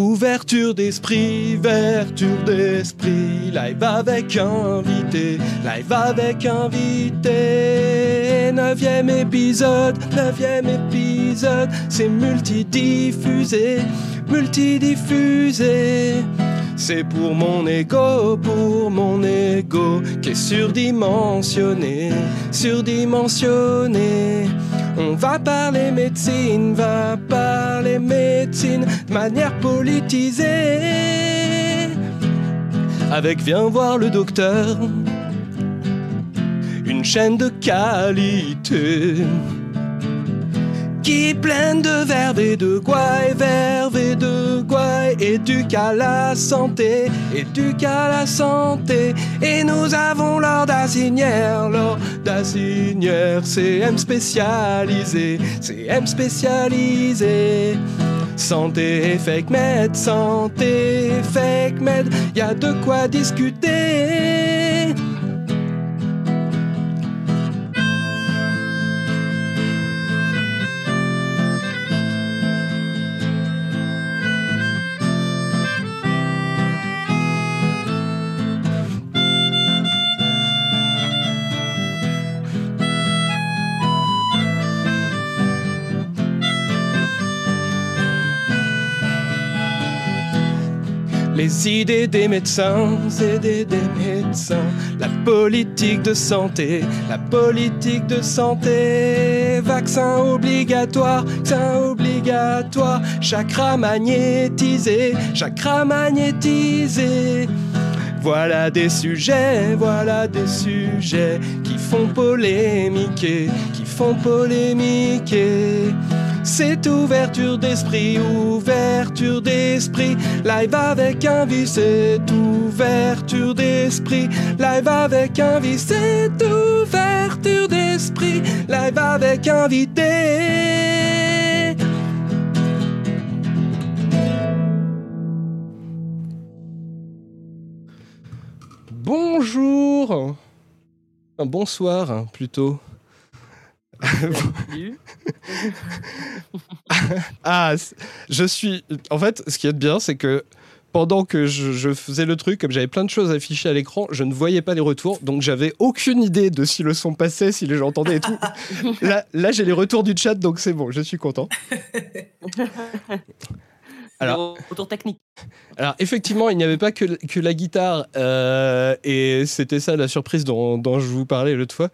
Ouverture d'esprit, ouverture d'esprit, live avec invité, live avec invité. Neuvième épisode, neuvième épisode, c'est multidiffusé, multidiffusé. C'est pour mon ego, pour mon ego, qui est surdimensionné, surdimensionné. On va parler médecine, va parler médecine de manière politisée. Avec Viens voir le docteur, une chaîne de qualité. Qui pleine de verbe et de verbe et de gouaille, éduque à la santé, éduque à la santé. Et nous avons l'ordre d'assignière, l'ordre d'assignière, CM spécialisé, CM spécialisé. Santé, fake med, santé, fake med, y a de quoi discuter. Les idées des médecins, idées des médecins, la politique de santé, la politique de santé, vaccin obligatoire, vaccin obligatoire, chakra magnétisé, chakra magnétisé. Voilà des sujets, voilà des sujets qui font polémiquer, qui font polémiquer. C'est ouverture d'esprit, ouverture d'esprit, live avec un vice, c'est ouverture d'esprit, live avec un vice, c'est ouverture d'esprit, live avec invité. Bonjour, bonsoir hein, plutôt. ah, je suis. En fait, ce qui est bien, c'est que pendant que je, je faisais le truc, comme j'avais plein de choses affichées à l'écran, je ne voyais pas les retours, donc j'avais aucune idée de si le son passait, si les gens entendaient et tout. là, là j'ai les retours du chat, donc c'est bon, je suis content. Alors- retour technique. Alors effectivement, il n'y avait pas que, que la guitare, euh, et c'était ça la surprise dont, dont je vous parlais l'autre fois.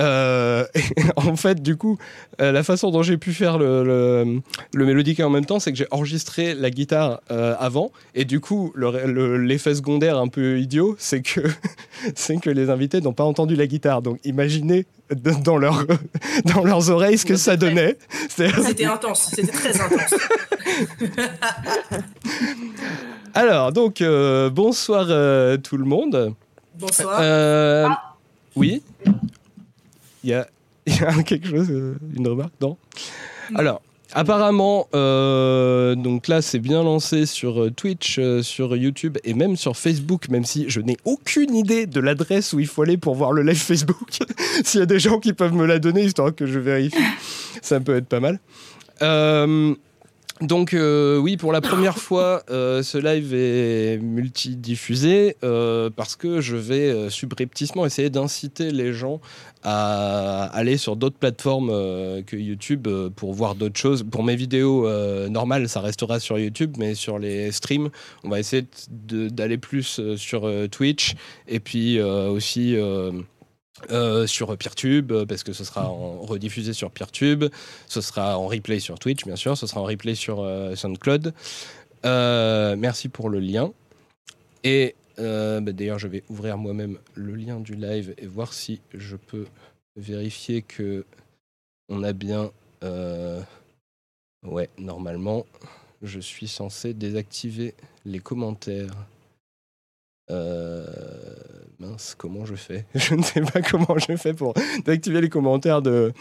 Euh, et en fait, du coup, euh, la façon dont j'ai pu faire le, le, le mélodique en même temps, c'est que j'ai enregistré la guitare euh, avant, et du coup, le- le- l'effet secondaire un peu idiot, c'est que, c'est que les invités n'ont pas entendu la guitare. Donc imaginez dans, leur, dans leurs oreilles ce que ça donnait. C'était intense, c'était très intense. Alors, donc, bonsoir tout le monde. Bonsoir. Euh, Oui Il y a, il y a quelque chose, euh, une remarque Non Alors, apparemment, euh, donc là, c'est bien lancé sur euh, Twitch, euh, sur YouTube et même sur Facebook, même si je n'ai aucune idée de l'adresse où il faut aller pour voir le live Facebook. S'il y a des gens qui peuvent me la donner, histoire que je vérifie, ça peut être pas mal. Euh, donc oui, pour la première fois, ce live est multidiffusé parce que je vais subrepticement essayer d'inciter les gens à aller sur d'autres plateformes euh, que YouTube euh, pour voir d'autres choses. Pour mes vidéos euh, normales, ça restera sur YouTube, mais sur les streams, on va essayer d'aller plus sur Twitch et puis aussi... sur Peertube, parce que ce sera en rediffusé sur Peertube, ce sera en replay sur Twitch, bien sûr, ce sera en replay sur SoundCloud. Merci pour le lien. Et euh, bah, d'ailleurs, je vais ouvrir moi-même le lien du live et voir si je peux vérifier que on a bien. euh, Ouais, normalement, je suis censé désactiver les commentaires. Euh, Mince, comment je fais? Je ne sais pas comment je fais pour désactiver les commentaires de,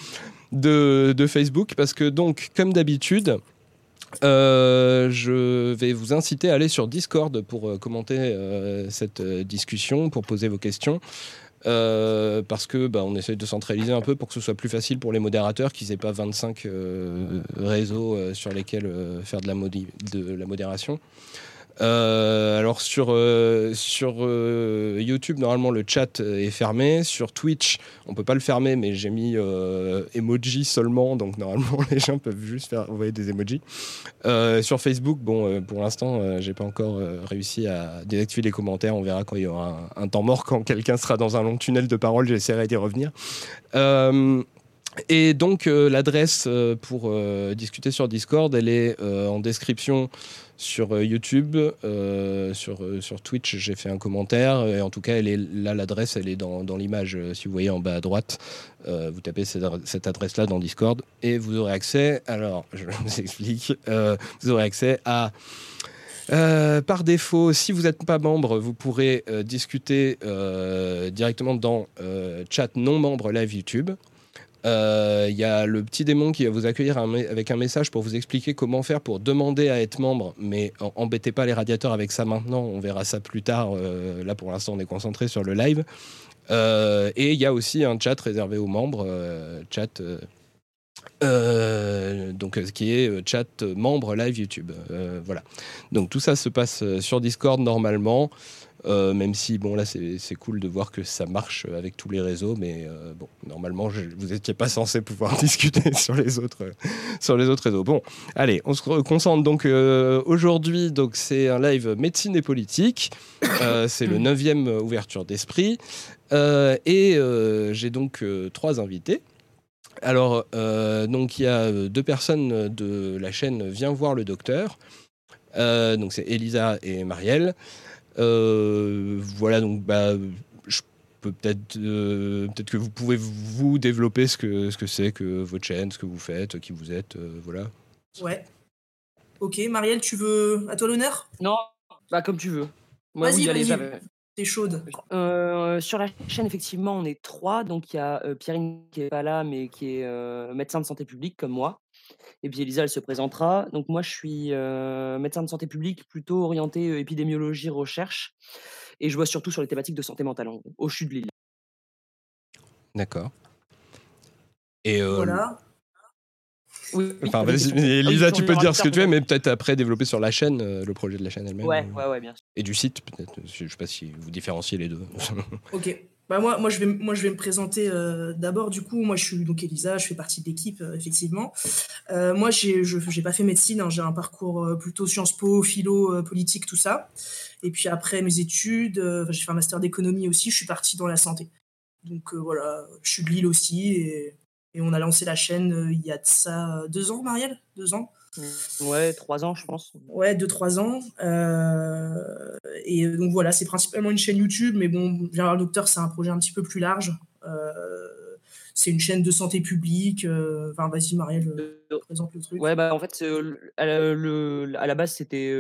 de, de Facebook parce que donc, comme d'habitude, euh, je vais vous inciter à aller sur Discord pour euh, commenter euh, cette discussion, pour poser vos questions. Parce que bah, on essaie de centraliser un peu pour que ce soit plus facile pour les modérateurs, qu'ils n'aient pas 25 réseaux sur lesquels faire de la, de la modération. Euh, alors sur, euh, sur euh, YouTube, normalement le chat est fermé. Sur Twitch, on peut pas le fermer, mais j'ai mis emoji seulement, donc normalement les gens peuvent juste faire envoyer des emojis. sur Facebook, bon, pour l'instant, j'ai pas encore réussi à désactiver les commentaires. On verra quand il y aura un, temps mort, quand quelqu'un sera dans un long tunnel de parole, j'essaierai d'y revenir. Et donc l'adresse pour discuter sur Discord, elle est en description sur euh, YouTube, euh, sur, euh, sur Twitch, j'ai fait un commentaire. Et en tout cas, elle est, là, l'adresse, elle est dans, dans l'image. Si vous voyez en bas à droite, vous tapez cette, adresse-là dans Discord et vous aurez accès. Alors, je vous explique. vous aurez accès à. par défaut, si vous n'êtes pas membre, vous pourrez discuter directement dans chat non membre live YouTube. Il euh, y a le petit démon qui va vous accueillir avec un message pour vous expliquer comment faire pour demander à être membre, mais embêtez pas les radiateurs avec ça maintenant, on verra ça plus tard. Euh, là pour l'instant on est concentré sur le live. Euh, et il y a aussi un chat réservé aux membres, chat donc qui est chat membre live YouTube. voilà. Donc tout ça se passe sur Discord normalement. Euh, même si, bon, là, c'est cool de voir que ça marche avec tous les réseaux, mais euh, bon, normalement, vous n'étiez pas censé pouvoir discuter sur les autres, sur les autres réseaux. Bon, allez, on se concentre donc euh, aujourd'hui. C'est un live médecine et politique. c'est le neuvième ouverture d'esprit. et j'ai donc trois invités. Alors, donc, il y a deux personnes de la chaîne Viens voir le docteur. donc, c'est Elisa et Marielle. Euh, voilà, donc bah, je peux peut-être euh, peut-être que vous pouvez vous développer ce que ce que c'est que votre chaîne, ce que vous faites, qui vous êtes, euh, voilà. Ouais. Ok, Marielle, tu veux à toi l'honneur? Non, bah comme tu veux. vas-y, vas-y. T'es chaude. sur la chaîne, effectivement, on est trois. Donc, il y a Pierrine qui est pas là, mais qui est médecin de santé publique comme moi. Et puis Elisa, elle se présentera. Donc moi, je suis médecin de santé publique, plutôt orienté épidémiologie, recherche. Et je vois surtout sur les thématiques de santé mentale, au CHU de Lille. D'accord. Et voilà. Oui, enfin, vas-y, Elisa, tu peux dire ce que tu veux, mais peut-être après développer sur la chaîne, le projet de la chaîne elle-même. Ouais, ouais, ouais, bien sûr. Et du site, peut-être. Je ne sais pas si vous différenciez les deux. ok. Bah moi, moi, je vais, moi, je vais me présenter euh, d'abord. Du coup, moi, je suis donc Elisa, je fais partie de l'équipe, euh, effectivement. Euh, moi, je n'ai pas fait médecine, hein, j'ai un parcours plutôt Sciences Po, philo, politique, tout ça. Et puis après mes études, j'ai fait un master d'économie aussi, je suis partie dans la santé. Donc voilà, je suis de Lille aussi, et, et on a lancé la chaîne il y a ça deux ans, Marielle? Deux ans? Ouais, trois ans, je pense. Ouais, deux, trois ans. Euh, et donc voilà, c'est principalement une chaîne YouTube, mais bon, Gérard Docteur, c'est un projet un petit peu plus large. Euh, c'est une chaîne de santé publique. Euh, enfin, vas-y, Marielle, présente le truc. Ouais, bah en fait, à la, base, c'était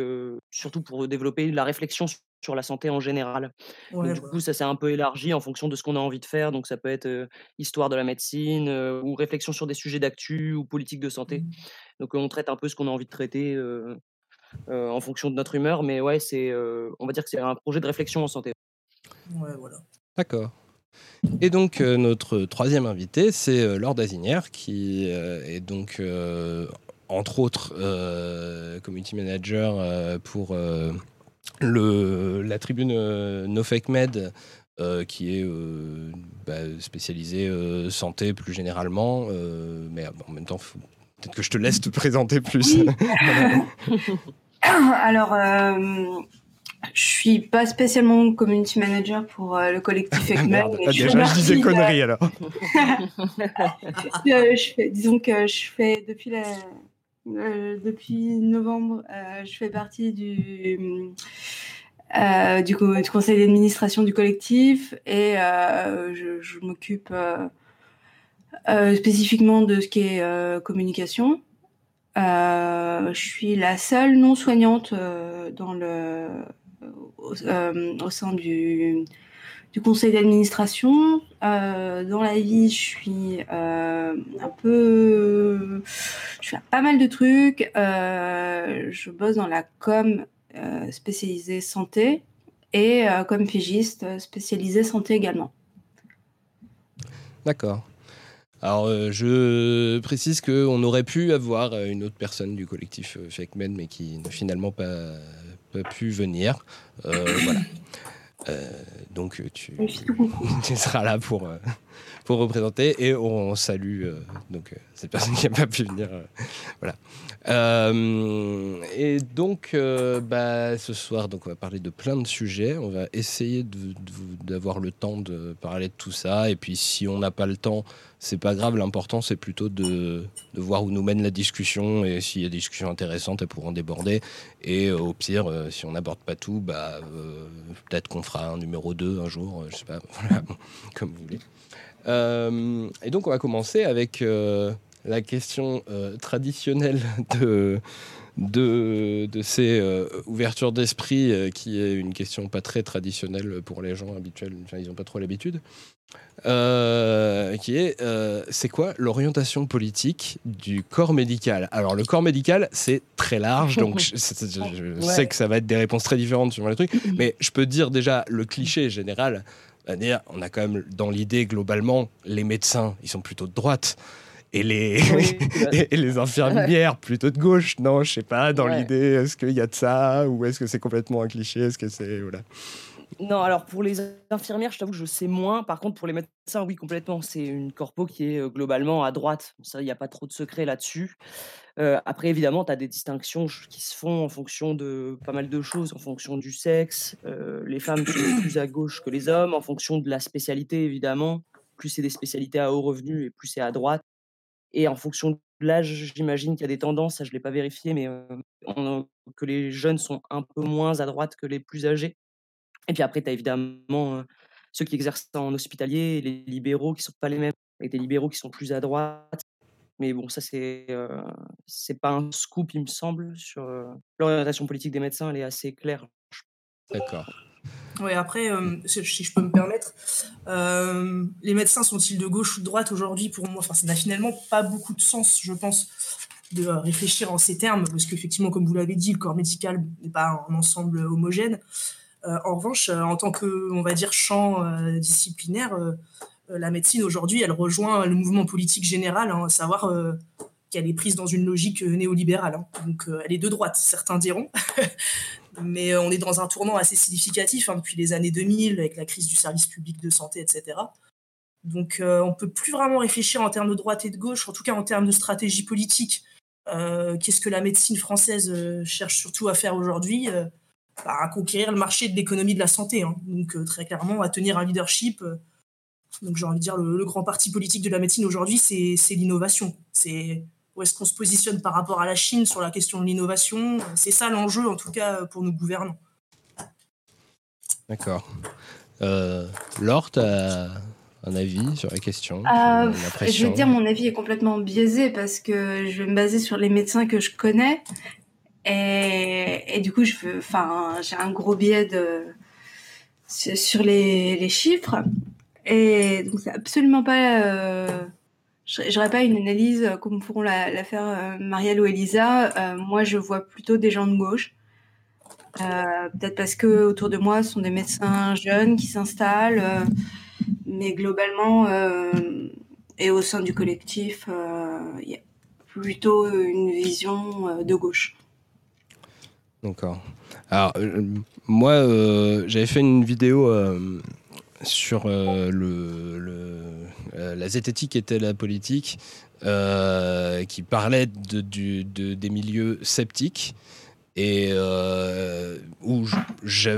surtout pour développer la réflexion sur la santé en général. du coup, ça s'est un peu élargi en fonction de ce qu'on a envie de faire. Donc, ça peut être histoire de la médecine ou réflexion sur des sujets d'actu ou politique de santé. Mmh. Donc on traite un peu ce qu'on a envie de traiter en fonction de notre humeur, mais ouais, c'est, on va dire que c'est un projet de réflexion en santé. Ouais, voilà. D'accord. Et donc notre troisième invité, c'est Laure Dazinière, qui est donc entre autres community manager pour le, la tribune No Fake Med. qui est bah, spécialisée santé plus généralement, mais en même temps, Peut-être que je te laisse te présenter plus. Alors, euh, je suis pas spécialement community manager pour euh, le collectif ECMED. Ah, déjà, je disais conneries alors. je fais, disons que je fais depuis la, euh, depuis novembre, euh, je fais partie du du, conseil d'administration du collectif et je, m'occupe euh, spécifiquement de ce qui est euh, communication. Euh, je suis la seule non soignante dans le, au, sein du, du conseil d'administration. dans la vie, je suis un peu, je fais pas mal de trucs. je bosse dans la com spécialisée santé et comme pigiste spécialisée santé également. D'accord. Alors, je précise qu'on aurait pu avoir une autre personne du collectif Men, mais qui n'a finalement pas, pas, pu venir. voilà. Donc, tu, tu, seras là pour, pour représenter et on salue donc, cette personne qui n'a pas pu venir. voilà. Euh, et donc, euh, bah, ce soir, donc, on va parler de plein de sujets. On va essayer d'avoir le temps de parler de tout ça. Et puis, si on n'a pas le temps, c'est pas grave. L'important, c'est plutôt de, voir où nous mène la discussion. Et s'il y a des discussions intéressantes, elles pourront déborder. Et euh, au pire, si on n'aborde pas tout, bah, peut-être qu'on fera un numéro 2 un jour. je sais pas, comme vous voulez. Et donc, on va commencer avec la question euh, traditionnelle de, de, de ces euh, ouvertures d'esprit, euh, qui est une question pas très traditionnelle pour les gens habituels, ils n'ont pas trop l'habitude, qui est c'est quoi l'orientation politique du corps médical? Alors le corps médical, c'est très large, donc je, sais que ça va être des réponses très différentes sur les trucs, mais je peux dire déjà le cliché général. On a quand même dans l'idée globalement, les médecins, ils sont plutôt de droite et les, et les infirmières plutôt de gauche. Non, je sais pas, dans l'idée, est-ce qu'il y a de ça ou est-ce que c'est complètement un cliché Est-ce que c'est. Voilà. Non, alors pour les infirmières, je t'avoue que je sais moins. Par contre, pour les médecins, oui, complètement. C'est une corpo qui est euh, globalement à droite. Ça, il n'y a pas trop de secret là-dessus. Après, évidemment, tu as des distinctions qui se font en fonction de pas mal de choses, en fonction du sexe. Les femmes sont plus à gauche que les hommes, en fonction de la spécialité, évidemment. Plus c'est des spécialités à haut revenu et plus c'est à droite. Et en fonction de l'âge, j'imagine qu'il y a des tendances, ça je ne l'ai pas vérifié, mais que les jeunes sont un peu moins à droite que les plus âgés. Et puis après, tu as évidemment ceux qui exercent en hospitalier, les libéraux qui ne sont pas les mêmes, et des libéraux qui sont plus à droite. Mais bon, ça, c'est c'est pas un scoop, il me semble, sur l'orientation politique des médecins, elle est assez claire. D'accord. Oui, après, euh, si je peux me permettre, euh, les médecins sont-ils de gauche ou de droite aujourd'hui Pour moi, enfin, ça n'a finalement pas beaucoup de sens, je pense, de réfléchir en ces termes, parce qu'effectivement, comme vous l'avez dit, le corps médical n'est pas un ensemble homogène. Euh, en revanche, en tant que, on va dire, champ disciplinaire, la médecine aujourd'hui, elle rejoint le mouvement politique général, hein, à savoir qu'elle est prise dans une logique néolibérale. Hein. Donc, elle est de droite, certains diront. mais euh, on est dans un tournant assez significatif hein, depuis les années 2000 avec la crise du service public de santé, etc. Donc euh, on peut plus vraiment réfléchir en termes de droite et de gauche, en tout cas en termes de stratégie politique. Euh, qu'est-ce que la médecine française cherche surtout à faire aujourd'hui bah, À conquérir le marché de l'économie de la santé. Donc très clairement à tenir un leadership. Donc j'ai envie de dire le, le, grand parti politique de la médecine aujourd'hui, c'est l'innovation. C'est où est-ce qu'on se positionne par rapport à la Chine sur la question de l'innovation C'est ça l'enjeu, en tout cas, pour nos gouvernants. D'accord. Euh, Laure, tu as un avis sur la question euh, Je vais dire, mon avis est complètement biaisé parce que je vais me baser sur les médecins que je connais. Et, du coup, j'ai un gros biais de, sur les, les chiffres. Et donc, c'est absolument pas. Euh, j'aurais pas une analyse euh, comme pourront la, faire euh, Marielle ou Elisa. Euh, moi, je vois plutôt des gens de gauche. Peut-être parce que autour de moi, ce sont des médecins jeunes qui s'installent, mais globalement, et au sein du collectif, il y a plutôt une vision de gauche. D'accord. Alors, moi, j'avais fait une vidéo sur le euh, la zététique était la politique, euh, qui parlait de, des milieux sceptiques. Et euh, où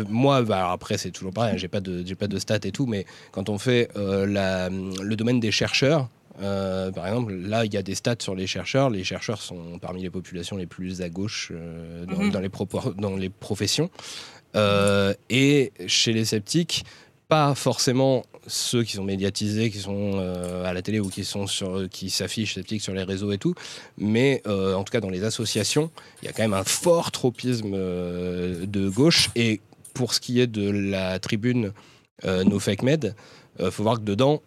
moi bah, après c'est toujours pareil hein, j'ai pas de j'ai pas de stats et tout mais quand on fait le domaine des chercheurs par exemple là il y a des stats sur les chercheurs. Les chercheurs sont parmi les populations les plus à gauche dans, mhm. dans, les dans les professions. Et chez les sceptiques pas forcément ceux qui sont médiatisés, qui sont euh, à la télé ou qui sont sur, qui s'affichent sur les réseaux et tout, mais euh, en tout cas dans les associations, il y a quand même un fort tropisme euh, de gauche. Et pour ce qui est de la tribune No Fake Med, faut voir que dedans,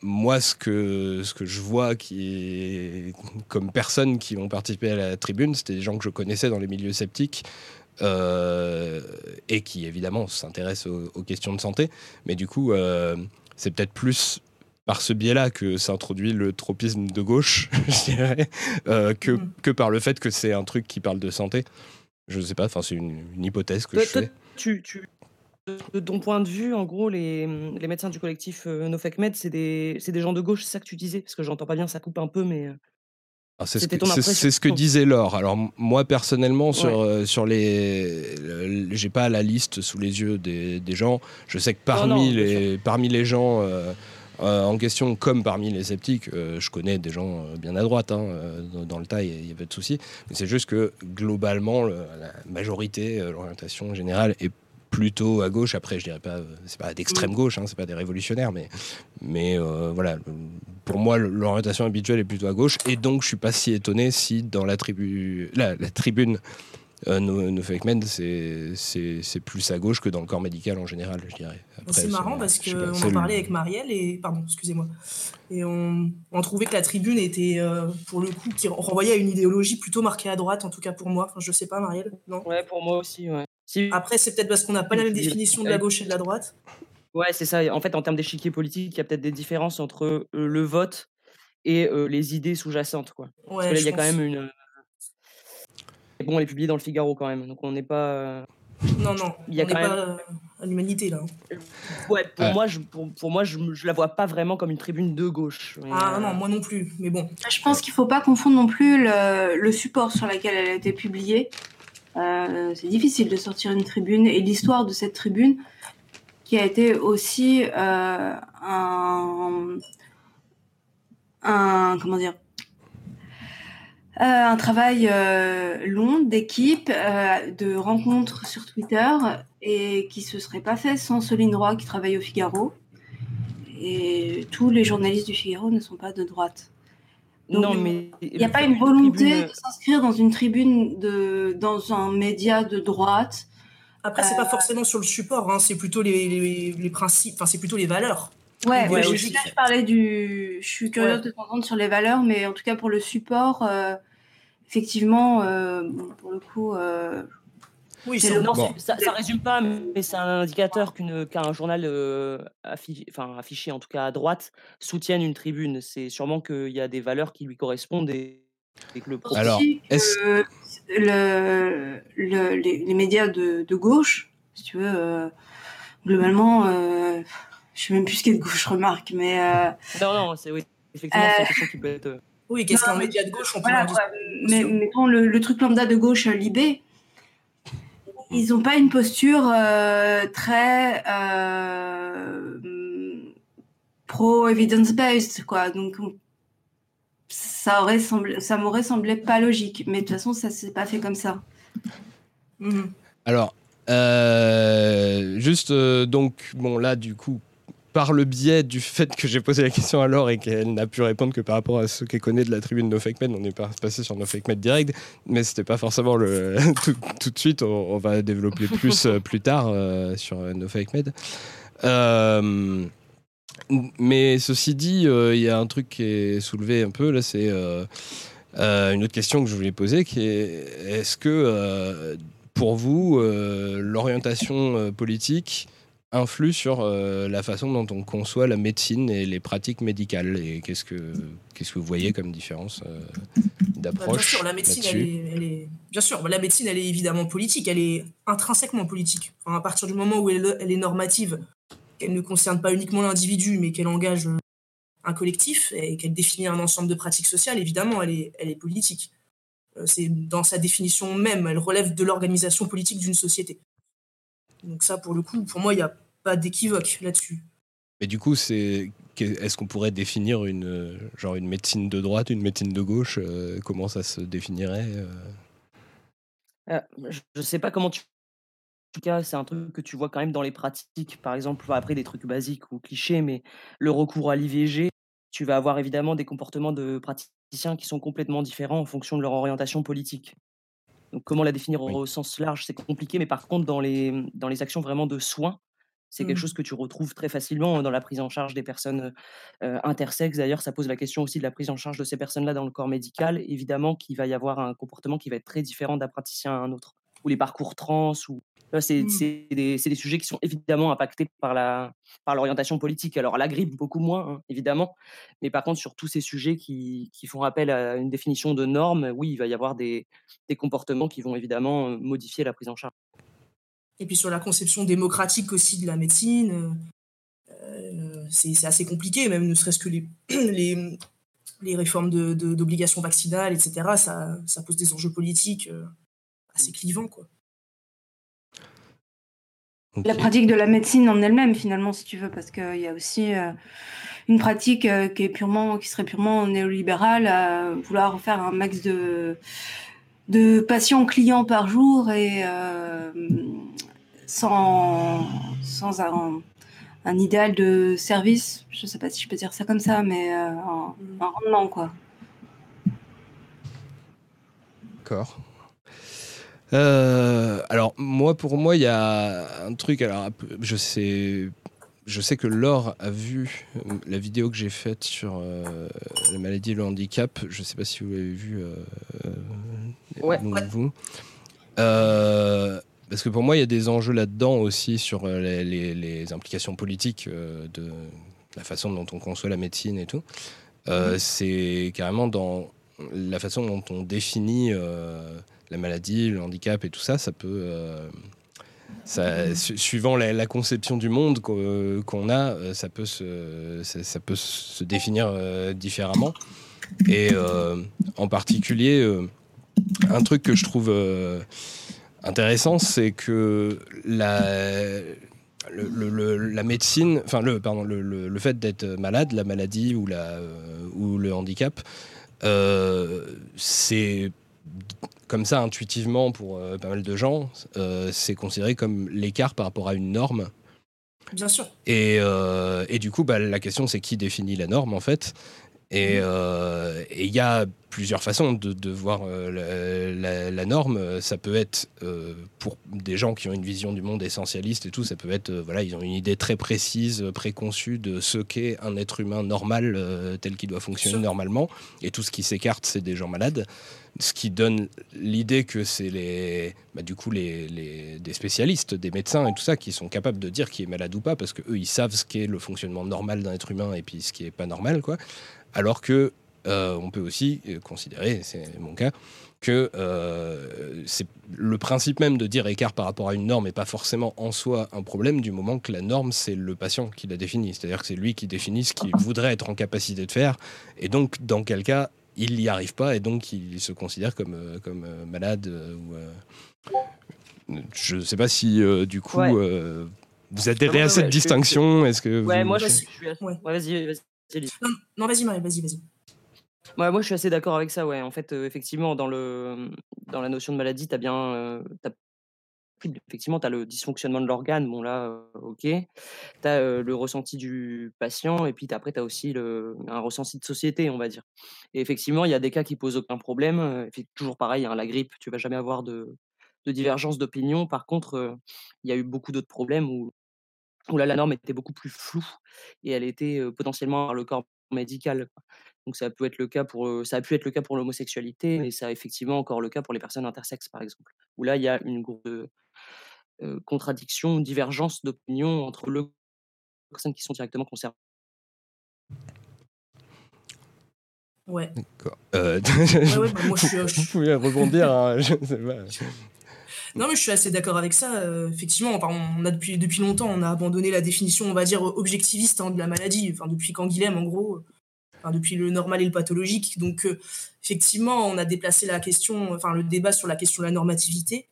moi, ce que, ce que je vois qui est comme personnes qui ont participé à la tribune, c'était des gens que je connaissais dans les milieux sceptiques, euh, et qui évidemment s'intéresse aux, questions de santé. Mais du coup, euh, c'est peut-être plus par ce biais-là que s'introduit le tropisme de gauche, je dirais, que, mm. que par le fait que c'est un truc qui parle de santé. Je ne sais pas, c'est une, une, hypothèse que je fais. Tu, tu, de ton point de vue, en gros, les, les médecins du collectif euh, NoFakeMed, c'est des, des gens de gauche, c'est ça que tu disais? Parce que j'entends pas bien, ça coupe un peu, mais. Ah, c'est ce, ce, que disait Laure. Alors moi personnellement sur euh, sur les, j'ai pas la liste sous les yeux des, des gens. Je sais que parmi les parmi les gens euh, en question, comme parmi les sceptiques, je connais des gens bien à droite hein, dans, le tas, il n'y a, pas de souci. Mais c'est juste que globalement, la majorité, l'orientation générale est plutôt à gauche. Après, je dirais pas, c'est pas d'extrême gauche, hein, c'est pas des révolutionnaires, mais, mais euh, voilà. Pour moi, l'orientation habituelle est plutôt à gauche, et donc je suis pas si étonné si dans la, tribu, la, tribune euh, no, Fake Men, c'est plus à gauche que dans le corps médical en général, je dirais. C'est marrant parce qu'on en parlait avec Marielle et pardon, excusez-moi, et on, on, trouvait que la tribune était euh, pour le coup qui renvoyait à une idéologie plutôt marquée à droite, en tout cas pour moi. Enfin, je sais pas, Marielle, non? Ouais, pour moi aussi, ouais. Après, c'est peut-être parce qu'on n'a pas la même définition de la gauche et de la droite. Ouais, c'est ça. En fait, en termes d'échiquier politique, il y a peut-être des différences entre euh, le vote et euh, les idées sous-jacentes. Quoi. Ouais, il y a quand même une. Bon, elle est publiée dans le Figaro quand même, donc on n'est pas. Non, non, il y a quand même... pas à l'humanité là. Ouais, pour moi, je, pour, moi, je, je la vois pas vraiment comme une tribune de gauche. ah non, moi non plus, mais bon. Je pense qu'il faut pas confondre non plus le, le support sur lequel elle a été publiée euh, c'est difficile de sortir une tribune et l'histoire de cette tribune qui a été aussi euh, un, un, comment dire euh, un travail long d'équipe, de rencontres sur Twitter et qui se serait pas fait sans Soline Roy qui travaille au Figaro. Et tous les journalistes du Figaro ne sont pas de droite non, mais il n'y a pas une volonté de s'inscrire dans une tribune de dans un média de droite. Après, c'est pas euh, forcément sur le support, hein, c'est plutôt les, les, principes, enfin c'est plutôt les valeurs. Ouais, je, je, parlais du. Je suis curieuse de t'entendre sur les valeurs, mais en tout cas pour le support, euh, effectivement, euh, pour le coup, oui, ça, ça, résume pas, mais c'est un indicateur qu'un journal euh, affiché, enfin, affiché, en tout cas à droite, soutienne une tribune. C'est sûrement qu'il y a des valeurs qui lui correspondent et, que le Alors, le, le, les, médias de, de, gauche, si tu veux, euh, globalement, euh, je sais même plus ce qu'est de gauche, remarque, mais. Euh, non, non, c'est oui, effectivement, c'est une question qui peut être. Oui, qu'est-ce qu'un média de gauche on peut voilà, Mais mettons le, le, truc lambda de gauche, Libé, ils n'ont pas une posture euh, très euh, pro evidence based quoi. Donc ça aurait semblé ça m'aurait semblé pas logique. Mais de toute façon ça s'est pas fait comme ça. Mhm. alors euh, juste donc bon là du coup par le biais du fait que j'ai posé la question à Laure et qu'elle n'a pu répondre que par rapport à ce qu'elle connaît de la tribune No Fake on est passé sur No Fake direct, mais c'était pas forcément tout, de suite. On, va développer plus euh, plus tard euh, sur No Fake euh, mais ceci dit, il y a un truc qui est soulevé un peu là, c'est une autre question que je voulais poser, qui est est-ce que pour vous l'orientation politique influe sur euh, la façon dont on conçoit la médecine et les pratiques médicales Et qu'est-ce que, qu'est-ce que vous voyez comme différence euh, d'approche bah, Bien sûr, la médecine, elle est, bien sûr, la médecine, elle est évidemment politique, elle est intrinsèquement politique. à partir du moment où elle, elle est normative, qu'elle ne concerne pas uniquement l'individu, mais qu'elle engage un collectif et qu'elle définit un ensemble de pratiques sociales, évidemment, elle est, elle est politique. Euh, c'est dans sa définition même, elle relève de l'organisation politique d'une société. Donc ça, pour le coup, pour moi, il y a pas d'équivoque là-dessus. Mais du coup, c'est est-ce qu'on pourrait définir une genre une médecine de droite, une médecine de gauche euh, Comment ça se définirait euh? Euh, Je ne sais pas comment tu. En tout cas, c'est un truc que tu vois quand même dans les pratiques. Par exemple, après des trucs basiques ou clichés, mais le recours à l'IVG, tu vas avoir évidemment des comportements de praticiens qui sont complètement différents en fonction de leur orientation politique. Donc, comment la définir au sens large, c'est compliqué, mais par contre, dans les, dans les actions vraiment de soins, c'est quelque mmh. chose que tu retrouves très facilement dans la prise en charge des personnes intersexes. D'ailleurs, ça pose la question aussi de la prise en charge de ces personnes-là dans le corps médical. Évidemment qu'il va y avoir un comportement qui va être très différent d'un praticien à un autre. ou les parcours trans ou Mmh. C'est des, des, sujets qui sont évidemment impactés par la par l'orientation politique. Alors la grippe beaucoup moins hein, évidemment, mais par contre sur tous ces sujets qui, qui, font appel à une définition de normes, oui, il va y avoir des, des comportements qui vont évidemment modifier la prise en charge. Et puis sur la conception démocratique aussi de la médecine, euh, c'est assez compliqué, même ne serait-ce que les, les, les réformes d'obligations de, vaccinales, etc. Ça, ça, pose des enjeux politiques assez clivants, quoi. La pratique de la médecine en elle-même, finalement, si tu veux, parce qu'il y a aussi euh, une pratique euh, qui, est purement, qui serait purement néolibérale, à vouloir faire un max de, de patients clients par jour et euh, sans, sans un, idéal de service. Je ne sais pas si je peux dire ça comme ça, mais un, un rendement, quoi. D'accord. Euh, alors moi, pour moi, il y a un truc. Alors je sais, je sais que Laure a vu euh, la vidéo que j'ai faite sur euh, la maladie et le handicap. Je ne sais pas si vous l'avez vu. Ouais. Vous. parce que pour moi, il y a des enjeux là-dedans aussi sur les, implications politiques de la façon dont on conçoit la médecine et tout. Mhm. C'est carrément dans la façon dont on définit la maladie, le handicap et tout ça, ça peut. Euh, ça, suivant la, conception du monde qu'on a, euh, ça peut se, ça, peut se définir euh, différemment. Et en particulier, un truc que je trouve intéressant, c'est que la, le, la médecine, enfin le, pardon, le, fait d'être malade, la maladie ou, la, ou le handicap, c'est comme ça intuitivement pour euh, pas mal de gens, euh, c'est considéré comme l'écart par rapport à une norme. Bien sûr. Et, euh, et du coup, bah, la question c'est qui définit la norme en fait? Et mmh. il y a plusieurs façons de, voir la, la, norme. Ça peut être pour des gens qui ont une vision du monde essentialiste et tout, ça peut être, voilà, ils ont une idée très précise, préconçue de ce qu'est un être humain normal tel qu'il doit fonctionner normalement. Et tout ce qui s'écarte, c'est des gens malades ce qui donne l'idée que c'est les, bah, du coup les, des spécialistes, des médecins et tout ça qui sont capables de dire qui est malade ou pas parce que eux ils savent ce qu'est le fonctionnement normal d'un être humain et puis ce qui est pas normal quoi. Alors que euh, on peut aussi considérer, c'est mon cas, que euh, c'est le principe même de dire écart par rapport à une norme n'est pas forcément en soi un problème du moment que la norme c'est le patient qui la définit, c'est-à-dire que c'est lui qui définit ce qu'il voudrait être en capacité de faire et donc dans quel cas il n'y arrive pas et donc il se considère comme, euh, comme euh, malade. Euh, je ne sais pas si du coup vous adhérez à cette distinction. Est-ce que ouais, moi je suis. vas-y, vas-y. Non, vas-y, Marie, vas-y, vas-y. moi, je suis assez d'accord avec ça. Ouais. En fait, effectivement, dans, le, dans la notion de maladie, tu as bien effectivement, tu as le dysfonctionnement de l'organe, bon là, ok. Tu as le ressenti du patient, et puis après, tu as aussi le, un ressenti de société, on va dire. Et effectivement, il y a des cas qui posent aucun problème. toujours pareil, hein, la grippe, tu vas jamais avoir de, de divergence d'opinion. Par contre, il y a eu beaucoup d'autres problèmes où, où là, la norme était beaucoup plus floue et elle était potentiellement par le corps médical. Donc ça peut être le cas pour, ça a pu être le cas pour l'homosexualité, mais ça a effectivement encore le cas pour les personnes intersexes, par exemple, où là il y a une grosse euh, contradiction, divergence d'opinion entre les personnes qui sont directement concernées. Ouais. D'accord. Euh... ouais, bah, je Vous pouvez rebondir, hein, je sais pas. Non, mais je suis assez d'accord avec ça. Euh, effectivement, on a depuis, longtemps, on a abandonné la définition, on va dire, objectiviste hein, de la maladie. Enfin, depuis Canguilhem, en gros. Depuis le normal et le pathologique. Donc, euh, effectivement, on a déplacé la question, enfin, le débat sur la question de la normativité.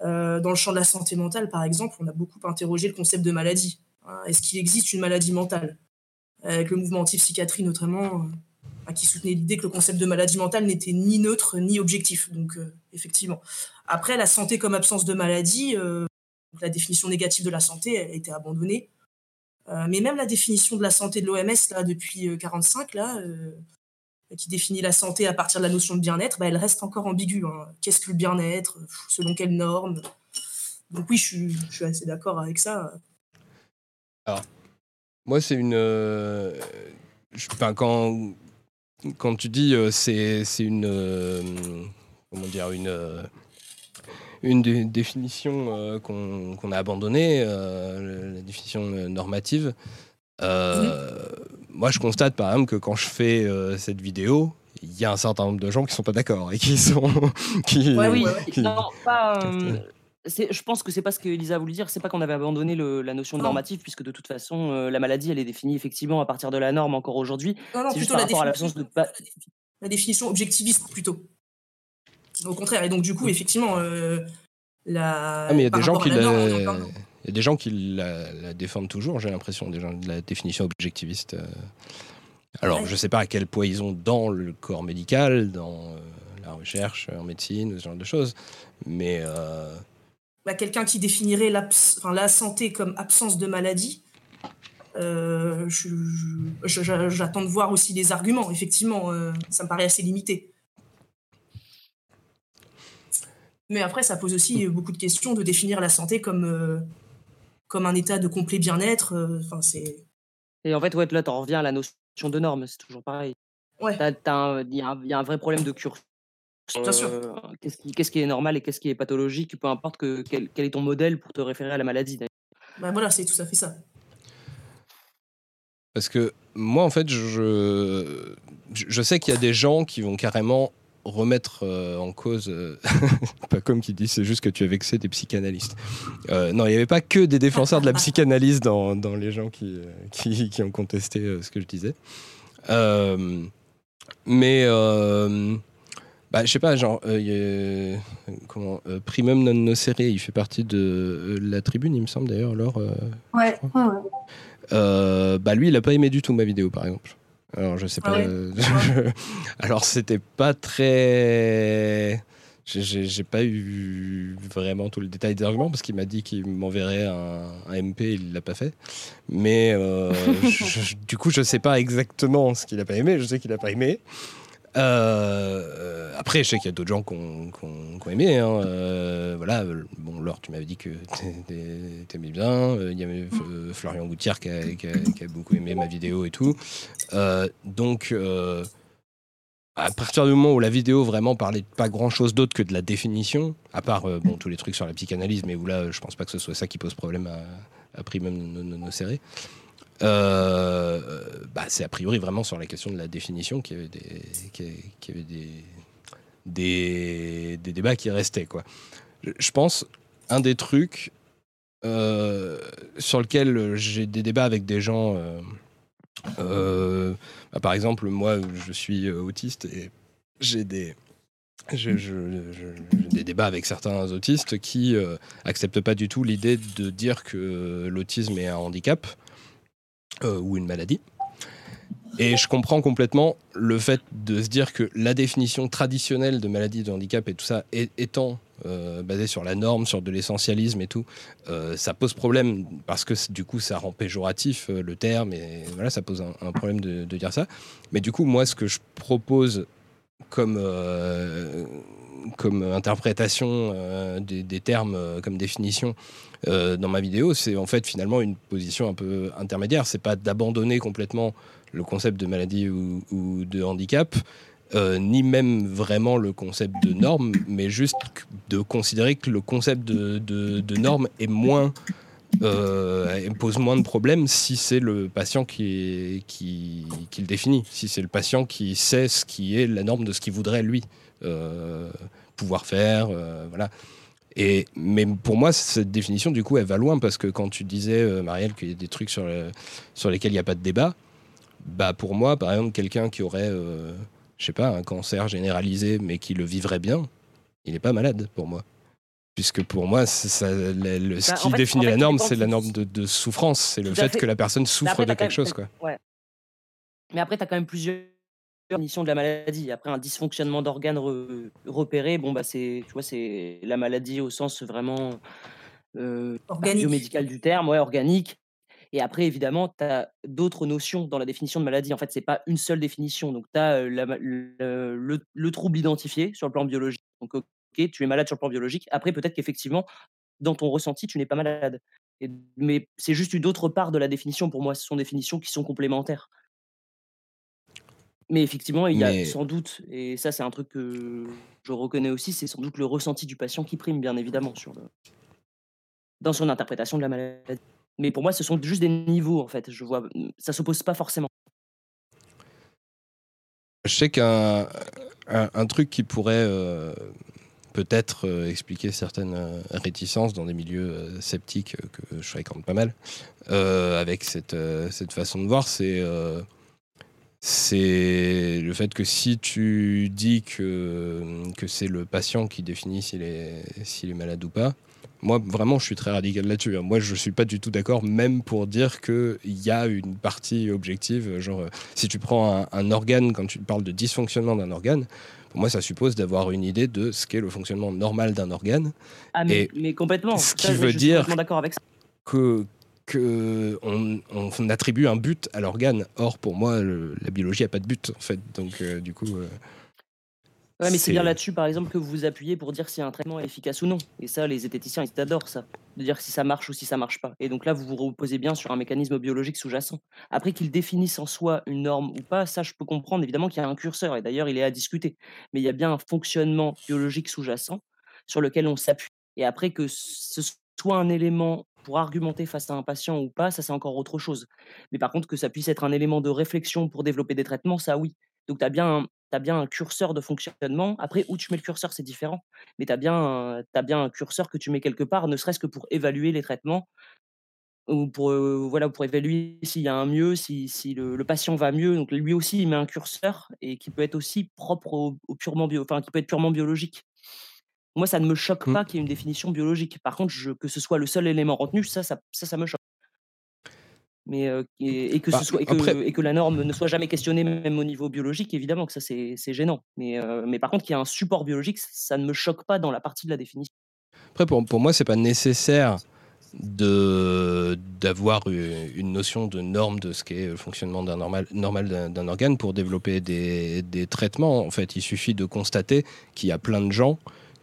Euh, dans le champ de la santé mentale, par exemple, on a beaucoup interrogé le concept de maladie. Hein, est-ce qu'il existe une maladie mentale? Avec le mouvement anti-psychiatrie notamment, qui soutenait l'idée que le concept de maladie mentale n'était ni neutre ni objectif. Donc, effectivement. Après, la santé comme absence de maladie, la définition négative de la santé, elle a été abandonnée. mais même la définition de la santé de l'OMS, là, depuis 1945, là, qui définit la santé à partir de la notion de bien-être, bah, elle reste encore ambiguë. Hein. Qu'est-ce que le bien-être Selon quelles normes? Donc oui, je suis, assez d'accord avec ça. Alors, moi, c'est une... Euh, quand, quand tu dis euh, c'est, c'est une... Euh, comment dire Une une des définitions qu'on a abandonnée, la définition normative. Mhm. Moi, je constate par exemple que quand je fais cette vidéo, il y a un certain nombre de gens qui sont pas d'accord et qui sont qui, oui, non, pas, je pense que c'est pas ce que Elisa a voulu dire. C'est pas qu'on avait abandonné la notion de normative, puisque de toute façon, euh, la maladie, elle est définie effectivement à partir de la norme encore aujourd'hui. C'est juste par rapport à l'absence de. La définition objectiviste plutôt. Au contraire. Et donc, du coup, effectivement, euh, la. Ah, mais il y a des gens qui la. Il y a des gens qui la, défendent toujours, j'ai l'impression, des gens de la définition objectiviste. Euh. Alors, je sais pas à quel point ils ont dans le corps médical, dans la recherche en médecine, ce genre de choses, mais bah, quelqu'un qui définirait la santé comme absence de maladie, euh, j'attends de voir aussi les arguments. Effectivement, euh, ça me paraît assez limité. Mais après, ça pose aussi beaucoup de questions de définir la santé comme, euh, comme un état de complet bien-être. Enfin, c'est. Et en fait, ouais, là, tu en reviens à la notion de norme, c'est toujours pareil. Ouais. Il y, a un vrai problème de cursus euh, qu'est-ce qui, est normal et qu'est-ce qui est pathologique, peu importe que, quel, est ton modèle pour te référer à la maladie. Bah voilà, c'est tout à fait ça. Parce que moi, en fait, je, je sais qu'il y a des gens qui vont carrément remettre euh, en cause, euh, pas comme qui dit, c'est juste que tu as vexé des psychanalystes. non, il n'y avait pas que des défenseurs de la psychanalyse dans, dans les gens qui, qui, qui, ont contesté ce que je disais. mais bah, je sais pas, genre, euh, comment, euh, Primum non nocere, il fait partie de euh, la tribune, il me semble d'ailleurs, alors. ouais, ouais. bah, lui, il a pas aimé du tout ma vidéo, par exemple. Alors, je sais pas. alors, c'était pas très. J'ai pas eu vraiment tout le détail des arguments parce qu'il m'a dit qu'il m'enverrait un, un, MP, il l'a pas fait. Mais du coup, je sais pas exactement ce qu'il a pas aimé. Je sais qu'il a pas aimé. Euh, après, je sais qu'il y a d'autres gens qui ont, aimé. Hein. Euh, voilà, bon, Laure, tu m'avais dit que t'aimais bien. Il y avait Florian Goutière qui a, beaucoup aimé ma vidéo et tout. Euh, donc, à partir du moment où la vidéo vraiment parlait pas grand chose d'autre que de la définition, à part bon, tous les trucs sur la psychanalyse, mais où là, je pense pas que ce soit ça qui pose problème à, à prix même nos serrés. Euh, bah, c'est a priori vraiment sur la question de la définition qu'il y avait des, débats qui restaient. Je pense, un des trucs euh, sur lequel j'ai des débats avec des gens, euh, bah, par exemple, moi, je suis autiste et j'ai des, des débats avec certains autistes qui acceptent pas du tout l'idée de dire que l'autisme est un handicap euh, ou une maladie. Et je comprends complètement le fait de se dire que la définition traditionnelle de maladie, de handicap et tout ça étant euh, basée sur la norme, sur de l'essentialisme et tout, euh, ça pose problème parce que du coup ça rend péjoratif le terme et voilà, ça pose un, problème de, dire ça. Mais du coup, moi, ce que je propose comme, comme interprétation des, termes, comme définition, euh, dans ma vidéo, c'est en fait finalement une position un peu intermédiaire. C'est pas d'abandonner complètement le concept de maladie ou, de handicap, euh, ni même vraiment le concept de norme, mais juste de considérer que le concept de, norme est moins euh, pose moins de problèmes si c'est le patient qui, qui, le définit, si c'est le patient qui sait ce qui est la norme de ce qu'il voudrait lui pouvoir faire, voilà. Et, mais pour moi, cette définition, du coup, elle va loin parce que quand tu disais, euh, Marielle, qu'il y a des trucs sur, sur lesquels il n'y a pas de débat, bah pour moi, par exemple, quelqu'un qui aurait, euh, je sais pas, un cancer généralisé, mais qui le vivrait bien, il n'est pas malade pour moi. Puisque pour moi, ça, le, ce bah, qui définit la norme, c'est la norme de, souffrance. C'est le fait, que la personne souffre de quelque chose. Quoi. Ouais. Mais après, tu as quand même plusieurs définition de la maladie. Après, un dysfonctionnement d'organes repéré, bon, bah, c'est, tu vois, c'est la maladie au sens vraiment euh, biomédical du terme, ouais, organique. Et après, évidemment, tu as d'autres notions dans la définition de maladie. En fait, c'est pas une seule définition. Donc, tu as euh, le, trouble identifié sur le plan biologique. Donc, OK, tu es malade sur le plan biologique. Après, peut-être qu'effectivement, dans ton ressenti, tu n'es pas malade. mais c'est juste une autre part de la définition. Pour moi, ce sont des définitions qui sont complémentaires. Mais effectivement, il y a sans doute, et ça c'est un truc que, je reconnais aussi, c'est sans doute le ressenti du patient qui prime, bien évidemment, sur le dans son interprétation de la maladie. Mais pour moi, ce sont juste des niveaux, en fait. Je vois, ça s'oppose pas forcément. Je sais qu'un un, truc qui pourrait euh, peut-être euh, expliquer certaines euh, réticences dans des milieux sceptiques que je fréquente pas mal, avec cette, cette façon de voir, c'est c'est le fait que si tu dis que, que c'est le patient qui définit s'il est, s'il est malade ou pas, moi, vraiment, je suis très radical là-dessus. Hein. Moi, je ne suis pas du tout d'accord, même pour dire qu'il y a une partie objective. Genre, euh, si tu prends un, organe, quand tu parles de dysfonctionnement d'un organe, pour moi, ça suppose d'avoir une idée de ce qu'est le fonctionnement normal d'un organe. Ah, mais, mais complètement. Ce qui veut dire avec que que on, attribue un but à l'organe. Or, pour moi, la biologie n'a pas de but, en fait. Donc, euh, du coup. Euh, Ouais, mais c'est bien là-dessus, par exemple, que vous vous appuyez pour dire si un traitement est efficace ou non. Et ça, les zététiciens, ils adorent ça, de dire si ça marche ou si ça marche pas. Et donc là, vous vous reposez bien sur un mécanisme biologique sous-jacent. Après qu'ils définissent en soi une norme ou pas, ça, je peux comprendre évidemment qu'il y a un curseur, et d'ailleurs, il est à discuter. Mais il y a bien un fonctionnement biologique sous-jacent sur lequel on s'appuie. Et après que ce soit un élément pour argumenter face à un patient ou pas, ça c'est encore autre chose. Mais par contre, que ça puisse être un élément de réflexion pour développer des traitements, ça oui. Donc tu as bien as bien un curseur de fonctionnement. Après, où tu mets le curseur, c'est différent. Mais tu as, bien un, bien un curseur que tu mets quelque part, ne serait-ce que pour évaluer les traitements ou pour, voilà, pour évaluer s'il y a un mieux, si, si le, patient va mieux. Donc lui aussi, il met un curseur et qui peut être aussi propre au, purement bio, enfin, qui peut être purement biologique. Moi, ça ne me choque mmh. pas qu'il y ait une définition biologique. Par contre, je, que ce soit le seul élément retenu, ça, ça, ça me choque mais et, que ce soit et que, et que, la norme ne soit jamais questionnée même au niveau biologique évidemment que ça c'est gênant mais mais par contre qu'il y a un support biologique ça ne me choque pas dans la partie de la définition après pour, pour moi c'est pas nécessaire d'avoir une notion de norme de ce qu'est le fonctionnement d'un normal normal d'un organe pour développer des, des, traitements en fait il suffit de constater qu'il y a plein de gens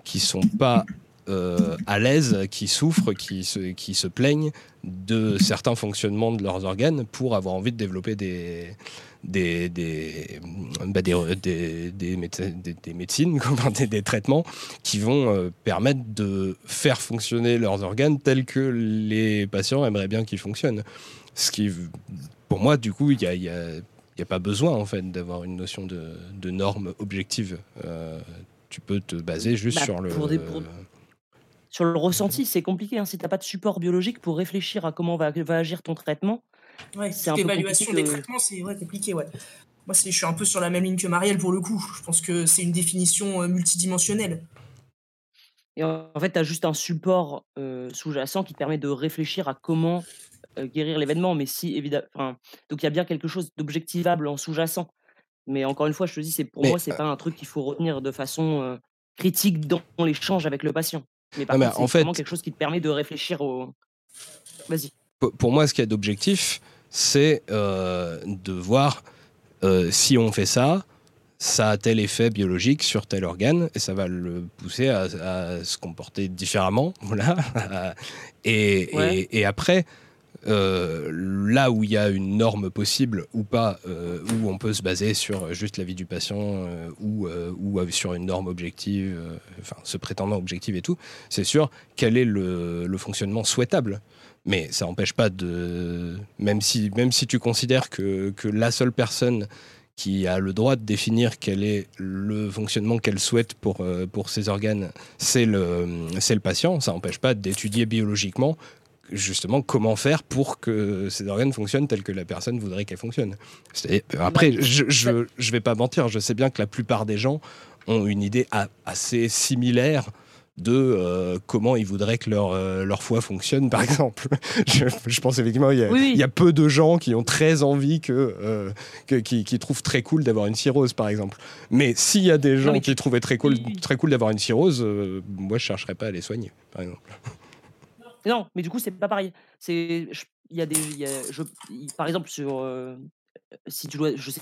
qui sont pas euh, à l'aise, qui souffrent, qui se, qui se plaignent de certains fonctionnements de leurs organes pour avoir envie de développer des, des, des, bah, des, des, des, médecines, des, des, traitements qui vont euh, permettre de faire fonctionner leurs organes tels que les patients aimeraient bien qu'ils fonctionnent. Ce qui, pour moi, du coup, il y a, n'y a pas besoin en fait d'avoir une notion de, de norme objective. Euh, tu peux te baser juste bah, sur le. Sur le ressenti, c'est compliqué. Hein. Si tu n'as pas de support biologique pour réfléchir à comment va, va agir ton traitement, ouais, c'est un peu L'évaluation des traitements, c'est compliqué. Ouais. Moi, je suis un peu sur la même ligne que Marielle pour le coup. Je pense que c'est une définition euh, multidimensionnelle. Et en fait, tu as juste un support euh, sous-jacent qui te permet de réfléchir à comment euh, guérir l'événement. Mais si, évidemment. Donc, il y a bien quelque chose d'objectivable en sous-jacent. Mais encore une fois, je te dis, c'est pour moi, c'est pas un truc qu'il faut retenir de façon critique dans l'échange avec le patient. Mais par contre, c'est en fait, vraiment quelque chose qui te permet de réfléchir au. Vas-y. Pour moi, ce qu'il y a d'objectif, c'est euh, de voir euh, si on fait ça, ça a tel effet biologique sur tel organe et ça va le pousser à, se comporter différemment. Voilà. et, et, et, après, euh, là où il y a une norme possible ou pas, euh, où on peut se baser sur juste l'avis du patient euh, ou, sur une norme objective, enfin se prétendant objective et tout, c'est sûr quel est le, fonctionnement souhaitable? Mais ça n'empêche pas de. Même si, même si tu considères que, la seule personne qui a le droit de définir quel est le fonctionnement qu'elle souhaite pour, pour ses organes, c'est le, le patient. Ça n'empêche pas d'étudier biologiquement justement comment faire pour que ces organes fonctionnent tels que la personne voudrait qu'elles fonctionnent. Après, je, je, vais pas mentir, je sais bien que la plupart des gens ont une idée assez similaire de euh, comment ils voudraient que leur, euh, leur foie fonctionne, par exemple. je, pense effectivement qu'il y, y, a peu de gens qui ont très envie que, euh, qui, trouvent très cool d'avoir une cirrhose, par exemple. Mais s'il y a des gens qui trouvaient très cool, très cool d'avoir une cirrhose, moi je chercherais pas à les soigner, par exemple. Non, mais du coup, c'est pas pareil. C'est, il y a des, je, par exemple, sur, si tu dois, je sais,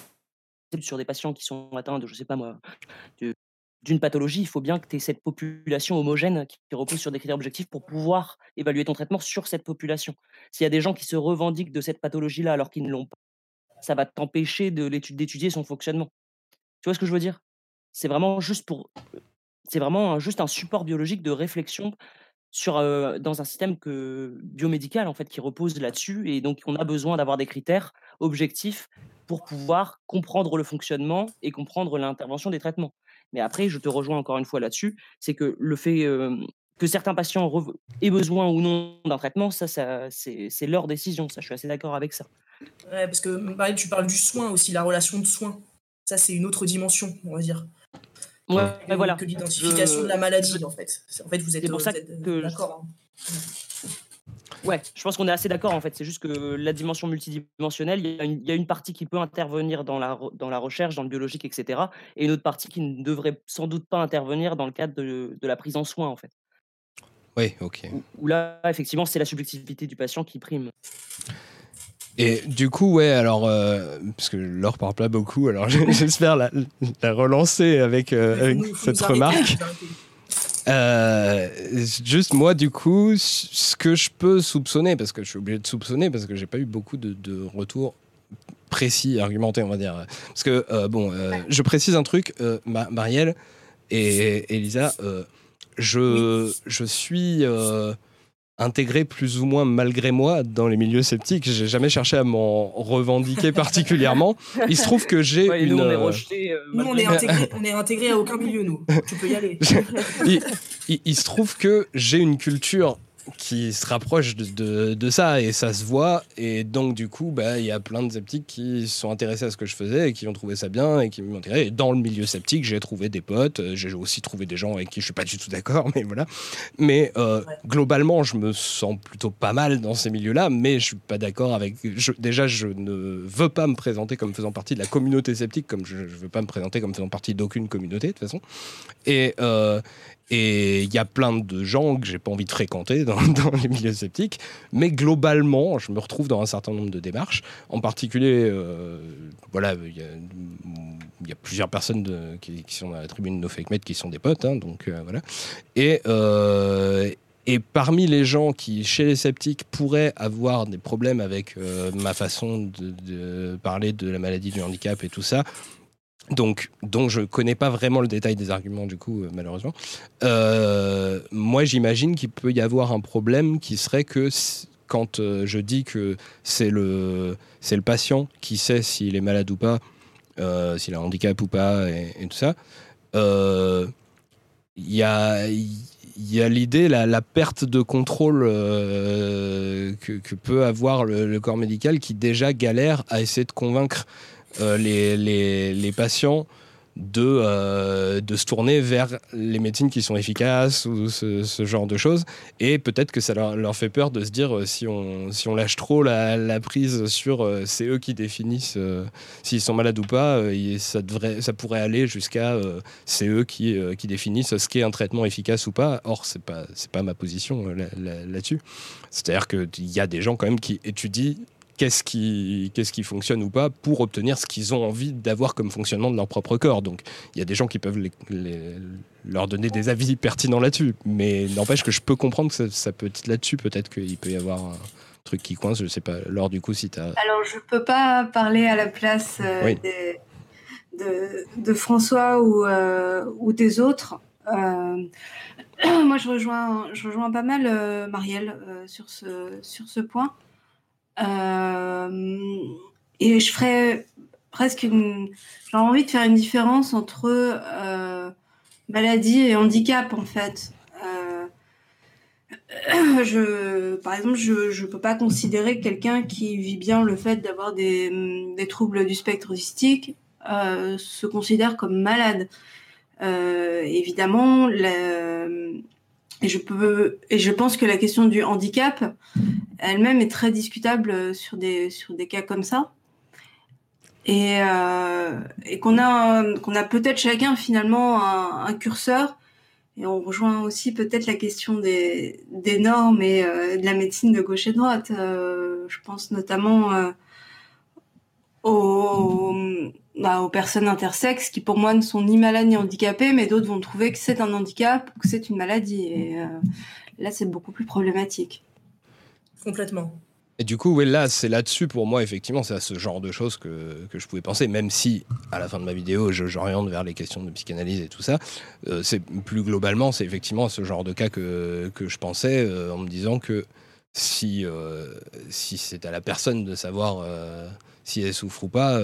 sur des patients qui sont atteints de, je sais pas moi, d'une pathologie, il faut bien que tu aies cette population homogène qui, repose sur des critères objectifs pour pouvoir évaluer ton traitement sur cette population. S'il y a des gens qui se revendiquent de cette pathologie-là alors qu'ils ne l'ont pas, ça va t'empêcher d'étudier son fonctionnement. Tu vois ce que je veux dire? C'est vraiment juste pour c'est vraiment juste un support biologique de réflexion sur, dans un système biomédical en fait qui repose là-dessus et donc on a besoin d'avoir des critères objectifs pour pouvoir comprendre le fonctionnement et comprendre l'intervention des traitements. Mais après, je te rejoins encore une fois là-dessus, c'est que le fait que certains patients aient besoin ou non d'un traitement, ça, c'est leur décision. Ça, je suis assez d'accord avec ça. Parce que tu parles du soin aussi, la relation de soin. Ça, c'est une autre dimension, on va dire. Ouais, que, voilà. que l'identification de la maladie, en fait. En fait, vous êtes, pour ça que d'accord. Hein. Ouais, je pense qu'on est assez d'accord en fait. C'est juste que la dimension multidimensionnelle, il y, a une, partie qui peut intervenir dans la, dans la recherche, dans le biologique, etc. Et une autre partie qui ne devrait sans doute pas intervenir dans le cadre de, de la prise en soin en fait. Oui, ok. Où, là, effectivement, c'est la subjectivité du patient qui prime. Et du coup, ouais, alors, euh, parce que Laure parle pas beaucoup, alors j'espère la, la, relancer avec, euh, cette remarque. Euh, juste moi, du coup, ce que je peux soupçonner, parce que je suis obligé de soupçonner, parce que j'ai pas eu beaucoup de, de retours précis, argumentés, on va dire. Parce que, bon, je précise un truc, Marielle et Elisa, je, je suis intégré plus ou moins malgré moi dans les milieux sceptiques. J'ai jamais cherché à m'en revendiquer particulièrement. Il se trouve que j'ai une. Nous, on est, rejeté, euh, nous on, est intégré, on est intégré à aucun milieu, nous. Tu peux y aller. il, se trouve que j'ai une culture qui se rapproche de, de, ça et ça se voit. Et donc, du coup, bah, il y a plein de sceptiques qui sont intéressés à ce que je faisais et qui ont trouvé ça bien et qui m'ont. Et dans le milieu sceptique, j'ai trouvé des potes. Euh, j'ai aussi trouvé des gens avec qui je suis pas du tout d'accord, mais voilà. Mais euh, globalement, je me sens plutôt pas mal dans ces milieux-là, mais je suis pas d'accord avec. déjà, je ne veux pas me présenter comme faisant partie de la communauté sceptique, comme je ne veux pas me présenter comme faisant partie d'aucune communauté, de toute façon. Et, euh, et il y a plein de gens que j'ai pas envie de fréquenter dans, les milieux sceptiques, mais globalement, je me retrouve dans un certain nombre de démarches. En particulier, euh, voilà, il y, a plusieurs personnes qui, sont dans la tribune No Fake qui sont des potes, hein, donc euh, voilà. Et euh, et parmi les gens qui, chez les sceptiques, pourraient avoir des problèmes avec ma façon de, de, parler de la maladie du handicap et tout ça, donc, dont je connais pas vraiment le détail des arguments du coup, euh, malheureusement. Euh, moi, j'imagine qu'il peut y avoir un problème qui serait que quand euh, je dis que c'est le c'est le patient qui sait s'il est malade ou pas, s'il a un handicap ou pas, et, tout ça. Il y a y a l'idée, la, perte de contrôle que, peut avoir le, corps médical qui déjà galère à essayer de convaincre les, les, patients de, euh, de se tourner vers les médecines qui sont efficaces ou ce, genre de choses. Et peut-être que ça leur, fait peur de se dire euh, si, on, si on lâche trop la, prise sur c'est eux qui définissent s'ils sont malades ou pas, ça, devrait, ça pourrait aller jusqu'à c'est eux qui, qui définissent ce qu'est un traitement efficace ou pas. Or, ce n'est pas, pas ma position là-dessus. C'est-à-dire qu'il y a des gens quand même qui étudient qu'est-ce qui, qu'est-ce qui fonctionne ou pas pour obtenir ce qu'ils ont envie d'avoir comme fonctionnement de leur propre corps. Donc il y a des gens qui peuvent leur donner des avis pertinents là-dessus. Mais n'empêche que je peux comprendre que ça, peut être là-dessus, peut-être qu'il peut y avoir un truc qui coince. Je sais pas, Laure, du coup, si tu as. Alors je peux pas parler à la place euh, de, François ou, euh, ou des autres. Euh, moi, je rejoins, je rejoins pas mal Marielle sur, ce, sur ce point. Euh, et je ferais presque une... J'ai envie de faire une différence entre euh, maladie et handicap, en fait. Euh, je, par exemple, je ne peux pas considérer que quelqu'un qui vit bien le fait d'avoir des, des, troubles du spectre autistique se considère comme malade. Évidemment, la, et je peux et je pense que la question du handicap elle-même est très discutable euh, sur des sur des cas comme ça. Et, euh, et qu'on a qu'on a peut-être chacun finalement un, curseur et on rejoint aussi peut-être la question des, des normes et euh, de la médecine de gauche et droite. je pense notamment aux bah, aux personnes intersexes qui pour moi ne sont ni malades ni handicapées, mais d'autres vont trouver que c'est un handicap ou que c'est une maladie. Et euh, là, c'est beaucoup plus problématique. Complètement. Et du coup, oui, là, c'est là-dessus pour moi, effectivement, c'est à ce genre de choses que, que, je pouvais penser, même si à la fin de ma vidéo, j'oriente vers les questions de psychanalyse et tout ça. Euh, c'est plus globalement, c'est effectivement ce genre de cas que, que je pensais euh, en me disant que si, euh, si c'est à la personne de savoir si elle souffre ou pas,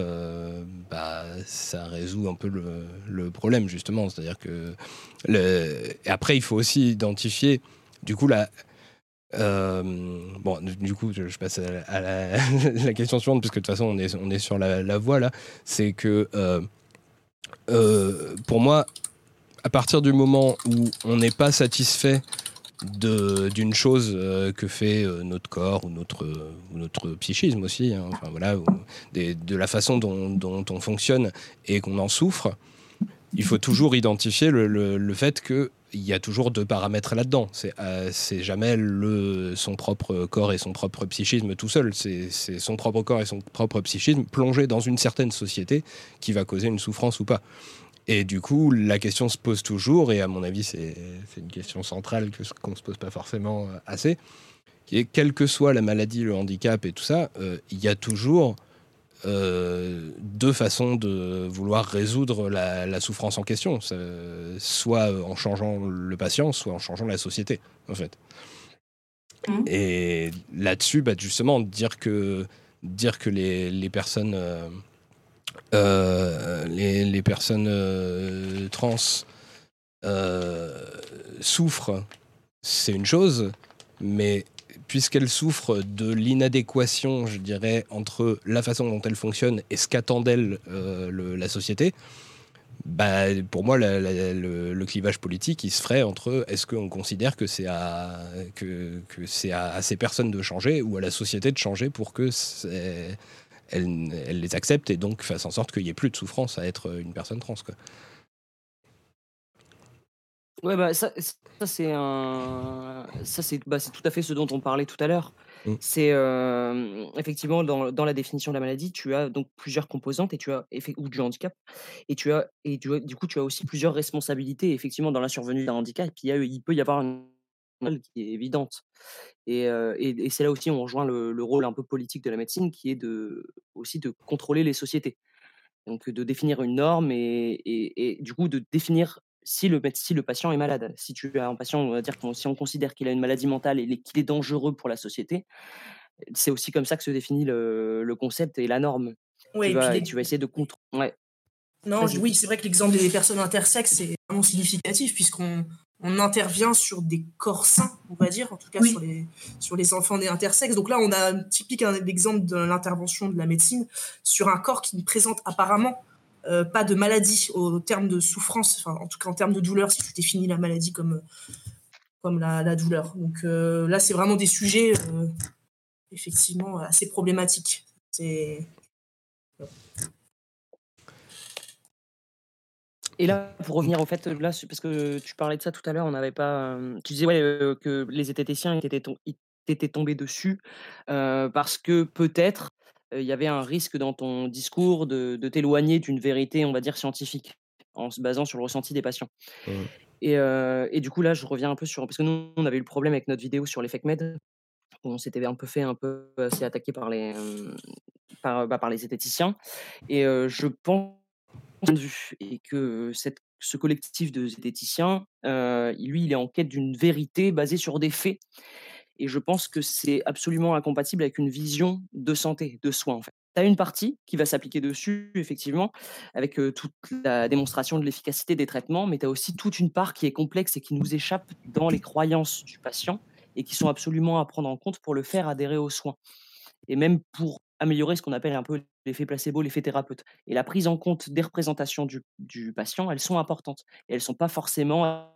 bah, ça résout un peu le, problème, justement. C'est-à-dire que. Après, il faut aussi identifier, du coup, la euh, bon, du coup, je, passe à, la, question suivante, puisque de toute façon, on est, sur la, voie là. C'est que euh, euh, pour moi, à partir du moment où on n'est pas satisfait d'une chose que fait notre corps ou notre, notre psychisme aussi, hein, enfin, voilà, de la façon dont, dont on fonctionne et qu'on en souffre, il faut toujours identifier le, le, fait que il y a toujours deux paramètres là-dedans. C'est euh, jamais le, son propre corps et son propre psychisme tout seul. C'est son propre corps et son propre psychisme plongé dans une certaine société qui va causer une souffrance ou pas. Et du coup, la question se pose toujours, et à mon avis, c'est une question centrale qu'on ne se pose pas forcément euh, assez, qui est quelle que soit la maladie, le handicap et tout ça, euh, il y a toujours euh, deux façons de vouloir résoudre la, souffrance en question, soit en changeant le patient, soit en changeant la société, en fait. Mmh. Et là-dessus, bah, justement, dire que, dire que les, les personnes, euh, les, les, personnes trans souffrent, c'est une chose, mais puisqu'elle souffre de l'inadéquation, je dirais, entre la façon dont elle fonctionne et ce qu'attend d'elle euh, la société, bah, pour moi, le, clivage politique, il se ferait entre est-ce qu'on considère que c'est à, que, à, ces personnes de changer ou à la société de changer pour que elle, les accepte et donc fasse en sorte qu'il n'y ait plus de souffrance à être une personne trans. Quoi. Ouais, bah, ça, ça c'est un... ça c'est bah, tout à fait ce dont on parlait tout à l'heure. Mmh. C'est effectivement dans, dans la définition de la maladie, tu as donc plusieurs composantes et tu as ou du handicap et tu as et du, du coup tu as aussi plusieurs responsabilités effectivement dans la survenue d'un handicap. Il, il peut y avoir une qui est évidente. Et, et, c'est là aussi on rejoint le, le, rôle un peu politique de la médecine qui est de aussi de contrôler les sociétés. Donc de définir une norme et, et, du coup de définir si le, si le patient est malade. Si tu as un patient, on va dire si on considère qu'il a une maladie mentale et qu'il est dangereux pour la société, c'est aussi comme ça que se définit le, concept et la norme. Oui, tu, vas, tu vas essayer de. Ouais. Non, oui, c'est vrai que l'exemple des personnes intersexes est vraiment significatif puisqu'on on intervient sur des corps sains, on va dire, en tout cas sur, les, sur les enfants nés intersexes. Donc là, on a un typique un, exemple de l'intervention de la médecine sur un corps qui présente apparemment euh, pas de maladie au terme de souffrance, enfin, en tout cas en termes de douleur, si tu définis la maladie comme, comme la, douleur. Donc euh, là, c'est vraiment des sujets euh, effectivement assez problématiques. C'est. Et là, pour revenir au fait, là, parce que tu parlais de ça tout à l'heure, on n'avait pas. Tu disais ouais, que les esthéticiens étaient, étaient tombés dessus parce que peut-être il y avait un risque dans ton discours de, t'éloigner d'une vérité, on va dire, scientifique, en se basant sur le ressenti des patients. Mmh. Et, du coup, là, je reviens un peu sur. Parce que nous, on avait eu le problème avec notre vidéo sur l'effet med. On s'était un peu fait un peu assez attaqué par les, par, bah, par les zététiciens. Et je pense et que ce collectif de zététiciens, lui, il est en quête d'une vérité basée sur des faits. Et je pense que c'est absolument incompatible avec une vision de santé, de soins en fait. Tu as une partie qui va s'appliquer dessus, effectivement, avec toute la démonstration de l'efficacité des traitements, mais tu as aussi toute une part qui est complexe et qui nous échappe dans les croyances du patient et qui sont absolument à prendre en compte pour le faire adhérer aux soins. Et même pour améliorer ce qu'on appelle un peu l'effet placebo, l'effet thérapeute. Et la prise en compte des représentations du, du patient, elles sont importantes. Et elles ne sont pas forcément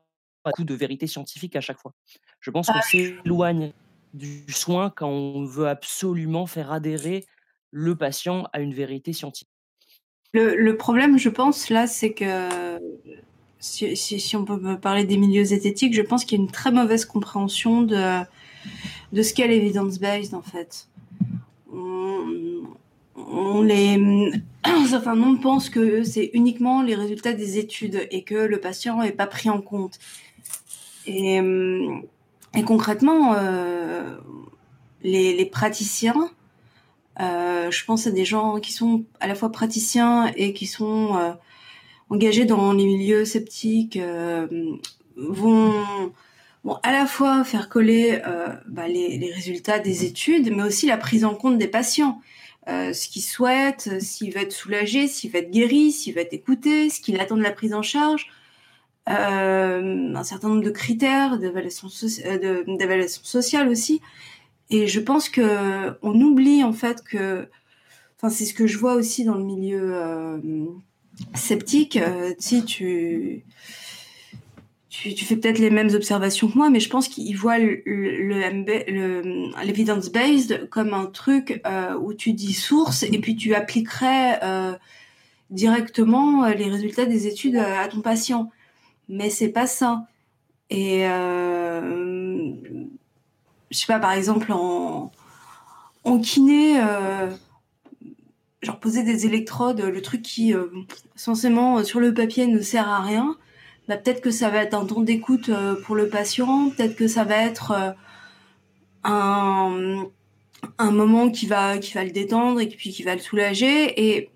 coup de vérité scientifique à chaque fois. Je pense qu'on ah. s'éloigne du soin quand on veut absolument faire adhérer le patient à une vérité scientifique. Le, problème, je pense, là, c'est que si, si, on peut parler des milieux zététiques, je pense qu'il y a une très mauvaise compréhension de, de ce qu'est l'évidence-based, en fait. On, les, enfin, on pense que c'est uniquement les résultats des études et que le patient n'est pas pris en compte. Et, euh, concrètement, euh, les, praticiens. je pense à des gens qui sont à la fois praticiens et qui sont engagés dans les milieux sceptiques, vont, à la fois faire coller bah, les, résultats des études, mais aussi la prise en compte des patients. Euh, ce qu'il souhaite, euh, s'il veut être soulagé, s'il veut être guéri, s'il veut être écouté, ce qu'il attend de la prise en charge, euh, un certain nombre de critères d'évaluation sociale aussi. Et je pense que on oublie en fait que, enfin c'est ce que je vois aussi dans le milieu sceptique. si tu tu, fais peut-être les mêmes observations que moi, mais je pense qu'il voit l'évidence based comme un truc euh, où tu dis source et puis tu appliquerais euh, directement euh, les résultats des études à ton patient. Mais c'est pas ça. Et je sais pas, par exemple en, kiné, genre poser des électrodes, le truc qui censément sur le papier ne sert à rien bah, peut-être que ça va être un temps d'écoute euh, pour le patient, peut-être que ça va être euh, un, moment qui va, qui va le détendre et puis qui va le soulager. Et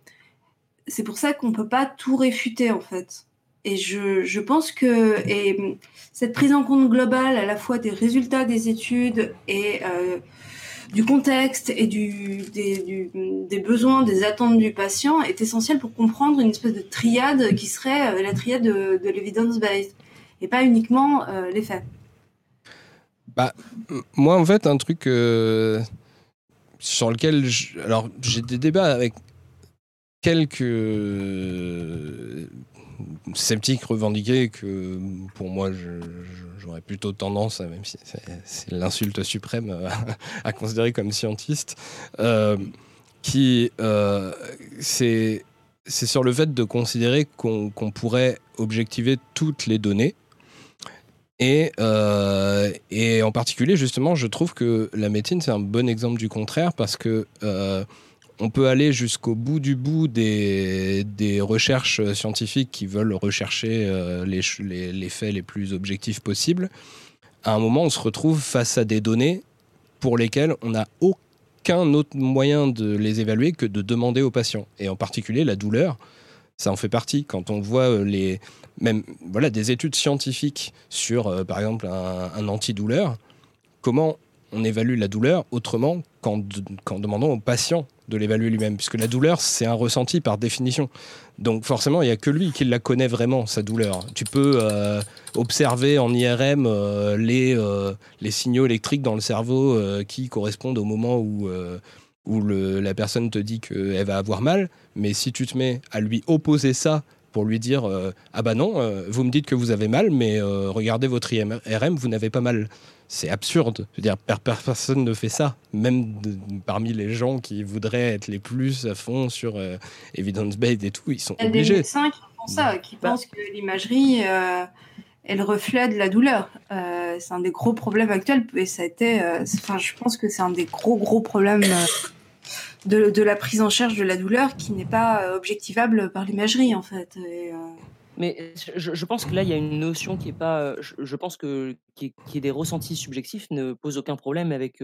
c'est pour ça qu'on peut pas tout réfuter en fait. Et je, pense que et cette prise en compte globale à la fois des résultats des études et euh, du contexte et du, des, besoins, des attentes du patient est essentiel pour comprendre une espèce de triade qui serait euh, la triade de, de l'evidence-based et pas uniquement euh, les faits. Bah, moi, en fait, un truc euh, sur lequel. alors, j'ai des débats avec quelques sceptiques revendiqués que, pour moi, j'aurais plutôt tendance, même si c'est l'insulte suprême, à, considérer comme scientiste, euh, qui euh, c'est sur le fait de considérer qu'on pourrait objectiver toutes les données. Et, euh, et, en particulier, justement, je trouve que la médecine, c'est un bon exemple du contraire parce que on peut aller jusqu'au bout du bout des, recherches scientifiques qui veulent rechercher euh, les, faits les plus objectifs possibles. À un moment, on se retrouve face à des données pour lesquelles on n'a aucun autre moyen de les évaluer que de demander aux patients. Et en particulier, la douleur, ça en fait partie. Quand on voit euh, les, même voilà, des études scientifiques sur, euh, par exemple, un, un antidouleur, comment on évalue la douleur autrement qu'en, demandant au patient de l'évaluer lui-même, puisque la douleur, c'est un ressenti par définition. Donc forcément, il n'y a que lui qui la connaît vraiment, sa douleur. Tu peux euh, observer en IRM euh, les, euh, les signaux électriques dans le cerveau qui correspondent au moment où, où la personne te dit qu'elle va avoir mal, mais si tu te mets à lui opposer ça pour lui dire Ah bah non, vous me dites que vous avez mal, mais regardez votre IRM, vous n'avez pas mal c'est absurde. Je veux dire, personne ne fait ça. Même parmi les gens qui voudraient être les plus à fond sur euh, evidence-based et tout, ils sont obligés. Il y a des médecins qui font ça, qui bah. pensent que l'imagerie euh, est le reflet de la douleur. Euh, c'est un des gros problèmes actuels et ça a été. Enfin, je pense que c'est un des gros gros problèmes. De, de, la prise en charge de la douleur qui n'est pas objectivable par l'imagerie en fait. Et, mais je, pense que là, il y a une notion qui est pas. Je, pense que qui est, des ressentis subjectifs ne pose aucun problème avec,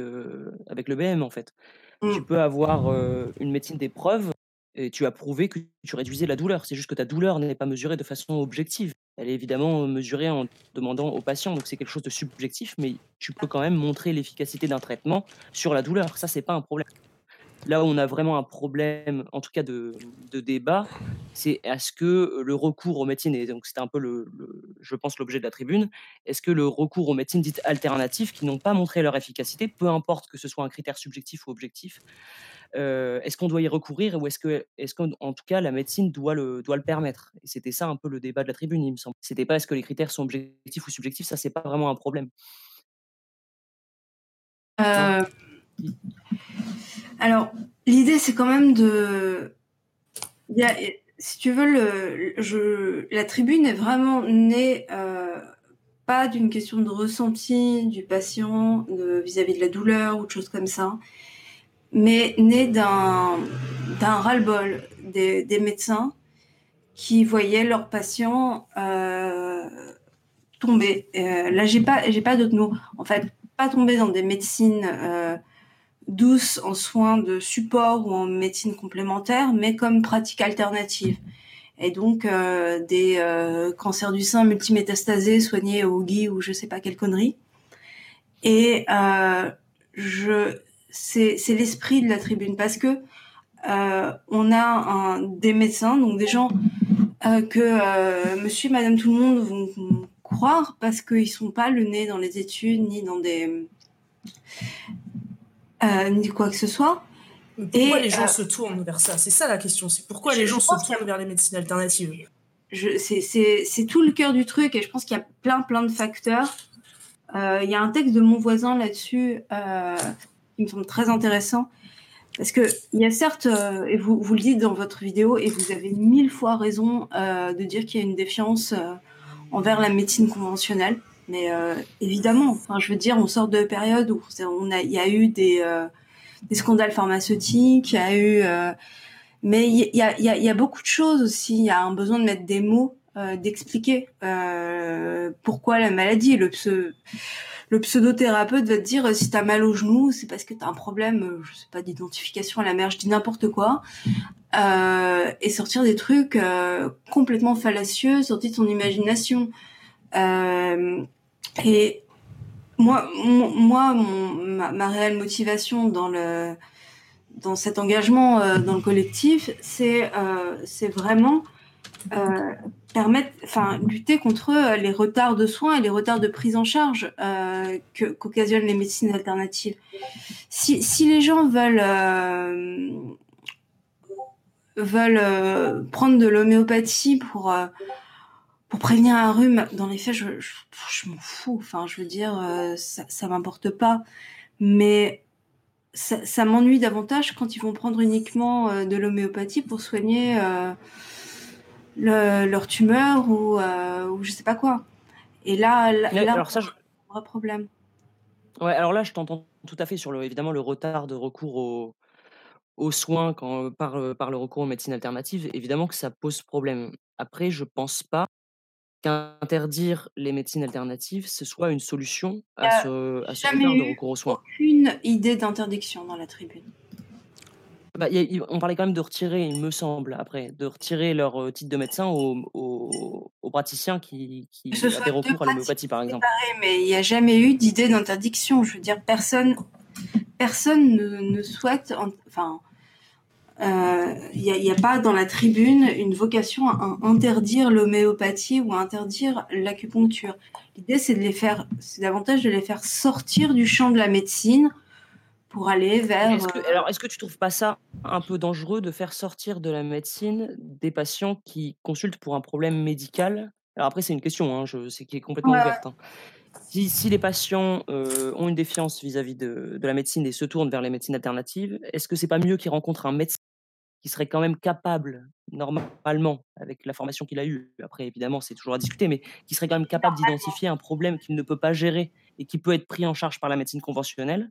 avec le BM, en fait. Tu mmh. peux avoir une médecine des preuves et tu as prouvé que tu réduisais la douleur. C'est juste que ta douleur n'est pas mesurée de façon objective. Elle est évidemment mesurée en demandant au patient, donc c'est quelque chose de subjectif, mais tu peux quand même montrer l'efficacité d'un traitement sur la douleur. Ça, c'est pas un problème. Là où on a vraiment un problème, en tout cas de, débat, c'est est-ce que le recours aux médecines, et donc c'était un peu, le, je pense, l'objet de la tribune, est-ce que le recours aux médecines dites alternatives qui n'ont pas montré leur efficacité, peu importe que ce soit un critère subjectif ou objectif, euh, est-ce qu'on doit y recourir ou est-ce que, est-ce qu'en tout cas, la médecine doit le, doit le permettre? Et c'était ça un peu le débat de la tribune, il me semble. C'était pas est-ce que les critères sont objectifs ou subjectifs, ça c'est pas vraiment un problème. Euh, alors, l'idée, c'est quand même de. si tu veux, la tribune est vraiment née euh, pas d'une question de ressenti du patient vis-à-vis de, la douleur ou de choses comme ça, mais née d'un ras-le-bol des, médecins qui voyaient leurs patients euh, tomber. Euh, là, j'ai pas, j'ai pas d'autres mots. En fait, pas tomber dans des médecines douce en soins de support ou en médecine complémentaire, mais comme pratique alternative. Et donc des cancers du sein multimétastasés soignés au GUI ou je sais pas quelle connerie. Et je, c'est l'esprit de la tribune parce que on a des médecins, donc des gens que Monsieur et Madame tout le monde vont croire parce qu'ils sont pas le nez dans les études ni dans des euh, ni quoi que ce soit. pourquoi les gens euh, se tournent vers ça? C'est ça la question. C'est pourquoi les gens se tournent vers les médecines alternatives? C'est tout le cœur du truc et je pense qu'il y a plein plein de facteurs. Euh, il y a un texte de mon voisin là-dessus qui me semble très intéressant. Parce que il y a certes, et vous, vous le dites dans votre vidéo, et vous avez mille fois raison de dire qu'il y a une défiance envers la médecine conventionnelle. Mais euh, évidemment, enfin, je veux dire, on sort de périodes où on a, il y a eu des, euh, des scandales pharmaceutiques, il y a eu, euh, mais il y a, y, a, y a, beaucoup de choses aussi. Il y a un besoin de mettre des mots, d'expliquer pourquoi la maladie. Le, le pseudothérapeute va te dire si t'as mal au genou, c'est parce que t'as un problème, je sais pas, d'identification à la mère, je dis n'importe quoi, euh, et sortir des trucs complètement fallacieux, sortis de son imagination. Euh, et moi, moi ma, ma, réelle motivation dans le dans cet engagement euh, dans le collectif, c'est euh, c'est vraiment euh, permettre, enfin lutter contre les retards de soins et les retards de prise en charge euh, qu'occasionnent les médecines alternatives. Si, si les gens veulent veulent prendre de l'homéopathie pour pour prévenir un rhume, dans les faits, je, je, m'en fous. Enfin, je veux dire, euh, ça, ça m'importe pas. Mais ça, ça m'ennuie davantage quand ils vont prendre uniquement euh, de l'homéopathie pour soigner euh, le, leur tumeur ou, ou je sais pas quoi. Et là, là, alors ça, je... un vrai problème. Ouais, alors là, je t'entends tout à fait sur le, évidemment le retard de recours aux, aux soins quand, par, par le recours aux médecines alternatives. Évidemment que ça pose problème. Après, je pense pas qu'interdire les médecines alternatives, ce soit une solution à ce, à ce de recours aux soins? Aucune idée d'interdiction dans la tribune. Bah, y a, on parlait quand même de retirer, il me semble, après, de retirer leur titre de médecin aux, aux, aux praticiens qui, qui des recours à l'homéopathie, par exemple. mais il n'y a jamais eu d'idée d'interdiction. Je veux dire, personne, personne ne, ne souhaite, enfin, il euh, n'y a, a, pas dans la tribune une vocation à interdire l'homéopathie ou à interdire l'acupuncture. L'idée, c'est de les faire, c'est davantage de les faire sortir du champ de la médecine pour aller vers. Est-ce que, alors, est-ce que tu trouves pas ça un peu dangereux de faire sortir de la médecine des patients qui consultent pour un problème médical? Alors après, c'est une question, hein, je sais qui est complètement ouverte. Hein. Si, si, les patients euh, ont une défiance vis-à-vis de, de, la médecine et se tournent vers les médecines alternatives, est-ce que c'est pas mieux qu'ils rencontrent un médecin qui serait quand même capable, normalement, avec la formation qu'il a eue, après évidemment c'est toujours à discuter, mais qui serait quand même capable d'identifier un problème qu'il ne peut pas gérer et qui peut être pris en charge par la médecine conventionnelle.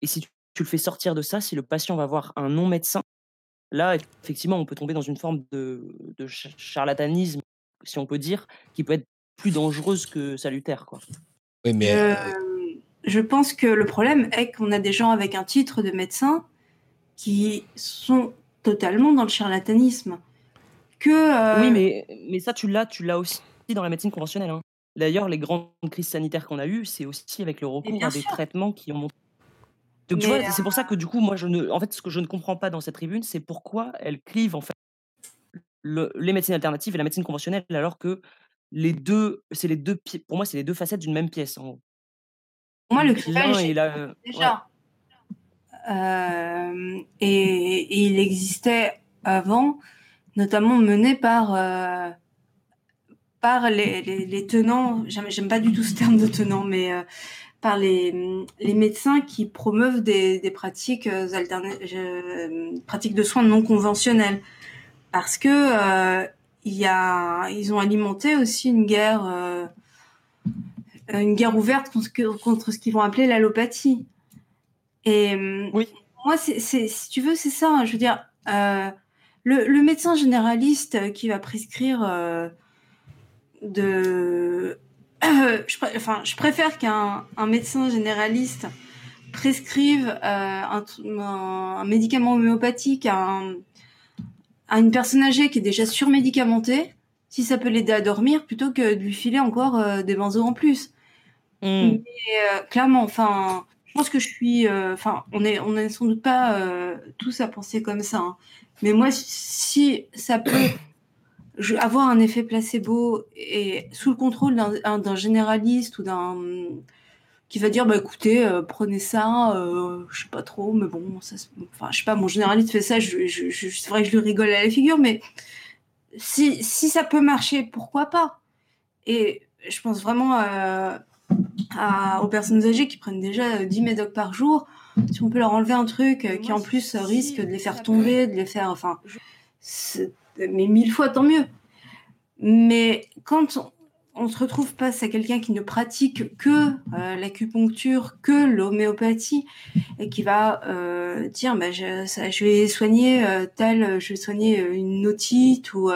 Et si tu, le fais sortir de ça, si le patient va voir un non-médecin, là, effectivement, on peut tomber dans une forme de, de, charlatanisme, si on peut dire, qui peut être plus dangereuse que salutaire. Quoi. Oui, mais... Euh, je pense que le problème est qu'on a des gens avec un titre de médecin qui sont totalement dans le charlatanisme. Que, euh, Oui, mais, mais ça, tu l'as, tu l'as aussi dans la médecine conventionnelle. Hein. D'ailleurs, les grandes crises sanitaires qu'on a eues, c'est aussi avec le recours à des traitements qui ont monté. Donc, tu vois, c'est pour ça que du coup, moi, je ne, en fait, ce que je ne comprends pas dans cette tribune, c'est pourquoi elle clive en fait le, les médecines alternatives et la médecine conventionnelle, alors que les deux, c'est les deux, pour moi, c'est les deux facettes d'une même pièce. En Moi, le clivage, déjà, euh, et, il existait avant, notamment mené par euh, par les, tenants. J'aime pas du tout ce terme de tenant, mais euh, par les, les médecins qui promeuvent des, des pratiques pratiques de soins non conventionnels, parce que il y a, ils ont alimenté aussi une guerre, une guerre ouverte contre, contre ce qu'ils vont appeler l'allopathie. Et euh, oui. moi, c'est, si tu veux, c'est ça. Hein, je veux dire, euh, le, le, médecin généraliste qui va prescrire euh, de... je, enfin, je préfère qu'un un médecin généraliste prescrivent un, un, médicament homéopathique à, à, une personne âgée qui est déjà surmédicamentée, si ça peut l'aider à dormir, plutôt que de lui filer encore des benzos en plus. Mm. Mais clairement, enfin, je pense que je suis, enfin, on est, on sans doute pas tous à penser comme ça. Hein. Mais moi, si ça peut avoir un effet placebo et sous le contrôle d'un généraliste ou d'un qui va dire bah écoutez euh, prenez ça euh, je sais pas trop mais bon ça enfin je sais pas mon généraliste fait ça je, je, c'est vrai que je lui rigole à la figure mais si, si ça peut marcher pourquoi pas? Et je pense vraiment à, aux personnes âgées qui prennent déjà 10 médocs par jour. Si on peut leur enlever un truc euh, qui en plus risque de les faire tomber de les faire enfin mais mille fois tant mieux. Mais quand on, se retrouve face à quelqu'un qui ne pratique que euh, l'acupuncture, que l'homéopathie, et qui va euh, dire bah, je, je, vais soigner euh, tel, je vais soigner une otite ou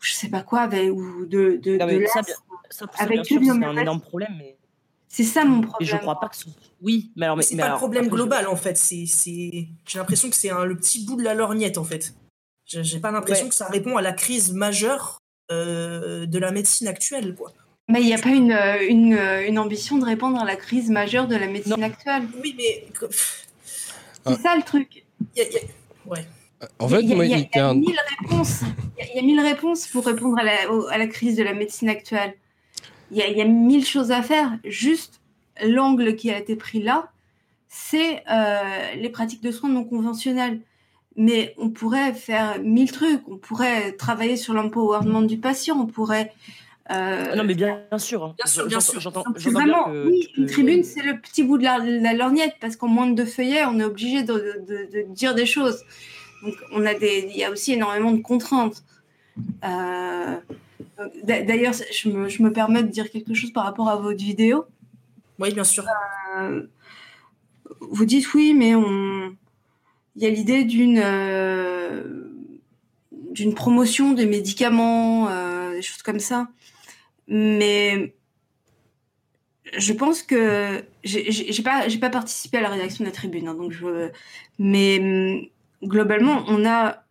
je sais pas quoi, ou de, de, de ça, ça, avec c'est un énorme problème. Mais... C'est ça mon problème. Et je crois pas que oui, mais alors mais, c'est pas le problème global en fait. C'est, j'ai l'impression que c'est le petit bout de la lorgnette en fait. J'ai pas l'impression que ça répond à la crise majeure euh, de la médecine actuelle, quoi. Mais il n'y a pas une, euh, une, euh, une, ambition de répondre à la crise majeure de la médecine actuelle. Oui, mais. C'est ça le truc. Ouais. En fait, il y a, y a, mille réponses. Il y, a mille réponses pour répondre à la, à la crise de la médecine actuelle. Il y, y a, mille choses à faire. Juste l'angle qui a été pris là, c'est euh, les pratiques de soins non conventionnelles mais on pourrait faire mille trucs. On pourrait travailler sur l'empowerment du patient. On pourrait. Euh... Non, mais bien, sûr. Hein. Bien sûr, bien sûr. J'entends. Vraiment, oui, une tribune, c'est le petit bout de la, lorgnette parce qu'en moins de deux feuillets, on est obligé de, de, de, dire des choses. Donc, on a des, il y a aussi énormément de contraintes. Euh... D'ailleurs, je me, je me, permets de dire quelque chose par rapport à votre vidéo. Oui, bien sûr. Euh... Vous dites oui, mais on il y a l'idée d'une euh, d'une promotion des médicaments, euh, des choses comme ça. Mais je pense que j'ai pas j'ai pas participé à la rédaction de la tribune, hein, donc je, mais mm, globalement on a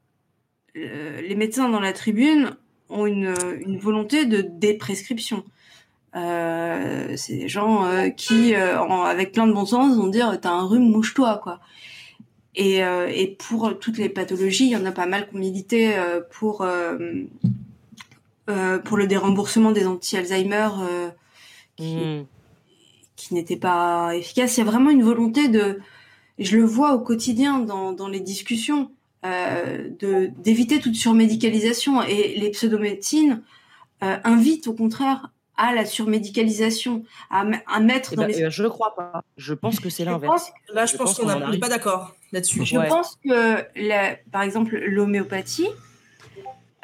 euh, les médecins dans la tribune ont une, une volonté de déprescription. Euh, c'est des gens qui, avec plein de bon sens, vont dire t'as un rhume, mouche-toi quoi. Et, euh, et, pour toutes les pathologies, il y en a pas mal qui ont milité euh, pour, euh, pour le déremboursement des anti-Alzheimer qui, mmh. qui n'étaient pas efficaces. Il y a vraiment une volonté de, je le vois au quotidien dans, dans les discussions, de d'éviter toute surmédicalisation. Et les pseudomédecines invitent au contraire à la surmédicalisation, à, à mettre eh dans ben, les... Ben, je ne crois pas. Je pense que c'est l'inverse. Là, je, pense, qu'on n'est pas d'accord là-dessus. Je pense que, la, par exemple, l'homéopathie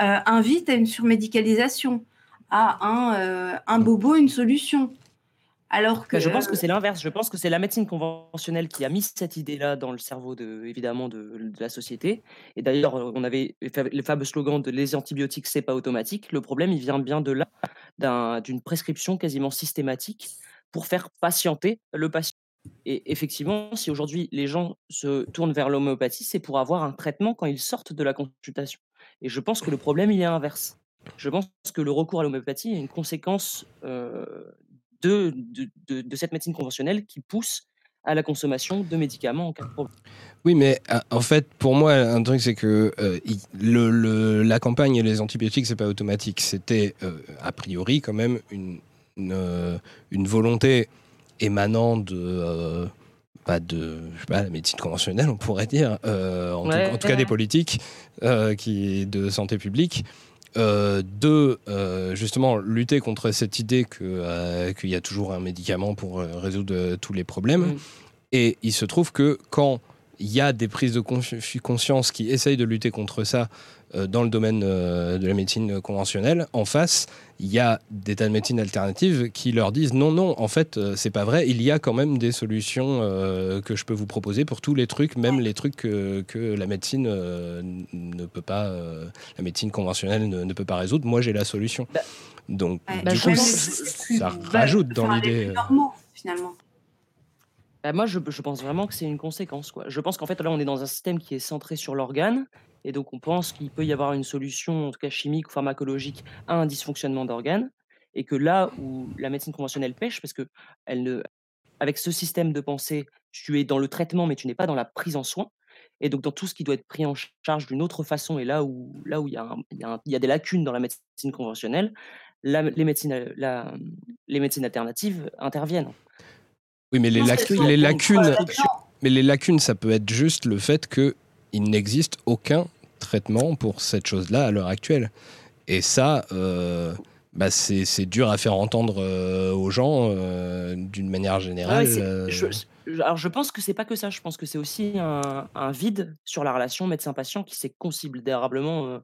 euh, invite à une surmédicalisation, à un, euh, un bobo, une solution. Alors que... je pense que c'est l'inverse. Je pense que c'est la médecine conventionnelle qui a mis cette idée-là dans le cerveau, de, évidemment, de, de la société. Et d'ailleurs, on avait le fameux slogan de les antibiotiques, c'est pas automatique. Le problème, il vient bien de là, d'une prescription quasiment systématique pour faire patienter le patient. Et effectivement, si aujourd'hui les gens se tournent vers l'homéopathie, c'est pour avoir un traitement quand ils sortent de la consultation. Et je pense que le problème, il est inverse. Je pense que le recours à l'homéopathie est une conséquence euh, de, de, de, cette médecine conventionnelle qui pousse à la consommation de médicaments en cas de problème. Oui, mais euh, en fait, pour moi, un truc, c'est que euh, le, le, la campagne et les antibiotiques, c'est pas automatique. C'était, euh, a priori, quand même, une, une, une volonté émanant de. pas de je sais pas, la médecine conventionnelle, on pourrait dire, en, tout, en, tout, cas des politiques qui, de santé publique, euh, de euh, justement lutter contre cette idée euh, qu'il y a toujours un médicament pour résoudre tous les problèmes. Et il se trouve que quand il y a des prises de conscience qui essayent de lutter contre ça dans le domaine euh, de la médecine conventionnelle, en face, il y a des tas de médecines alternatives qui leur disent non, non, en fait, euh, c'est pas vrai. Il y a quand même des solutions que je peux vous proposer pour tous les trucs, même les trucs que, que la médecine ne peut pas, la médecine conventionnelle ne, peut pas résoudre. Moi, j'ai la solution. Bah, Donc, du coup, ça rajoute dans l'idée. finalement. Bah, moi, je, je pense vraiment que c'est une conséquence. Quoi. Je pense qu'en fait, là, on est dans un système qui est centré sur l'organe. Et donc, on pense qu'il peut y avoir une solution, en tout cas chimique ou pharmacologique, à un dysfonctionnement d'organes. Et que là où la médecine conventionnelle pêche, parce que elle ne, avec ce système de pensée, tu es dans le traitement, mais tu n'es pas dans la prise en soin. Et donc, dans tout ce qui doit être pris en charge d'une autre façon, et là où, là où il, y a il, y a des lacunes dans la médecine conventionnelle, les, médecines, la, les médecines alternatives interviennent. Oui, mais les, les lacunes, mais les lacunes, ça peut être juste le fait qu'il n'existe aucun traitement pour cette chose-là à l'heure actuelle. Et ça, euh, bah c'est dur à faire entendre euh, aux gens euh, d'une manière générale. je, alors je pense que c'est pas que ça, je pense que c'est aussi un, un, vide sur la relation médecin-patient qui s'est considérablement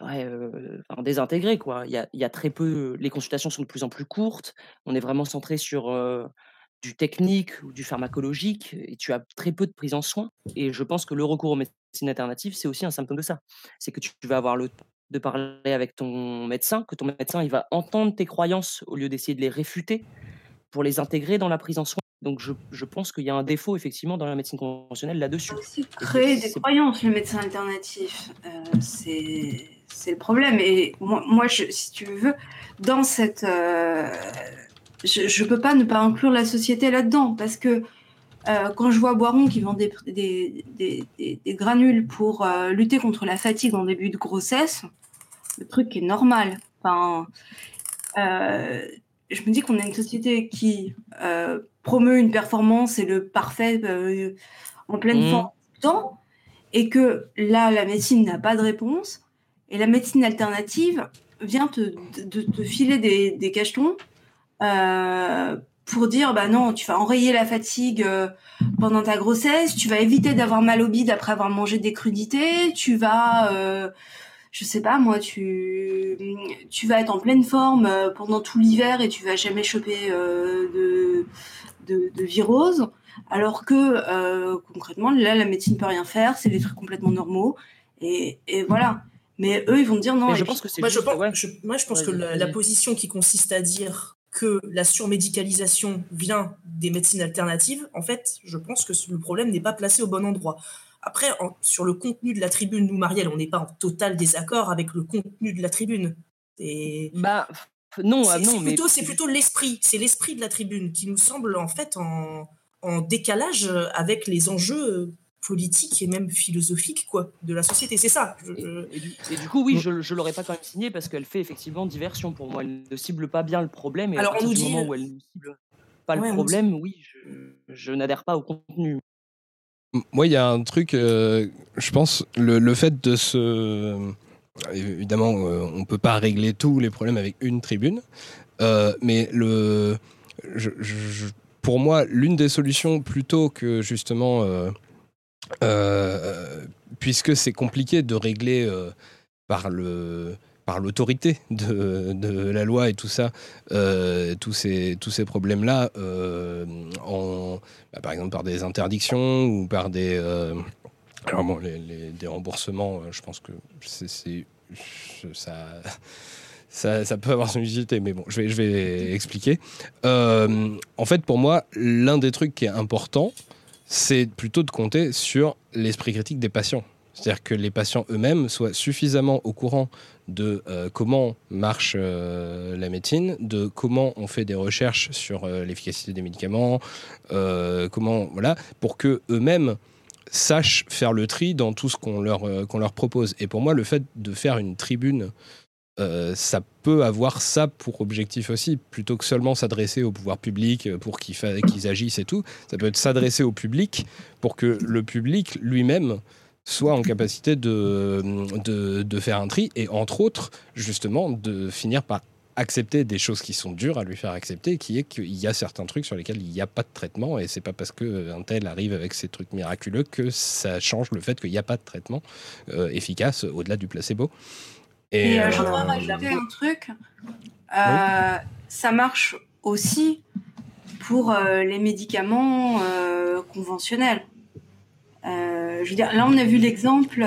ouais, désintégré. Quoi. Il, y a, il y a très peu, les consultations sont de plus en plus courtes, on est vraiment centré sur du technique ou du pharmacologique et tu as très peu de prise en soin. Et je pense que le recours aux médecines alternatives, c'est aussi un symptôme de ça. C'est que tu vas avoir le temps de parler avec ton médecin, que ton médecin il va entendre tes croyances au lieu d'essayer de les réfuter pour les intégrer dans la prise en soin. Donc je, je pense qu'il y a un défaut effectivement dans la médecine conventionnelle là-dessus. C'est créer des croyances, le médecin alternatif. Euh, c'est le problème. Et moi, moi je, si tu veux, dans cette... Euh, je ne peux pas ne pas inclure la société là-dedans parce que euh, quand je vois Boiron qui vend des, des, des, des granules pour euh, lutter contre la fatigue en début de grossesse, le truc est normal. Enfin, euh, je me dis qu'on est une société qui promeut une performance et le parfait en pleine mmh. forme tout le temps, et que là, la médecine n'a pas de réponse, et la médecine alternative vient te, de, te filer des, des cachetons euh, pour dire bah non, tu vas enrayer la fatigue euh, pendant ta grossesse, tu vas éviter d'avoir mal au bide après avoir mangé des crudités, tu vas euh, je sais pas moi, tu tu vas être en pleine forme pendant tout l'hiver et tu vas jamais choper de, de, de virose. Alors que concrètement, là, la médecine peut rien faire, c'est des trucs complètement normaux. Et, et voilà. Mais eux, ils vont dire non. je pense que c'est. Moi, je pense, moi, je pense que la, position qui consiste à dire que la surmédicalisation vient des médecines alternatives, en fait, je pense que le problème n'est pas placé au bon endroit. Après, sur le contenu de la tribune, nous, Marielle, on n'est pas en total désaccord avec le contenu de la tribune. Et... Bah, non, c'est, non, plutôt, C'est plutôt l'esprit, c'est l'esprit de la tribune qui nous semble en fait en, en décalage avec les enjeux politique et même philosophique quoi, de la société. C'est ça. Et, du, coup, oui, je ne l'aurais pas quand même signé parce qu'elle fait effectivement diversion pour moi. Elle ne cible pas bien le problème. Et Alors, on nous dit. moment où elle ne cible pas le problème, oui, je, n'adhère pas au contenu. Moi, il y a un truc, euh, je pense, le, le, fait de se. Évidemment, euh, on ne peut pas régler tous les problèmes avec une tribune, euh, mais le. Je, pour moi, l'une des solutions, plutôt que justement euh, puisque c'est compliqué de régler euh, par le par l'autorité de, la loi et tout ça, euh, tous ces, tous ces problèmes-là, en, bah, par exemple par des interdictions ou par des... bon, les, des remboursements, je pense que ça, ça, ça, peut avoir son utilité, mais bon, je vais, je vais expliquer. en fait, pour moi, l'un des trucs qui est important, c'est plutôt de compter sur l'esprit critique des patients. C'est-à-dire que les patients eux-mêmes soient suffisamment au courant de euh, comment marche euh, la médecine, de comment on fait des recherches sur euh, l'efficacité des médicaments, comment voilà, pour que eux-mêmes sachent faire le tri dans tout ce qu'on leur qu'on leur propose. Et pour moi, le fait de faire une tribune euh, ça peut avoir ça pour objectif aussi, plutôt que seulement s'adresser au pouvoir public euh, pour qu'ils agissent et tout. Ça peut être s'adresser au public pour que le public lui-même soit en capacité de, faire un tri et entre autres, justement, de finir par accepter des choses qui sont dures à lui faire accepter, qui est qu'il y a certains trucs sur lesquels il n'y a pas de traitement et c'est pas parce qu'un tel arrive avec ces trucs miraculeux que ça change le fait qu'il n'y a pas de traitement euh, efficace au-delà du placebo. Et, euh, je voudrais rajouter un truc. Euh, ça marche aussi pour euh, les médicaments conventionnels. je veux dire, là, on a vu l'exemple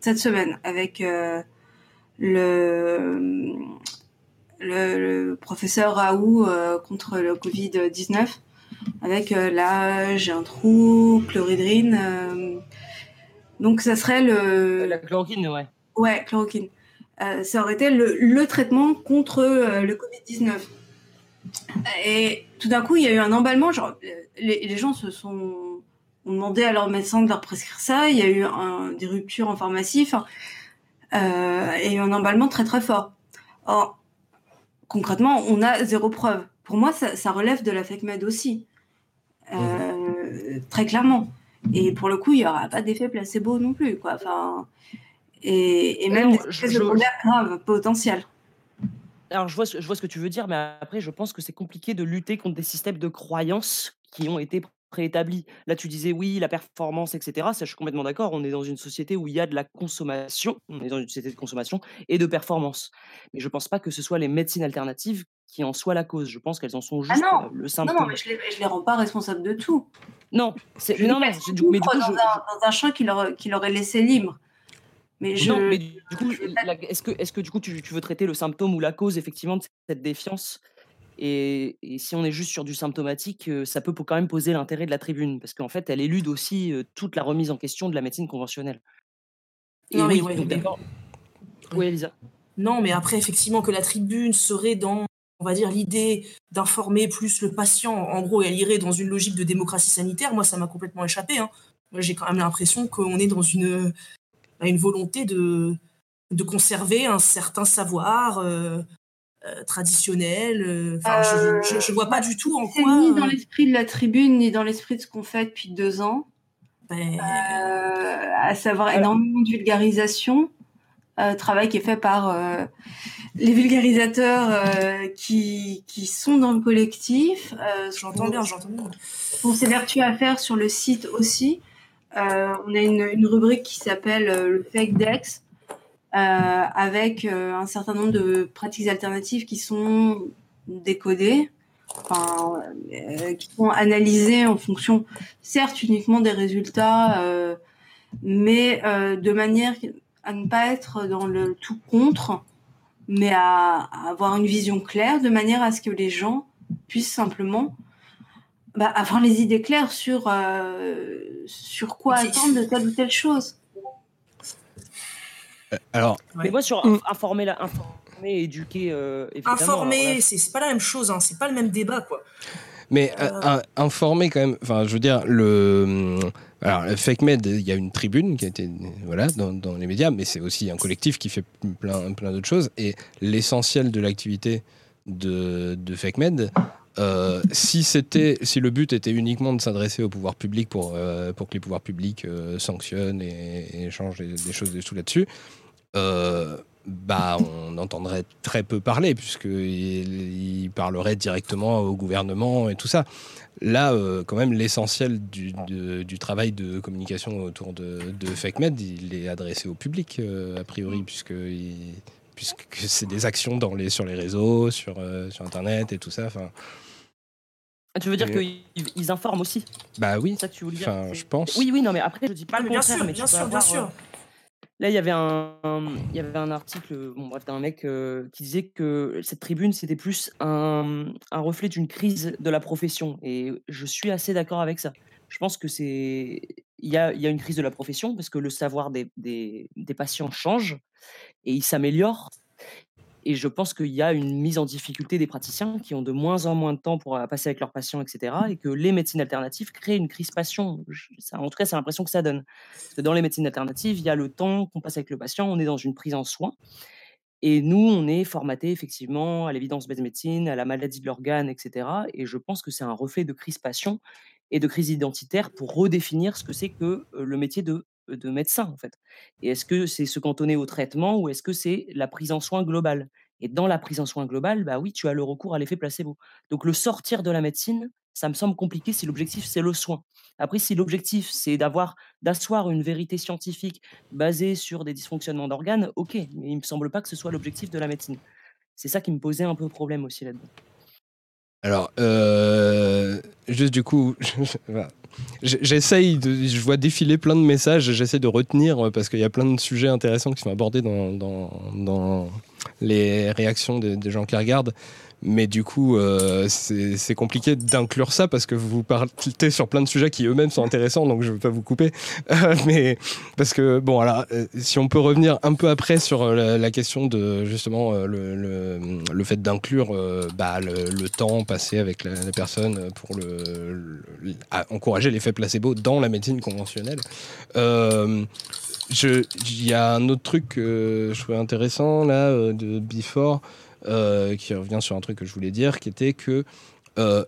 cette semaine avec le, le, professeur Raoult contre le Covid-19 avec l'âge, un trou, chloridrine. donc ça serait le... La chloroquine, ouais. Ouais, chloroquine. ça aurait été le, traitement contre le Covid-19. Et tout d'un coup, il y a eu un emballement. Genre, les, gens se sont ont demandé à leur médecin de leur prescrire ça. Il y a eu des ruptures en pharmacie. Enfin, euh, et un emballement très très fort. Or, concrètement, on a zéro preuve. Pour moi, ça, relève de la fake med aussi, euh, mhm. très clairement. Et pour le coup, il n'y aura pas d'effet placebo non plus, quoi. Enfin, et, même des effets secondaires graves potentiels. Alors, je vois, je vois ce que tu veux dire, mais après, je pense que c'est compliqué de lutter contre des systèmes de croyances qui ont été préétabli. Là, tu disais oui, la performance, etc. Ça, je suis complètement d'accord. On est dans une société où il y a de la consommation, on est dans une société de consommation et de performance. Mais je ne pense pas que ce soit les médecines alternatives qui en soient la cause. Je pense qu'elles en sont ah juste le symptôme. Non, non, mais je ne les, les, rends pas responsables de tout. Non, c'est non, non. mais du coup, dans, un, dans un champ qui leur, qui leur est laissé libre. Mais je... Non, mais du coup, est-ce que, est que du coup, tu, tu, veux traiter le symptôme ou la cause effectivement de cette défiance? Et, si on est juste sur du symptomatique, ça peut quand même poser l'intérêt de la tribune, parce qu'en fait, elle élude aussi toute la remise en question de la médecine conventionnelle. non, oui, mais d'accord. Oui, Elisa. Non, mais après, effectivement, que la tribune serait dans, on va dire, l'idée d'informer plus le patient, en gros, elle irait dans une logique de démocratie sanitaire, moi, ça m'a complètement échappé. Hein. Moi, j'ai quand même l'impression qu'on est dans une, une volonté de, de conserver un certain savoir, euh, traditionnel. Euh, enfin, je, ne vois pas du tout en quoi. Ni dans euh, l'esprit de la tribune, ni dans l'esprit de ce qu'on fait depuis deux ans. Ben... à savoir énormément de vulgarisation. travail qui est fait par les vulgarisateurs qui, qui sont dans le collectif. j'entends bien, j'entends bien. On s'évertue à faire sur le site aussi. On a une, rubrique qui s'appelle le Fake Dex, euh, avec euh, un certain nombre de pratiques alternatives qui sont décodées, euh, qui sont analysées en fonction, certes uniquement des résultats, mais de manière à ne pas être dans le tout contre, mais à, avoir une vision claire, de manière à ce que les gens puissent simplement bah, avoir les idées claires sur, sur quoi attendre de telle ou telle chose. Euh, alors, mais moi sur mm. informer, la, informer, éduquer, euh, informer, c'est pas la même chose, hein, c'est pas le même débat, quoi. Mais euh, informer quand même, enfin, je veux dire, le. Alors, Fake Med, il y a une tribune qui a été voilà, dans, dans les médias, mais c'est aussi un collectif qui fait plein, plein d'autres choses. Et l'essentiel de l'activité de, de Fake Med, si, c'était, si le but était uniquement de s'adresser au pouvoir public pour, pour que les pouvoirs publics sanctionnent et, changent des, des choses dessous là-dessus, euh, bah, on entendrait très peu parler, puisqu'il il parlerait directement au gouvernement et tout ça. Là, euh, quand même, l'essentiel du, du, travail de communication autour de, FakeMed, il est adressé au public, euh, a priori, puisque, puisque c'est des actions sur les réseaux, sur, sur Internet et tout ça. Tu veux dire qu'ils informent aussi? Bah oui. Ça que tu voulais dire Enfin, je pense. Oui, oui, non, mais après, je dis pas le bien contraire. Sûr, bien sûr, bien sûr. Là, il y avait un, il y avait un article, bon, bref, d'un mec qui disait que cette tribune, c'était plus un, un reflet d'une crise de la profession. Et je suis assez d'accord avec ça. Je pense que c'est. Il y a, il y a une crise de la profession parce que le savoir des, des, des patients change et il s'améliore. Et je pense qu'il y a une mise en difficulté des praticiens qui ont de moins en moins de temps pour passer avec leurs patients, etc. Et que les médecines alternatives créent une crispation. Ça, en tout cas, c'est l'impression que ça donne. Que dans les médecines alternatives, il y a le temps qu'on passe avec le patient, on est dans une prise en soin. Et nous, on est formaté effectivement à l'évidence-based médecine, à la maladie de l'organe, etc. Et je pense que c'est un reflet de crispation et de crise identitaire pour redéfinir ce que c'est que le métier de de médecin, en fait. Et est-ce que c'est se cantonner au traitement ou est-ce que c'est la prise en soin globale? Et dans la prise en soin globale, bah oui, tu as le recours à l'effet placebo. Donc le sortir de la médecine, ça me semble compliqué si l'objectif c'est le soin. Après, si l'objectif c'est d'avoir d'asseoir une vérité scientifique basée sur des dysfonctionnements d'organes, ok, mais il me semble pas que ce soit l'objectif de la médecine. C'est ça qui me posait un peu problème aussi là-dedans. Alors, euh, juste du coup, j'essaye de. Je vois défiler plein de messages, j'essaie de retenir euh, parce qu'il y a plein de sujets intéressants qui sont abordés dans, les réactions des, gens qui regardent. Mais du coup, euh, c'est compliqué d'inclure ça parce que vous partez sur plein de sujets qui eux-mêmes sont intéressants, donc je ne veux pas vous couper. mais parce que, bon, alors, si on peut revenir un peu après sur la, question de justement le, fait d'inclure bah, le, temps passé avec la, personne pour encourager l'effet placebo dans la médecine conventionnelle. Il y a un autre truc que je trouvais intéressant là euh, de Before euh, qui revient sur un truc que je voulais dire, qui était que euh,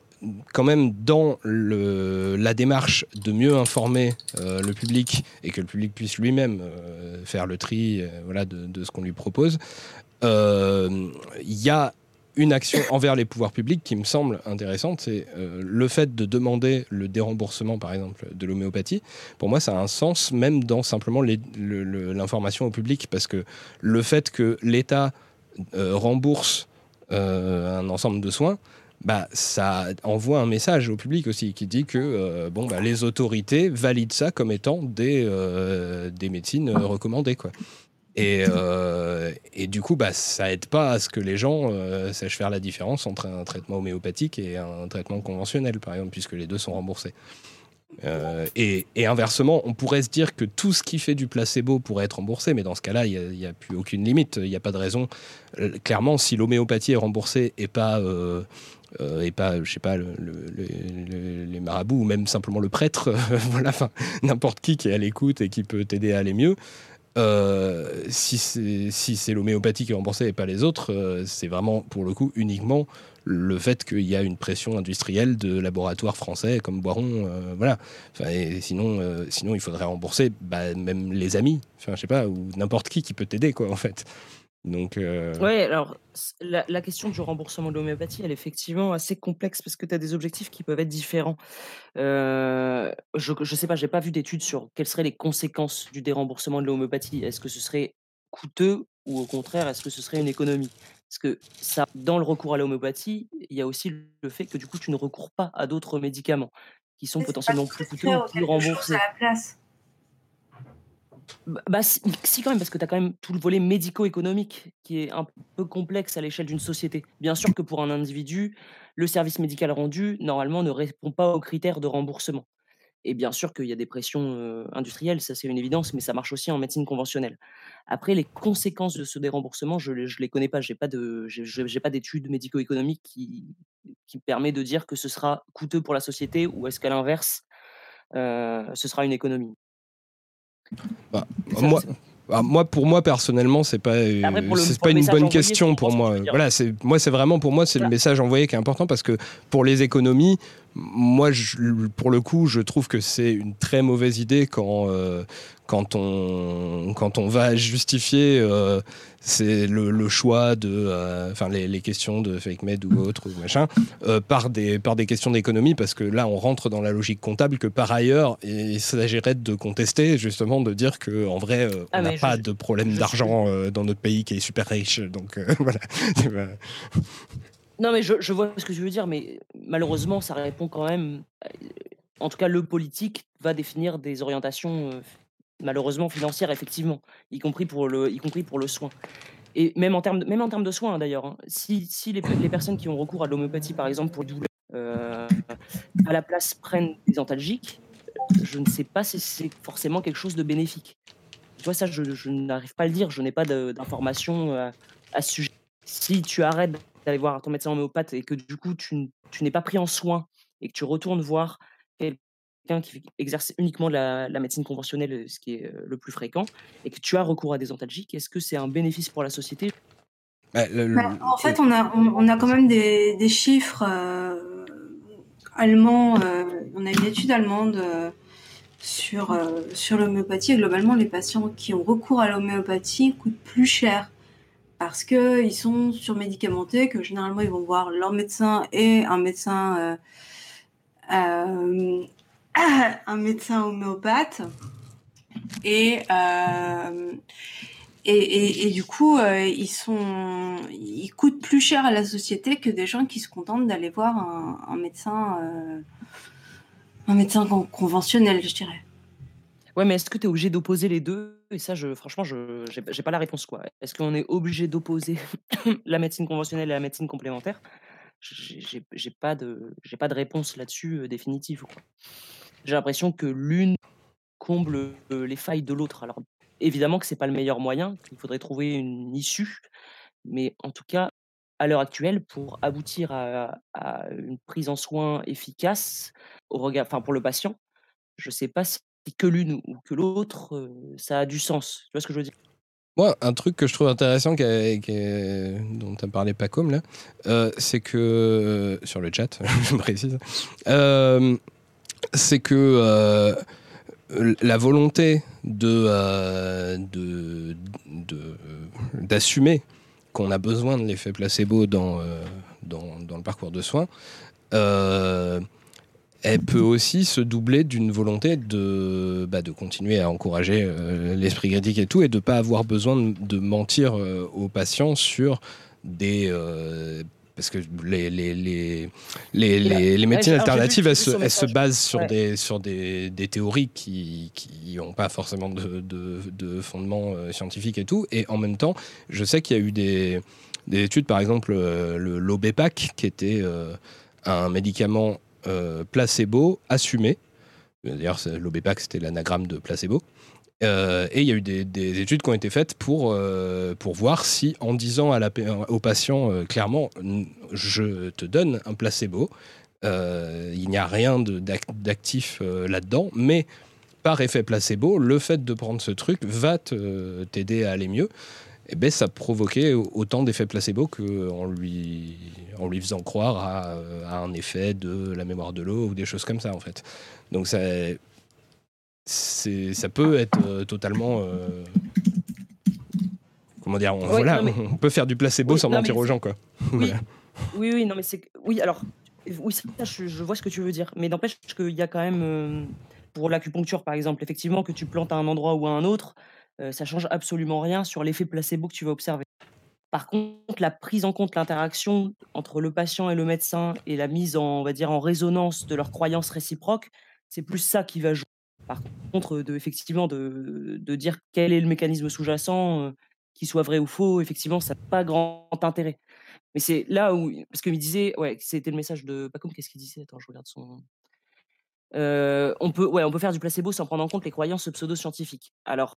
quand même dans la démarche de mieux informer le public et que le public puisse lui-même faire le tri voilà, de, ce qu'on lui propose, il y a une action envers les pouvoirs publics qui me semble intéressante, c'est euh, le fait de demander le déremboursement, par exemple, de l'homéopathie. Pour moi, ça a un sens même dans simplement l'information au public, parce que le fait que l'État euh, rembourse euh, un ensemble de soins, bah, ça envoie un message au public aussi qui dit que bon, bah, les autorités valident ça comme étant des, des médecines recommandées. Quoi. Et, euh, et, du coup, bah, ça aide pas à ce que les gens euh, sachent faire la différence entre un traitement homéopathique et un traitement conventionnel, par exemple, puisque les deux sont remboursés. Euh, et, inversement, on pourrait se dire que tout ce qui fait du placebo pourrait être remboursé, mais dans ce cas-là, il n'y a, plus aucune limite. Il n'y a pas de raison. clairement, si l'homéopathie est remboursée et pas, et pas, je sais pas, les marabouts ou même simplement le prêtre, voilà, n'importe qui qui est à l'écoute et qui peut t'aider à aller mieux, euh, si c'est si l'homéopathie qui est remboursée et pas les autres, euh, c'est vraiment pour le coup uniquement le fait qu'il y a une pression industrielle de laboratoires français comme Boiron, euh, voilà. et sinon, sinon il faudrait rembourser bah, même les amis, je sais pas, ou n'importe qui qui peut t'aider quoi en fait. Donc, euh... Ouais, alors la, question du remboursement de l'homéopathie, elle est effectivement assez complexe parce que tu as des objectifs qui peuvent être différents. Euh, je ne sais pas, j'ai pas vu d'études sur quelles seraient les conséquences du déremboursement de l'homéopathie. Est-ce que ce serait coûteux ou au contraire, est-ce que ce serait une économie? Parce que ça, dans le recours à l'homéopathie, il y a aussi le fait que du coup, tu ne recours pas à d'autres médicaments qui sont potentiellement plus coûteux ou plus remboursés. À la place. Bah, si, quand même, parce que tu as quand même tout le volet médico-économique qui est un peu complexe à l'échelle d'une société. Bien sûr que pour un individu, le service médical rendu, normalement, ne répond pas aux critères de remboursement. Et bien sûr qu'il y a des pressions industrielles, ça c'est une évidence, mais ça marche aussi en médecine conventionnelle. Après, les conséquences de ce déremboursement, je ne les connais pas. Je n'ai pas d'études médico-économiques qui, qui permet de dire que ce sera coûteux pour la société ou est-ce qu'à l'inverse, ce sera une économie. Bah, moi, bah, moi, pour moi personnellement, c'est pas, c'est pas une bonne question pour moi. Voilà, c'est moi, c'est vraiment pour moi, c'est le message envoyé qui est important parce que pour les économies, moi, je, pour le coup, je trouve que c'est une très mauvaise idée quand, euh, quand, on, quand on va justifier euh, c'est le, choix de, euh, enfin les, questions de fake med ou autre ou machin, par, des, par des questions d'économie, parce que là, on rentre dans la logique comptable que par ailleurs, il s'agirait de contester, justement, de dire qu'en vrai, ah, on n'a pas de problème d'argent dans notre pays qui est super riche. Donc voilà. Non, mais je, vois ce que tu veux dire, mais malheureusement, ça répond quand même. En tout cas, le politique va définir des orientations, euh, malheureusement financières, effectivement, y compris pour le, y compris pour le soin. Et même en termes de, même en termes de soins, d'ailleurs. Hein. Si, si les, personnes qui ont recours à l'homéopathie, par exemple, pour douleur, euh, à la place prennent des antalgiques, je ne sais pas si c'est forcément quelque chose de bénéfique. Tu vois, ça, je, n'arrive pas à le dire. Je n'ai pas d'informations à, à ce sujet. Si tu arrêtes d'aller voir ton médecin homéopathe et que du coup tu, n'es pas pris en soin et que tu retournes voir quelqu'un qui exerce uniquement la, médecine conventionnelle, ce qui est le plus fréquent, et que tu as recours à des antalgiques, est-ce que c'est un bénéfice pour la société? Bah, bah, En fait, on a, on, a quand même des, chiffres euh, allemands. Euh, on a une étude allemande euh, sur, sur l'homéopathie. Et globalement, les patients qui ont recours à l'homéopathie coûtent plus cher parce qu'ils sont surmédicamentés, que généralement ils vont voir leur médecin et un médecin, euh, euh, un médecin homéopathe. Et, euh, et, du coup, ils, sont, ils coûtent plus cher à la société que des gens qui se contentent d'aller voir un, médecin, un médecin conventionnel, je dirais. Ouais, mais est-ce que tu es obligé d'opposer les deux? Et ça, je, franchement, je n'ai pas la réponse. Est-ce qu'on est obligé d'opposer la médecine conventionnelle et la médecine complémentaire? J'ai pas, de, pas de réponse là-dessus définitive. J'ai l'impression que l'une comble les failles de l'autre. Alors, évidemment que c'est pas le meilleur moyen, qu'il faudrait trouver une issue, mais en tout cas, à l'heure actuelle, pour aboutir à, une prise en soin efficace pour le patient, je ne sais pas si que l'une ou que l'autre, ça a du sens. Tu vois ce que je veux dire? Moi, un truc que je trouve intéressant, dont tu as parlé Pacom, là, c'est que, sur le chat, je précise, c'est que la volonté de, d'assumer qu'on a besoin de l'effet placebo dans, dans, dans, le parcours de soins, elle peut aussi se doubler d'une volonté de, bah, de continuer à encourager euh, l'esprit critique et tout, et de ne pas avoir besoin de, mentir euh, aux patients sur des... Euh, parce que les, les, les, les, les médecines alternatives, elles, se, elles se, basent sur, des, sur des, des théories qui n'ont pas forcément de, de, de fondement scientifique et tout. Et en même temps, je sais qu'il y a eu des, des études, par exemple, le l'Obépac, qui était un médicament euh, placebo assumé. D'ailleurs, l'OBEPAC, c'était l'anagramme de placebo. Euh, et il y a eu des, études qui ont été faites pour, euh, pour voir si, en disant à la, au patient clairement, je te donne un placebo, il n'y a rien d'actif là-dedans, mais par effet placebo, le fait de prendre ce truc va t'aider à aller mieux. Et ben, ça provoquait autant d'effets placebo qu'en lui, en lui faisant croire à, un effet de la mémoire de l'eau ou des choses comme ça, en fait. Donc ça, ça peut être euh, totalement... Euh, comment dire on, voilà, on peut faire du placebo sans mentir aux gens, quoi. Oui, oui, oui, non, mais c'est... Oui, alors, oui, je, je, vois ce que tu veux dire, mais n'empêche qu'il y a quand même... Euh, pour l'acupuncture, par exemple, effectivement, que tu plantes à un endroit ou à un autre, ça change absolument rien sur l'effet placebo que tu vas observer. Par contre, la prise en compte, l'interaction entre le patient et le médecin et la mise en, on va dire, en résonance de leurs croyances réciproques, c'est plus ça qui va jouer. Par contre, de, effectivement, de, de dire quel est le mécanisme sous-jacent, qu'il soit vrai ou faux, effectivement, ça n'a pas grand intérêt. Mais c'est là où, parce qu'il disait, ouais, c'était le message de Pacom, qu'est-ce qu'il disait? Attends, je regarde son. on, peut, ouais, on peut faire du placebo sans prendre en compte les croyances pseudo-scientifiques. Alors,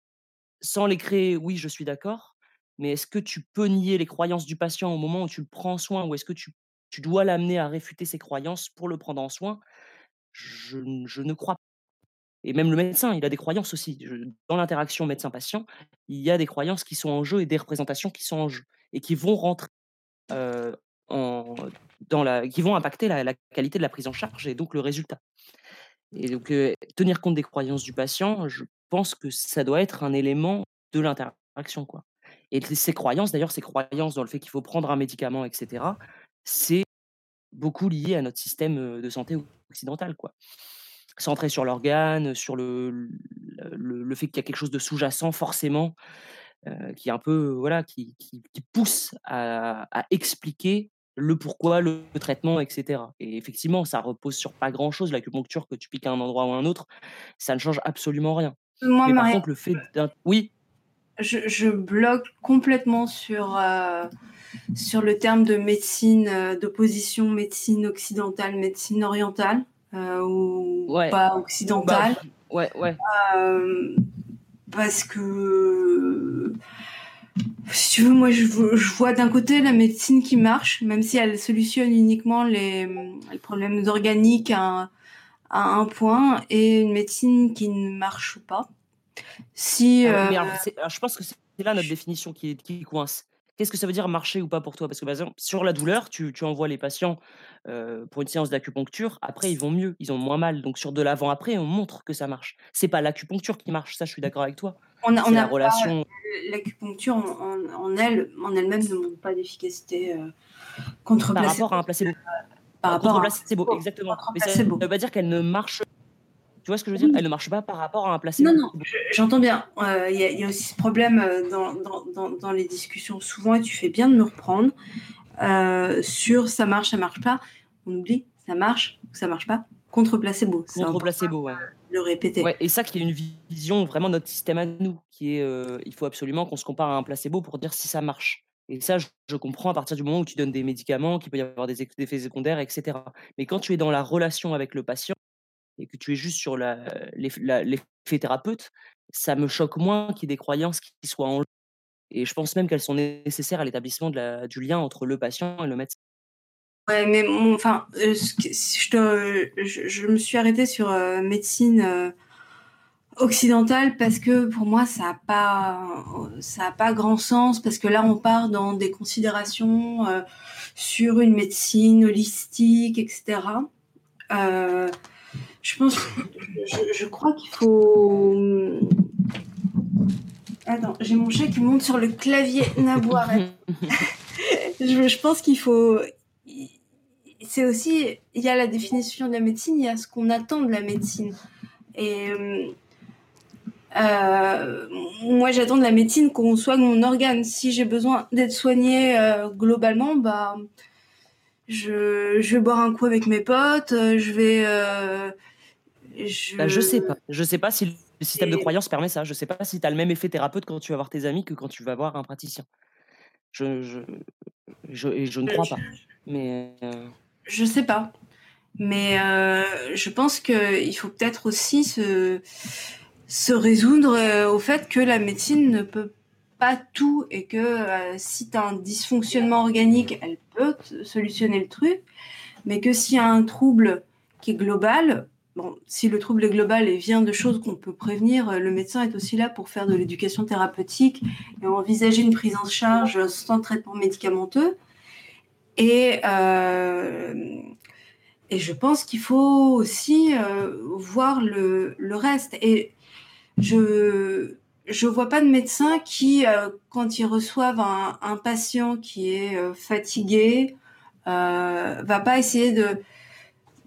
sans les créer, oui, je suis d'accord. Mais est-ce que tu peux nier les croyances du patient au moment où tu le prends en soin ou est-ce que tu, tu dois l'amener à réfuter ses croyances pour le prendre en soin? Je, ne crois. Et même le médecin, il a des croyances aussi. dans l'interaction médecin-patient, il y a des croyances qui sont en jeu et des représentations qui sont en jeu et qui vont rentrer en, dans la, qui vont impacter la, qualité de la prise en charge et donc le résultat. Et donc, tenir compte des croyances du patient, je pense que ça doit être un élément de l'interaction. quoi. Et ces croyances, d'ailleurs, ces croyances dans le fait qu'il faut prendre un médicament, etc., c'est beaucoup lié à notre système de santé occidental. Quoi. Centré sur l'organe, sur le, le, fait qu'il y a quelque chose de sous-jacent, forcément, qui est un peu, voilà, qui, qui, pousse à, expliquer le pourquoi, le, traitement, etc. Et effectivement, ça repose sur pas grand-chose. L'acupuncture, que tu piques à un endroit ou à un autre, ça ne change absolument rien. Moi, Mais par contre, le fait d'un... Oui? Je, bloque complètement sur, euh, sur le terme de médecine, euh, d'opposition médecine occidentale, médecine orientale, euh, ou pas occidentale. Bah, ouais, ouais. parce que, si tu veux, moi, je, vois d'un côté la médecine qui marche, même si elle solutionne uniquement les, problèmes organiques à, à un point, et une médecine qui ne marche pas. Si, ah euh, je pense que c'est là notre définition qui, qui coince. Qu'est-ce que ça veut dire marcher ou pas pour toi? Parce que par exemple, sur la douleur, tu, tu envoies les patients euh, pour une séance d'acupuncture, après ils vont mieux, ils ont moins mal. Donc sur de l'avant-après, on montre que ça marche. C'est pas l'acupuncture qui marche, ça je suis d'accord avec toi. On a, on a relation. L'acupuncture en, elle, en elle-même ne montre pas d'efficacité euh, contre par rapport à un placebo. par rapport à un placebo, exactement. Mais ça ne veut pas dire qu'elle ne marche tu vois ce que je veux dire Elle ne marche pas par rapport à un placebo. Non, non, j'entends bien. Euh, il y, a aussi ce problème euh, dans, dans, dans, les discussions souvent, et tu fais bien de me reprendre, euh, sur ça marche, ça marche pas. On oublie, ça marche ou ça marche pas contre placebo. Contre placebo, ouais. le répéter. Ouais, et ça qui est une vision vraiment notre système à nous, qui est il faut absolument qu'on se compare à un placebo pour dire si ça marche. Et ça, je, comprends à partir du moment où tu donnes des médicaments, qu'il peut y avoir des effets secondaires, etc. Mais quand tu es dans la relation avec le patient et que tu es juste sur l'effet thérapeute, ça me choque moins qu'il y ait des croyances qui soient en jeu. Et je pense même qu'elles sont nécessaires à l'établissement du lien entre le patient et le médecin. Ouais, mais enfin, euh, je, me suis arrêtée sur euh, médecine euh, occidentale parce que pour moi, ça n'a pas, ça pas grand sens parce que là, on part dans des considérations sur une médecine holistique, etc. je pense, je, crois qu'il faut. Attends, j'ai mon chat qui monte sur le clavier. Nabou, je, je pense qu'il faut c'est aussi, il y a la définition de la médecine, il y a ce qu'on attend de la médecine. Et euh, euh, moi, j'attends de la médecine qu'on soigne mon organe. Si j'ai besoin d'être soigné euh, globalement, bah, je, je, vais boire un coup avec mes potes, je vais. Je... Bah, je sais pas. Je sais pas si le système de croyance permet ça. Je sais pas si tu as le même effet thérapeute quand tu vas voir tes amis que quand tu vas voir un praticien. Je, je, je, je ne crois pas. Mais. Je sais pas. Mais euh, je pense qu'il faut peut-être aussi se, se résoudre euh, au fait que la médecine ne peut pas tout et que euh, si tu as un dysfonctionnement organique, elle peut solutionner le truc, mais que s'il y a un trouble qui est global, bon, si le trouble est global et vient de choses qu'on peut prévenir, le médecin est aussi là pour faire de l'éducation thérapeutique et envisager une prise en charge sans traitement médicamenteux. Et, euh, et je pense qu'il faut aussi euh, voir le, le, reste. Et je je vois pas de médecin qui, euh, quand ils reçoivent un, un patient qui est euh, fatigué, euh, va pas essayer de,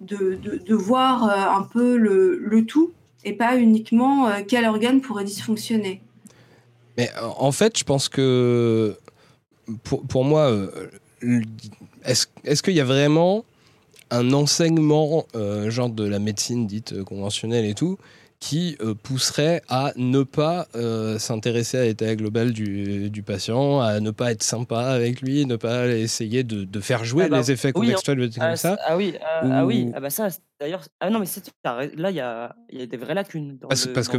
de, de, voir un peu le, le, tout et pas uniquement quel organe pourrait dysfonctionner. Mais en fait, je pense que pour, pour moi, est-ce qu'il y a vraiment un enseignement, euh, genre de la médecine dite euh, conventionnelle et tout, qui euh, pousserait à ne pas s'intéresser à l'état global du, du, patient, à ne pas être sympa avec lui, ne pas essayer de, de faire jouer ah bah les effets contextuels oui, comme ça. Ah oui, ah, ah oui, ah bah ça, d'ailleurs, ah non mais là il y a, y a, des vraies lacunes dans, parce, parce que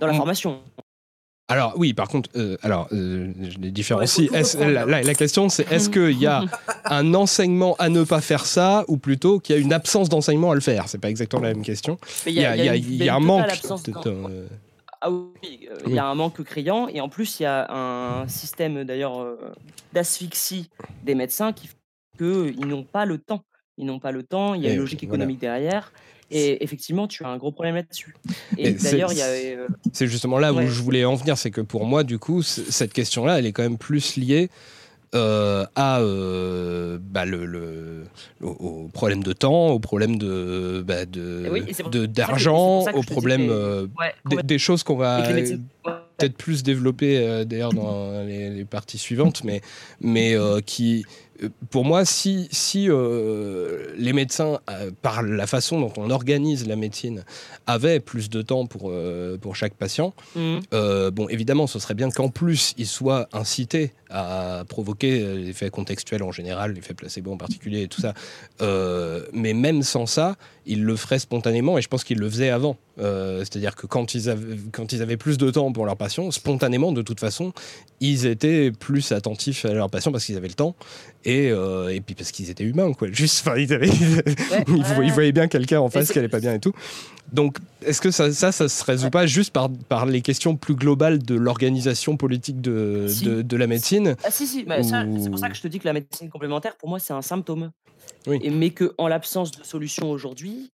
dans la formation. Alors oui, par contre, euh, alors euh, je les différencie. la, la, question c'est est-ce qu'il y a un enseignement à ne pas faire ça ou plutôt qu'il y a une absence d'enseignement à le faire? C'est pas exactement la même question. Il y, a un manque. Euh, ah oui, il y a un manque criant et en plus il y a un système d'ailleurs d'asphyxie des médecins qui fait qu'ils n'ont pas le temps. Ils n'ont pas le temps. Il y a une logique économique derrière. Et effectivement, tu as un gros problème là-dessus. Et, d'ailleurs, il y a. Euh, c'est justement là où je voulais en venir, c'est que pour moi, du coup, cette question-là, elle est quand même plus liée. Euh, à euh, bah, le, le, au, problème de temps, au problème de bah, de d'argent, au problème des, choses qu'on va peut-être plus développer d'ailleurs dans les, les, parties suivantes, mais mais qui pour moi, si, si euh, les médecins, euh, par la façon dont on organise la médecine, avaient plus de temps pour, pour chaque patient, mmh. bon, évidemment, ce serait bien qu'en plus, ils soient incités à provoquer l'effet contextuel en général, l'effet placebo en particulier et tout ça. mais même sans ça, ils le feraient spontanément et je pense qu'ils le faisaient avant. C'est-à-dire que quand ils, avaient, quand ils avaient plus de temps pour leurs patients, spontanément, de toute façon, ils étaient plus attentifs à leurs patients parce qu'ils avaient le temps et, euh, et puis parce qu'ils étaient humains, quoi. Juste, ils, ils, voyaient bien quelqu'un en face qui allait pas bien et tout. Donc, est-ce que ça, ça, ça se résout pas juste par, par les questions plus globales de l'organisation politique de, de, la médecine ah, Si, si, bah, c'est pour ça que je te dis que la médecine complémentaire, pour moi, c'est un symptôme. Oui. Et, mais qu'en l'absence de solution aujourd'hui,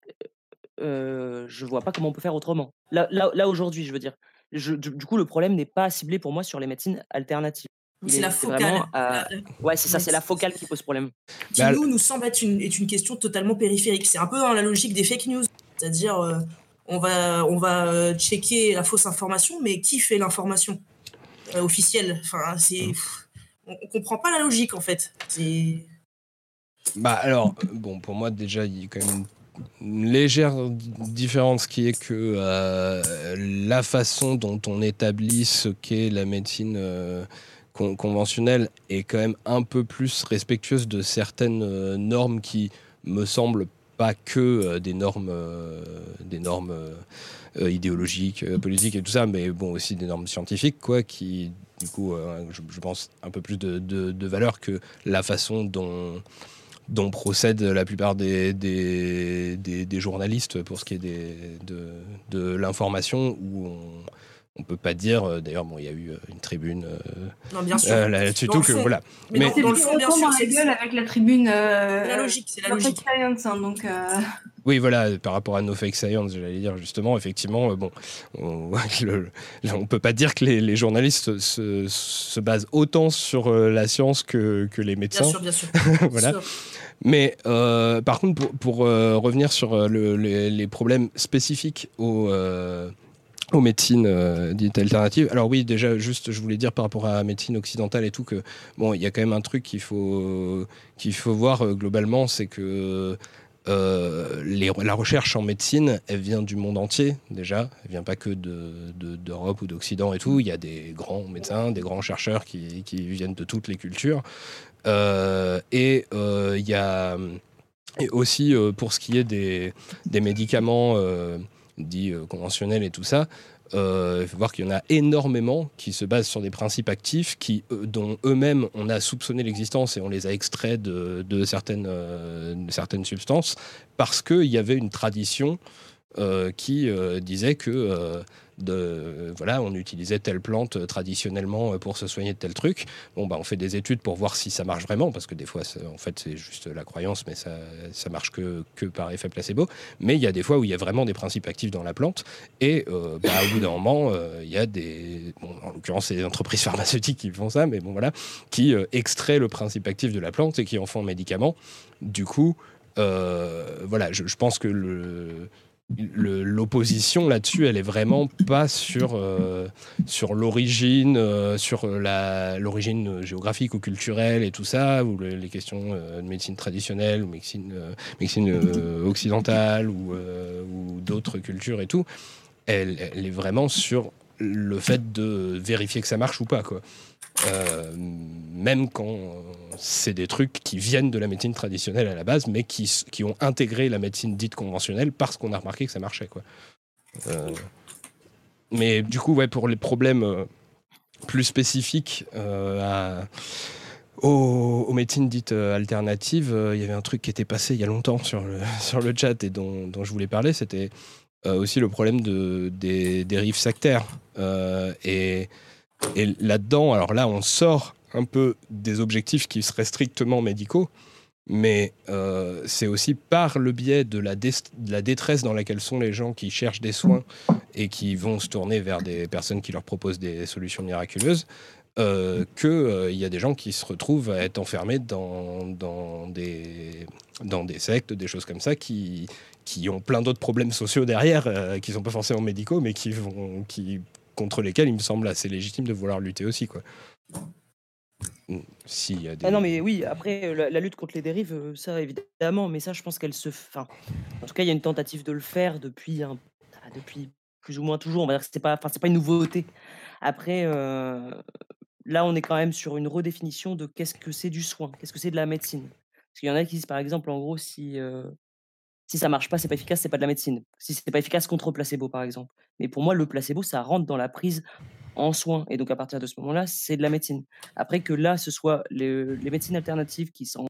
euh, je vois pas comment on peut faire autrement. Là, là, là aujourd'hui, je veux dire. Je, du coup, le problème n'est pas ciblé pour moi sur les médecines alternatives. C'est la focale. Ouais, c'est ça, c'est la focale qui pose problème. Qui bah, nous, nous semble être une, est une question totalement périphérique. C'est un peu dans la logique des fake news. C'est-à-dire, euh, on va, on va euh, checker la fausse information, mais qui fait l'information euh, officielle? Enfin, c'est, On ne comprend pas la logique, en fait. Bah alors, bon, pour moi, déjà, il y a quand même une légère différence qui est que la façon dont on établit ce qu'est la médecine conventionnelle est quand même un peu plus respectueuse de certaines normes qui me semblent pas que des normes, des normes idéologiques, politiques et tout ça, mais bon aussi des normes scientifiques quoi, qui du coup, euh, je, pense, un peu plus de, de, valeur que la façon dont, dont procèdent la plupart des, des, journalistes pour ce qui est de, de l'information, où on on peut pas dire. Euh, d'ailleurs, bon, il y a eu euh, une tribune là-dessus tout que voilà. Mais, mais dans, le fond, bien sûr, c'est avec la tribune. la logique, c'est la logique. Science, hein, donc. Oui, voilà, par rapport à No Fake Science, j'allais dire justement, effectivement, bon, on, ne peut pas dire que les, journalistes se, basent autant sur euh, la science que, les médecins. Bien sûr, bien sûr. voilà. Mais euh, par contre, pour, euh, revenir sur les, problèmes spécifiques aux, aux médecines dites alternatives. Alors oui, déjà, juste, je voulais dire par rapport à la médecine occidentale et tout que bon, il y a quand même un truc qu'il faut qu'il faut voir globalement, c'est que euh, la recherche en médecine, elle vient du monde entier déjà. Elle vient pas que d'Europe ou d'Occident et tout. Il y a des grands médecins, des grands chercheurs qui, viennent de toutes les cultures. Euh, et euh, il y a aussi pour ce qui est des, des médicaments dits conventionnels et tout ça, euh, il faut voir qu'il y en a énormément qui se basent sur des principes actifs qui, dont eux-mêmes on a soupçonné l'existence et on les a extraits de, certaines, euh, de certaines substances parce qu'il y avait une tradition euh, qui disait que de voilà, on utilisait telle plante traditionnellement pour se soigner de tel truc. Bon, bah, on fait des études pour voir si ça marche vraiment, parce que des fois, en fait, c'est juste la croyance, mais ça, ça marche que, que par effet placebo. Mais il y a des fois où il y a vraiment des principes actifs dans la plante, et euh, bah, au bout d'un moment, euh, il y a des, en l'occurrence, c'est des entreprises pharmaceutiques qui font ça, mais bon voilà, qui euh, extraient le principe actif de la plante et qui en font un médicament. Du coup, voilà, je, je pense que le l'opposition là-dessus, elle est vraiment pas sur, euh, sur l'origine, euh, sur l'origine géographique ou culturelle et tout ça, ou les questions euh, de médecine traditionnelle ou médecine, occidentale ou, d'autres cultures et tout. Elle, elle, est vraiment sur le fait de vérifier que ça marche ou pas, quoi. Même quand c'est des trucs qui viennent de la médecine traditionnelle à la base, mais qui, qui ont intégré la médecine dite conventionnelle parce qu'on a remarqué que ça marchait. Quoi. Euh, mais du coup, ouais, pour les problèmes euh, plus spécifiques aux, médecines dites alternatives, il y avait un truc qui était passé il y a longtemps sur le, sur le chat et dont, dont je voulais parler, c'était aussi le problème de, des dérives sectaires. et et là-dedans, alors là, on sort un peu des objectifs qui seraient strictement médicaux, mais euh, c'est aussi par le biais de la, détresse dans laquelle sont les gens qui cherchent des soins et qui vont se tourner vers des personnes qui leur proposent des solutions miraculeuses. Euh, qu'il euh, y a des gens qui se retrouvent à être enfermés dans, des, sectes, des choses comme ça, qui, ont plein d'autres problèmes sociaux derrière, qui ne sont pas forcément médicaux, mais qui, qui contre lesquels il me semble assez légitime de vouloir lutter aussi. Quoi. Ah non, mais oui, après, euh, la, lutte contre les dérives, euh, ça évidemment, mais ça, je pense qu'elle se. Enfin, en tout cas, il y a une tentative de le faire depuis. Ah, depuis plus ou moins toujours. On va dire que c'est pas, enfin, pas une nouveauté. Après, euh, là, on est quand même sur une redéfinition de qu'est-ce que c'est du soin, qu'est-ce que c'est de la médecine. Parce qu'il y en a qui disent, par exemple, en gros, si si ça marche pas, c'est pas efficace, c'est pas de la médecine. Si c'est pas efficace contre placebo, par exemple. Mais pour moi, le placebo, ça rentre dans la prise en soins. Et donc, à partir de ce moment-là, c'est de la médecine. Après que là, ce soit les, médecines alternatives qui, sont,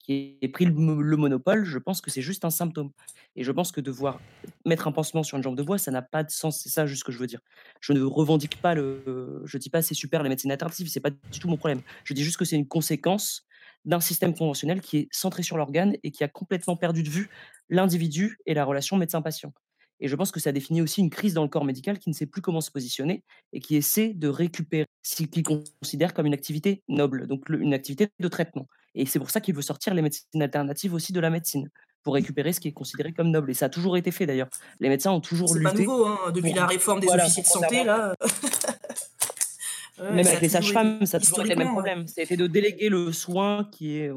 qui aient pris le, monopole, je pense que c'est juste un symptôme. Et je pense que devoir mettre un pansement sur une jambe de bois, ça n'a pas de sens. C'est ça juste ce que je veux dire. Je ne revendique pas le. Je dis pas c'est super les médecines alternatives, c'est pas du tout mon problème. Je dis juste que c'est une conséquence d'un système conventionnel qui est centré sur l'organe et qui a complètement perdu de vue l'individu et la relation médecin-patient. Et je pense que ça définit aussi une crise dans le corps médical qui ne sait plus comment se positionner et qui essaie de récupérer ce qu'il considère comme une activité noble, donc une activité de traitement. Et c'est pour ça qu'il veut sortir les médecines alternatives aussi de la médecine, pour récupérer ce qui est considéré comme noble. Et ça a toujours été fait d'ailleurs. Les médecins ont toujours lutté. C'est pas nouveau, hein, depuis la réforme des officiers de santé, là. même avec les sages-femmes, ça a toujours été le même problème. C'était de déléguer le soin qui est,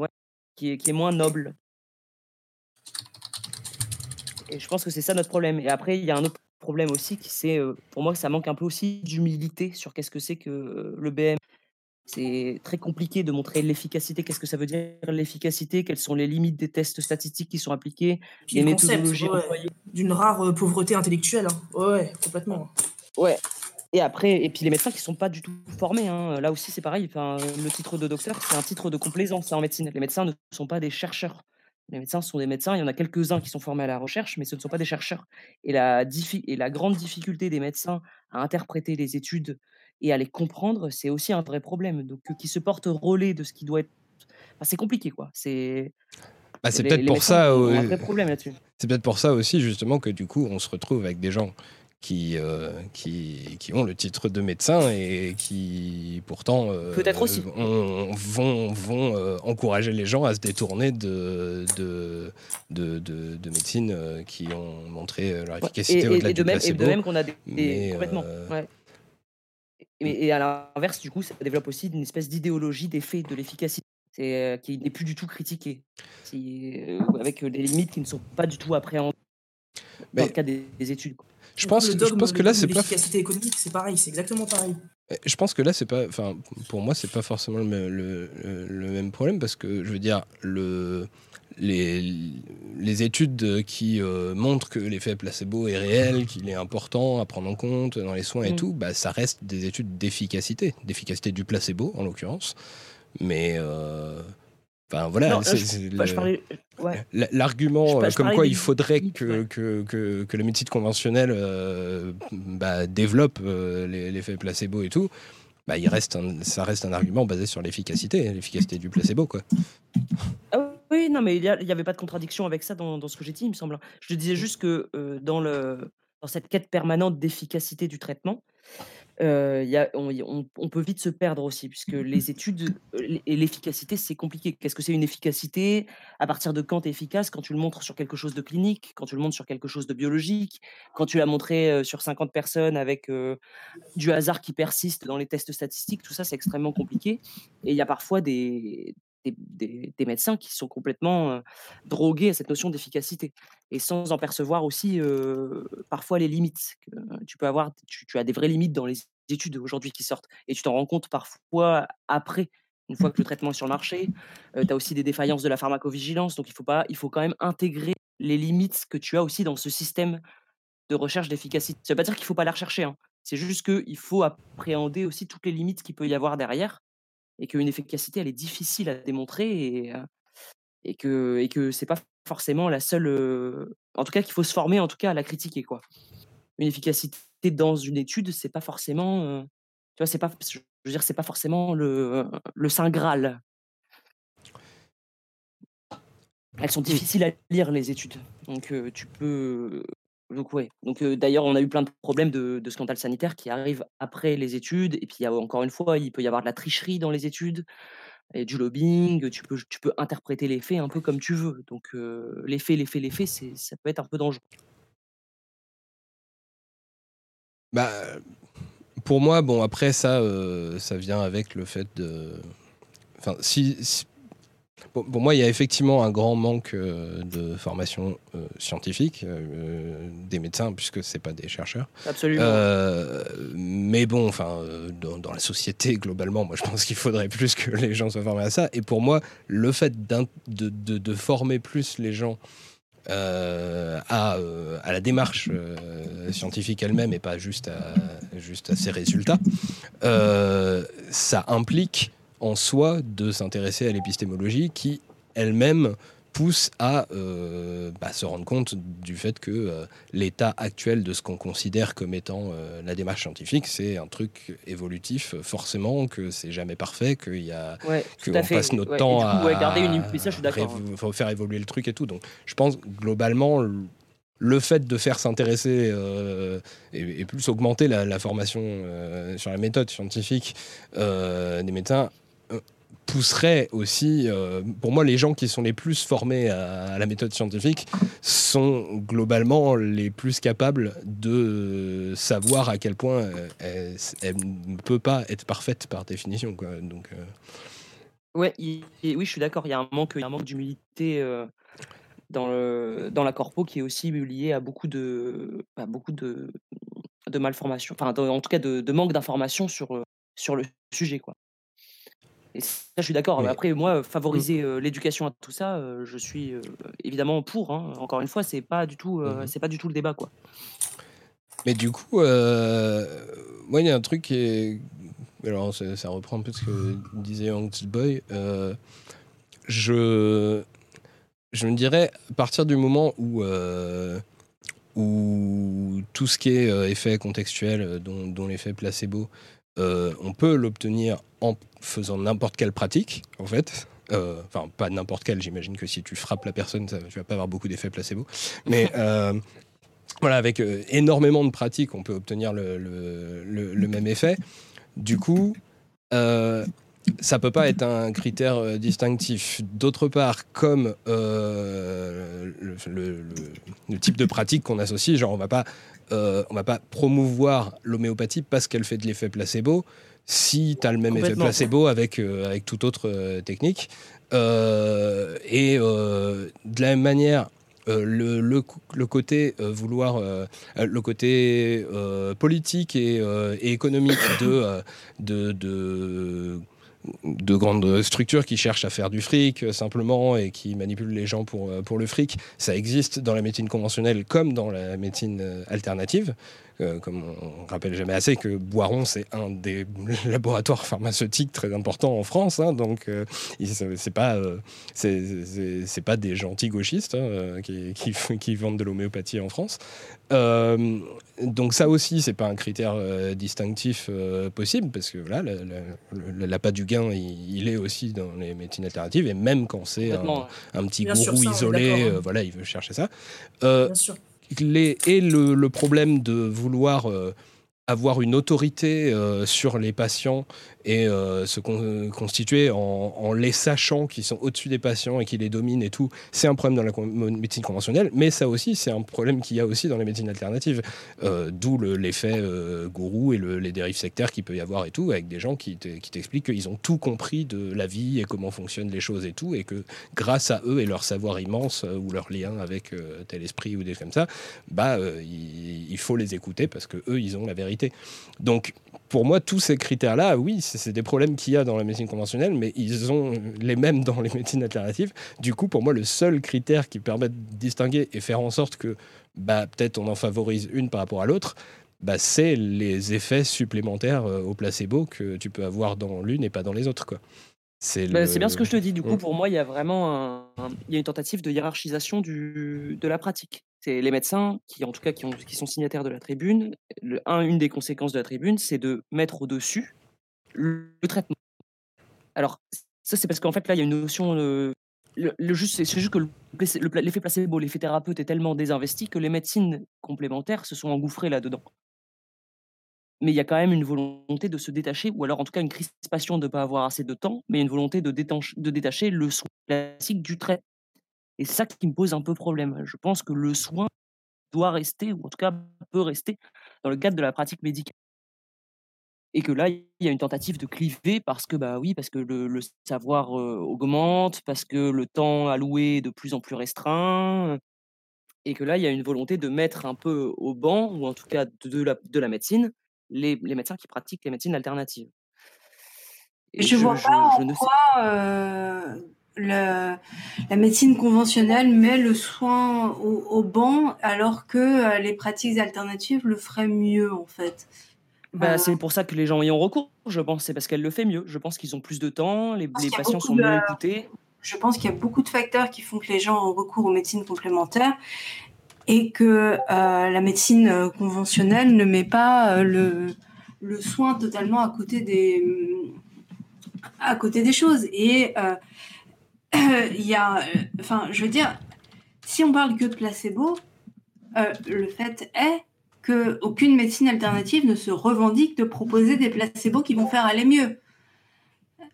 qui est, qui est moins noble. Et je pense que c'est ça notre problème. Et après, il y a un autre problème aussi, qui c'est, pour moi, que ça manque un peu aussi d'humilité sur qu'est-ce que c'est que le BM. C'est très compliqué de montrer l'efficacité. Qu'est-ce que ça veut dire l'efficacité? Quelles sont les limites des tests statistiques qui sont appliqués? Les méthodologies D'une rare pauvreté intellectuelle. Hein. Ouais, complètement. Ouais. Et après, et puis les médecins qui sont pas du tout formés. Hein. Là aussi, c'est pareil. Enfin, le titre de docteur, c'est un titre de complaisance en médecine. Les médecins ne sont pas des chercheurs. Les médecins sont des médecins. Il y en a quelques-uns qui sont formés à la recherche, mais ce ne sont pas des chercheurs. Et la, et la grande difficulté des médecins à interpréter les études et à les comprendre, c'est aussi un vrai problème. Donc, qui se portent relais de ce qui doit être. c'est compliqué, quoi. C'est. Bah, c'est peut-être pour ça. C'est peut-être pour ça aussi, justement, que du coup, on se retrouve avec des gens qui, euh, qui, qui, ont le titre de médecin et qui pourtant euh, peut-être aussi vont, vont euh, encourager les gens à se détourner de, de, de, de, médecine qui ont montré leur efficacité au-delà du même, Et de même qu'on a des, complètement. Et, et, à l'inverse, du coup, ça développe aussi une espèce d'idéologie des faits de l'efficacité qui n'est plus du tout critiquée, avec des limites qui ne sont pas du tout appréhendées dans le cas des, des études. Je pense, je pense que là, c'est pas. L'efficacité économique, c'est pareil, c'est exactement pareil. Je pense que là, c'est pas. Enfin, pour moi, c'est pas forcément le, le, le, même problème parce que je veux dire, le, les, les études qui euh, montrent que l'effet placebo est réel, qu'il est important à prendre en compte dans les soins et mm. tout, bah, ça reste des études d'efficacité, d'efficacité du placebo en l'occurrence. Mais. Euh, Enfin voilà, l'argument comme quoi il faudrait que, que, que, que, la médecine conventionnelle euh, bah, développe euh, l'effet placebo et tout, bah, il reste ça reste un argument basé sur l'efficacité, l'efficacité du placebo. Quoi. Ah oui, non, mais il n'y avait pas de contradiction avec ça dans, dans ce que j'ai dit, il me semble. Je disais juste que euh, dans, le, dans cette quête permanente d'efficacité du traitement, on, peut vite se perdre aussi, puisque les études et l'efficacité, c'est compliqué. Qu'est-ce que c'est une efficacité? À partir de quand tu es efficace? Quand tu le montres sur quelque chose de clinique, quand tu le montres sur quelque chose de biologique, quand tu l'as montré sur 50 personnes avec du hasard qui persiste dans les tests statistiques, tout ça, c'est extrêmement compliqué. Et il y a parfois des, des, médecins qui sont complètement drogués à cette notion d'efficacité et sans en percevoir aussi parfois les limites. tu peux avoir, tu, as des vraies limites dans les études aujourd'hui qui sortent et tu t'en rends compte parfois après. Une fois que le traitement est sur le marché, tu as aussi des défaillances de la pharmacovigilance. Donc, il faut, pas, il faut quand même intégrer les limites que tu as aussi dans ce système de recherche d'efficacité. Ça ne veut pas dire qu'il ne faut pas la rechercher. Hein. C'est juste qu'il faut appréhender aussi toutes les limites qu'il peut y avoir derrière et qu'une efficacité, elle est difficile à démontrer et, et que, et que c'est pas forcément la seule. en tout cas, qu'il faut se former, en tout cas, à la critiquer. Quoi. Une efficacité dans une étude, c'est pas forcément. tu vois, c'est pas. Je veux dire, c'est pas forcément le, le Saint Graal. Elles sont difficiles à lire, les études. Donc, tu peux donc ouais. Donc d'ailleurs, on a eu plein de problèmes de, de scandales sanitaires qui arrivent après les études. Et puis encore une fois, il peut y avoir de la tricherie dans les études et du lobbying. Tu peux, tu peux interpréter les faits un peu comme tu veux. Donc les faits, les faits, les faits, c'est, ça peut être un peu dangereux. Bah, pour moi, bon après ça, ça vient avec le fait de, enfin si pour moi, il y a effectivement un grand manque euh, de formation euh, scientifique euh, des médecins, puisque ce pas des chercheurs. Absolument. mais bon, enfin, dans, la société, globalement, moi, je pense qu'il faudrait plus que les gens soient formés à ça. Et pour moi, le fait de, de, former plus les gens à, à, la démarche scientifique elle-même et pas juste à, juste à ses résultats, ça implique en soi de s'intéresser à l'épistémologie qui elle-même pousse à euh, bah, se rendre compte du fait que euh, l'état actuel de ce qu'on considère comme étant euh, la démarche scientifique, c'est un truc évolutif, forcément, que c'est jamais parfait, qu'il y a, qu'on passe notre temps à, garder une... ça, je faut faire évoluer le truc et tout. Donc, je pense globalement le fait de faire s'intéresser et, plus augmenter la, formation sur la méthode scientifique des médecins pousserait aussi, euh, pour moi, les gens qui sont les plus formés à, la méthode scientifique sont globalement les plus capables de savoir à quel point euh, elle, ne peut pas être parfaite par définition. Quoi. Donc, euh, ouais, oui, je suis d'accord. Il y a un manque, manque d'humilité dans, dans la corpo qui est aussi lié à beaucoup de, à beaucoup de, de malformations, enfin en tout cas de, de manque d'informations sur, sur le sujet. Quoi. Et ça, je suis d'accord. Après, moi, favoriser mmh. l'éducation à tout ça, je suis évidemment pour. Hein. Encore une fois, c'est pas du tout, mmh c'est pas du tout le débat, quoi. Mais du coup, moi, il y a un truc qui est, alors ça, reprend un peu ce que disait Angst Boy. je, je me dirais, à partir du moment où où tout ce qui est effet contextuel, dont, dont l'effet placebo, euh, on peut l'obtenir en faisant n'importe quelle pratique, en fait. Euh, enfin, pas n'importe quelle, j'imagine que si tu frappes la personne, ça, tu vas pas avoir beaucoup d'effets placebo. Mais euh, voilà, avec énormément de pratiques, on peut obtenir le, même effet. Du coup, ça peut pas être un critère distinctif. D'autre part, comme le, type de pratique qu'on associe, genre on va pas euh, on va pas promouvoir l'homéopathie parce qu'elle fait de l'effet placebo si tu as le même effet placebo avec, euh, avec toute autre euh, technique. et de la même manière, le, le, côté vouloir le côté politique et, économique de, de, de de grandes structures qui cherchent à faire du fric euh, simplement et qui manipulent les gens pour, euh, pour le fric. Ça existe dans la médecine conventionnelle comme dans la médecine euh, alternative. Euh, comme on rappelle jamais assez que Boiron, c'est un des laboratoires pharmaceutiques très importants en France. Hein, donc, euh, c'est pas, euh, c'est pas des gentils gauchistes hein, qui, qui, vendent de l'homéopathie en France. donc ça aussi, c'est pas un critère distinctif possible parce que voilà, l'appât du gain, il, est aussi dans les médecines alternatives et même quand c'est un, petit gourou isolé, hein. voilà, il veut chercher ça. Bien sûr et le, problème de vouloir euh, avoir une autorité euh, sur les patients et euh, se constituer en, les sachant qui sont au-dessus des patients et qui les dominent et tout, c'est un problème dans la médecine conventionnelle, mais ça aussi, c'est un problème qu'il y a aussi dans les médecines alternatives. Euh, d'où l'effet euh, gourou et les dérives sectaires qu'il peut y avoir et tout, avec des gens qui t'expliquent qu'ils ont tout compris de la vie et comment fonctionnent les choses et tout, et que grâce à eux et leur savoir immense ou leur lien avec tel esprit ou des comme ça, bah, il, il faut les écouter parce que eux, ils ont la vérité. Donc, pour moi, tous ces critères-là, oui, c'est des problèmes qu'il y a dans la médecine conventionnelle, mais ils ont les mêmes dans les médecines alternatives. Du coup, pour moi, le seul critère qui permet de distinguer et faire en sorte que bah, peut-être on en favorise une par rapport à l'autre, bah, c'est les effets supplémentaires euh, au placebo que tu peux avoir dans l'une et pas dans les autres. Quoi. C'est bah, bien ce que je te dis. Du coup, mm. pour moi, il y a vraiment il y a une tentative de hiérarchisation du... de la pratique. C'est les médecins qui, en tout cas, qui, ont... qui sont signataires de la tribune. Une des conséquences de la tribune, c'est de mettre au-dessus le... traitement. Alors, ça, c'est parce qu'en fait, là, il y a une notion. Le, juste, c'est juste que l'effet placebo, l'effet thérapeute est tellement désinvesti que les médecines complémentaires se sont engouffrées là-dedans mais il y a quand même une volonté de se détacher, ou alors en tout cas une crispation de ne pas avoir assez de temps, mais une volonté de, de détacher le soin classique du trait. Et c'est ça qui me pose un peu problème. Je pense que le soin doit rester, ou en tout cas peut rester, dans le cadre de la pratique médicale. Et que là, il y a une tentative de cliver parce que, bah oui, parce que le, savoir augmente, parce que le temps alloué est de plus en plus restreint, et que là, il y a une volonté de mettre un peu au banc, ou en tout cas de la, de la médecine, les, médecins qui pratiquent les médecines alternatives. je ne vois pas en quoi euh, la médecine conventionnelle met le soin au, banc alors que euh, les pratiques alternatives le feraient mieux en fait. Bah, euh, C'est pour ça que les gens y ont recours, je pense. C'est parce qu'elle le fait mieux. Je pense qu'ils ont plus de temps, les, patients sont mieux écoutés. Je pense qu'il y a beaucoup de facteurs qui font que les gens ont recours aux médecines complémentaires et que euh, la médecine euh, conventionnelle ne met pas le, le, soin totalement à côté des, à côté des choses. Et il y a, enfin, je veux dire, si on parle que de placebo, le fait est que aucune médecine alternative ne se revendique de proposer des placebos qui vont faire aller mieux.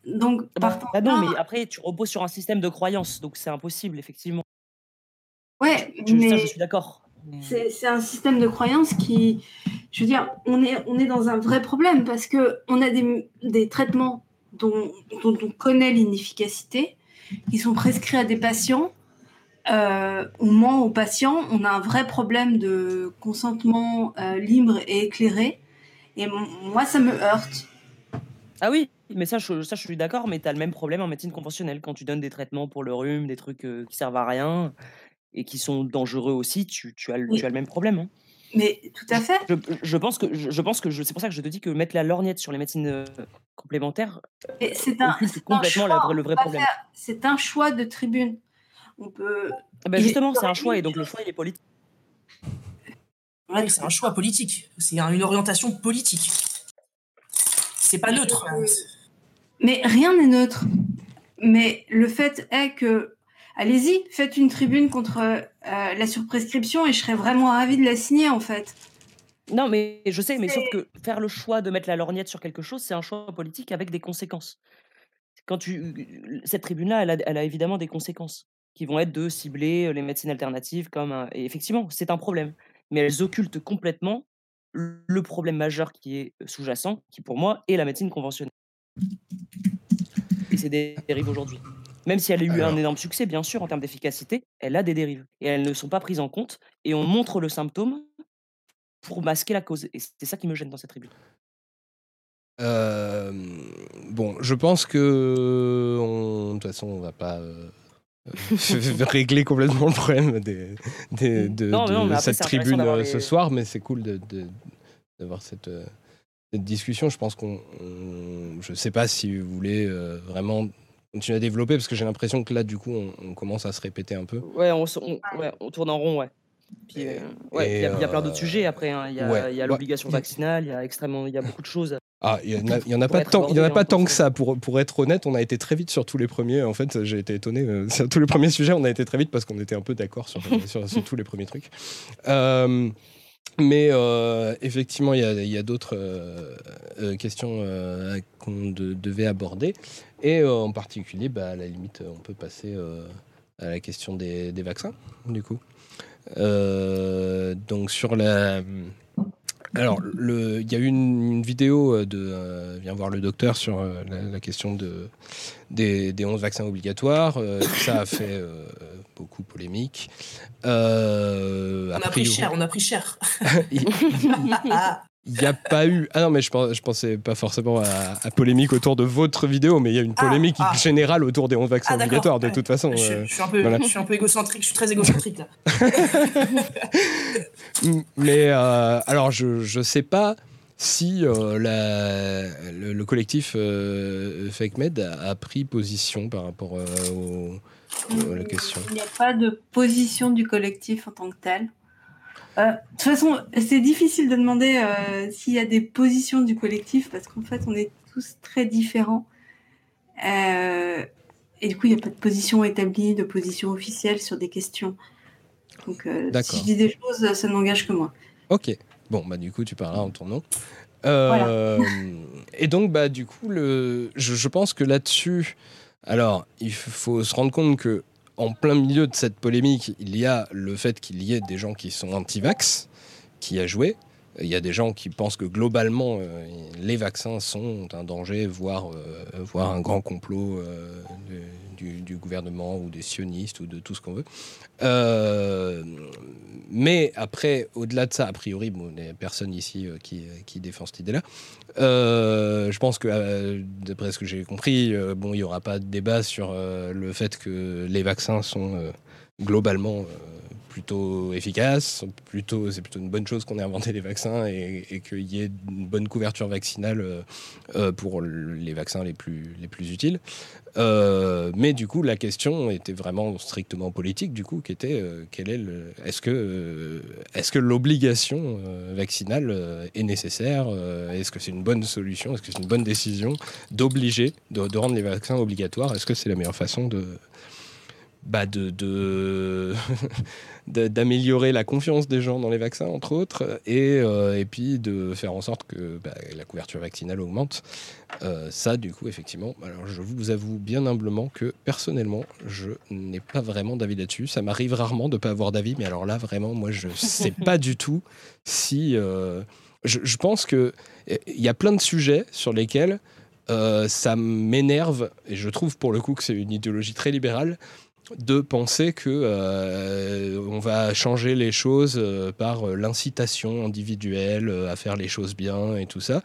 Donc, bah, bah non, mais après, tu reposes sur un système de croyance, donc c'est impossible, effectivement. Ouais, mais je suis d'accord. C'est un système de croyance qui, je veux dire, on est, on est dans un vrai problème parce que on a des, des traitements dont, dont, on connaît l'inefficacité, qui sont prescrits à des patients euh, on ment aux patients, on a un vrai problème de consentement euh, libre et éclairé. Et moi, ça me heurte. Ah oui, mais ça, je, ça, je suis d'accord, mais tu as le même problème en médecine conventionnelle. Quand tu donnes des traitements pour le rhume, des trucs euh, qui servent à rien et qui sont dangereux aussi, tu, tu, as, tu as le même problème. Hein. Mais tout à fait. Je, pense que je, pense que c'est pour ça que je te dis que mettre la lorgnette sur les médecines complémentaires, c'est un, complètement le vrai problème. C'est un choix de tribune. On peut. Ah bah, justement, c'est un choix et donc le choix il est politique. c'est un choix politique. C'est une orientation politique. C'est pas neutre. Mais rien n'est neutre. Mais le fait est que, allez-y, faites une tribune contre euh, la surprescription et je serais vraiment ravie de la signer en fait. Non, mais je sais, mais sauf que faire le choix de mettre la lorgnette sur quelque chose, c'est un choix politique avec des conséquences. Quand tu, cette tribune-là, elle a évidemment des conséquences qui vont être de cibler les médecines alternatives comme et effectivement, c'est un problème, mais elles occultent complètement le problème majeur qui est sous-jacent, qui pour moi est la médecine conventionnelle. Et c'est des dérives aujourd'hui. Même si elle a eu un énorme succès, bien sûr, en termes d'efficacité, elle a des dérives. Et elles ne sont pas prises en compte. Et on montre le symptôme pour masquer la cause. Et c'est ça qui me gêne dans cette tribune. bon, je pense que de toute façon, on va pas euh, régler complètement le problème des, de, cette tribune euh, ce soir, mais c'est cool d'avoir cette, euh, cette, discussion. Je pense qu'on. Je sais pas si vous voulez vraiment continuer à développer, parce que j'ai l'impression que là, du coup, on, commence à se répéter un peu. Ouais, on, on tourne en rond, ouais. il y, a plein d'autres sujets après. Hein. Il y a, l'obligation vaccinale, il y a extrêmement, il y a beaucoup de choses. Ah, il n'y en a, pas tant, il y en a pas tant que ça. Pour, pour être honnête, on a été très vite sur tous les premiers. En fait, j'ai été étonné. Euh, sur tous les premiers sujets, on a été très vite parce qu'on était un peu d'accord sur, sur, tous les premiers trucs. Euh, mais euh, effectivement, il y a, d'autres questions qu'on devait aborder. Et en particulier, bah, à la limite, on peut passer à la question des, vaccins, du coup. donc sur la alors, il y a eu une, vidéo euh, de euh, Viens voir le docteur sur euh, la, question de, des, des 11 vaccins obligatoires. ça a fait beaucoup polémique. on a pris cher, on a pris cher. Il n'y a pas eu. Ah non, mais je, je pensais pas forcément à, polémique autour de votre vidéo, mais il y a une ah, polémique ah. générale autour des 11 vaccins ah, obligatoires, de toute façon. Je, suis un peu, je, suis un peu, égocentrique, je suis très égocentrique là. mais euh, alors, je ne sais pas si euh, la, le, collectif euh, Fake Med a, pris position par rapport aux, la question. Il n'y a pas de position du collectif en tant que tel. Euh, de toute façon, c'est difficile de demander euh, s'il y a des positions du collectif parce qu'en fait, on est tous très différents. Euh, et du coup, il n'y a pas de position établie, de position officielle sur des questions. Donc, si je dis des choses, ça n'engage que moi. Ok. Bon, bah du coup, tu parleras en ton nom. Et donc, bah du coup, le... je, je pense que là-dessus, alors, il faut se rendre compte que en plein milieu de cette polémique, il y a le fait qu'il y ait des gens qui sont anti-vax, qui a joué. Il y a des gens qui pensent que globalement, euh, les vaccins sont un danger, voire, euh, un grand complot euh, du, gouvernement ou des sionistes ou de tout ce qu'on veut. mais après, au-delà de ça, a priori, il n'y a personne ici qui, qui, défend cette idée-là. je pense que, d'après ce que j'ai compris, bon, il n'y aura pas de débat sur le fait que les vaccins sont globalement plutôt efficace. Plutôt, c'est plutôt une bonne chose qu'on ait inventé les vaccins et, qu'il y ait une bonne couverture vaccinale euh, euh, pour les vaccins les plus, les plus utiles. Euh, mais du coup, la question était vraiment strictement politique, du coup, qui était quel est le, est-ce que, est-ce que l'obligation vaccinale est nécessaire Est-ce que c'est une bonne solution Est-ce que c'est une bonne décision d'obliger, de, de rendre les vaccins obligatoires Est-ce que c'est la meilleure façon de bah de, d'améliorer la confiance des gens dans les vaccins, entre autres, et, euh, et puis de faire en sorte que bah, la couverture vaccinale augmente. Euh, ça, du coup, effectivement, alors je vous avoue bien humblement que personnellement, je n'ai pas vraiment d'avis là-dessus. Ça m'arrive rarement de ne pas avoir d'avis, mais alors là, vraiment, moi, je ne sais pas du tout si... Euh, je, je, pense qu'il y a plein de sujets sur lesquels ça m'énerve, et je trouve pour le coup que c'est une idéologie très libérale, de penser que euh, on va changer les choses euh, par euh, l'incitation individuelle à faire les choses bien et tout ça.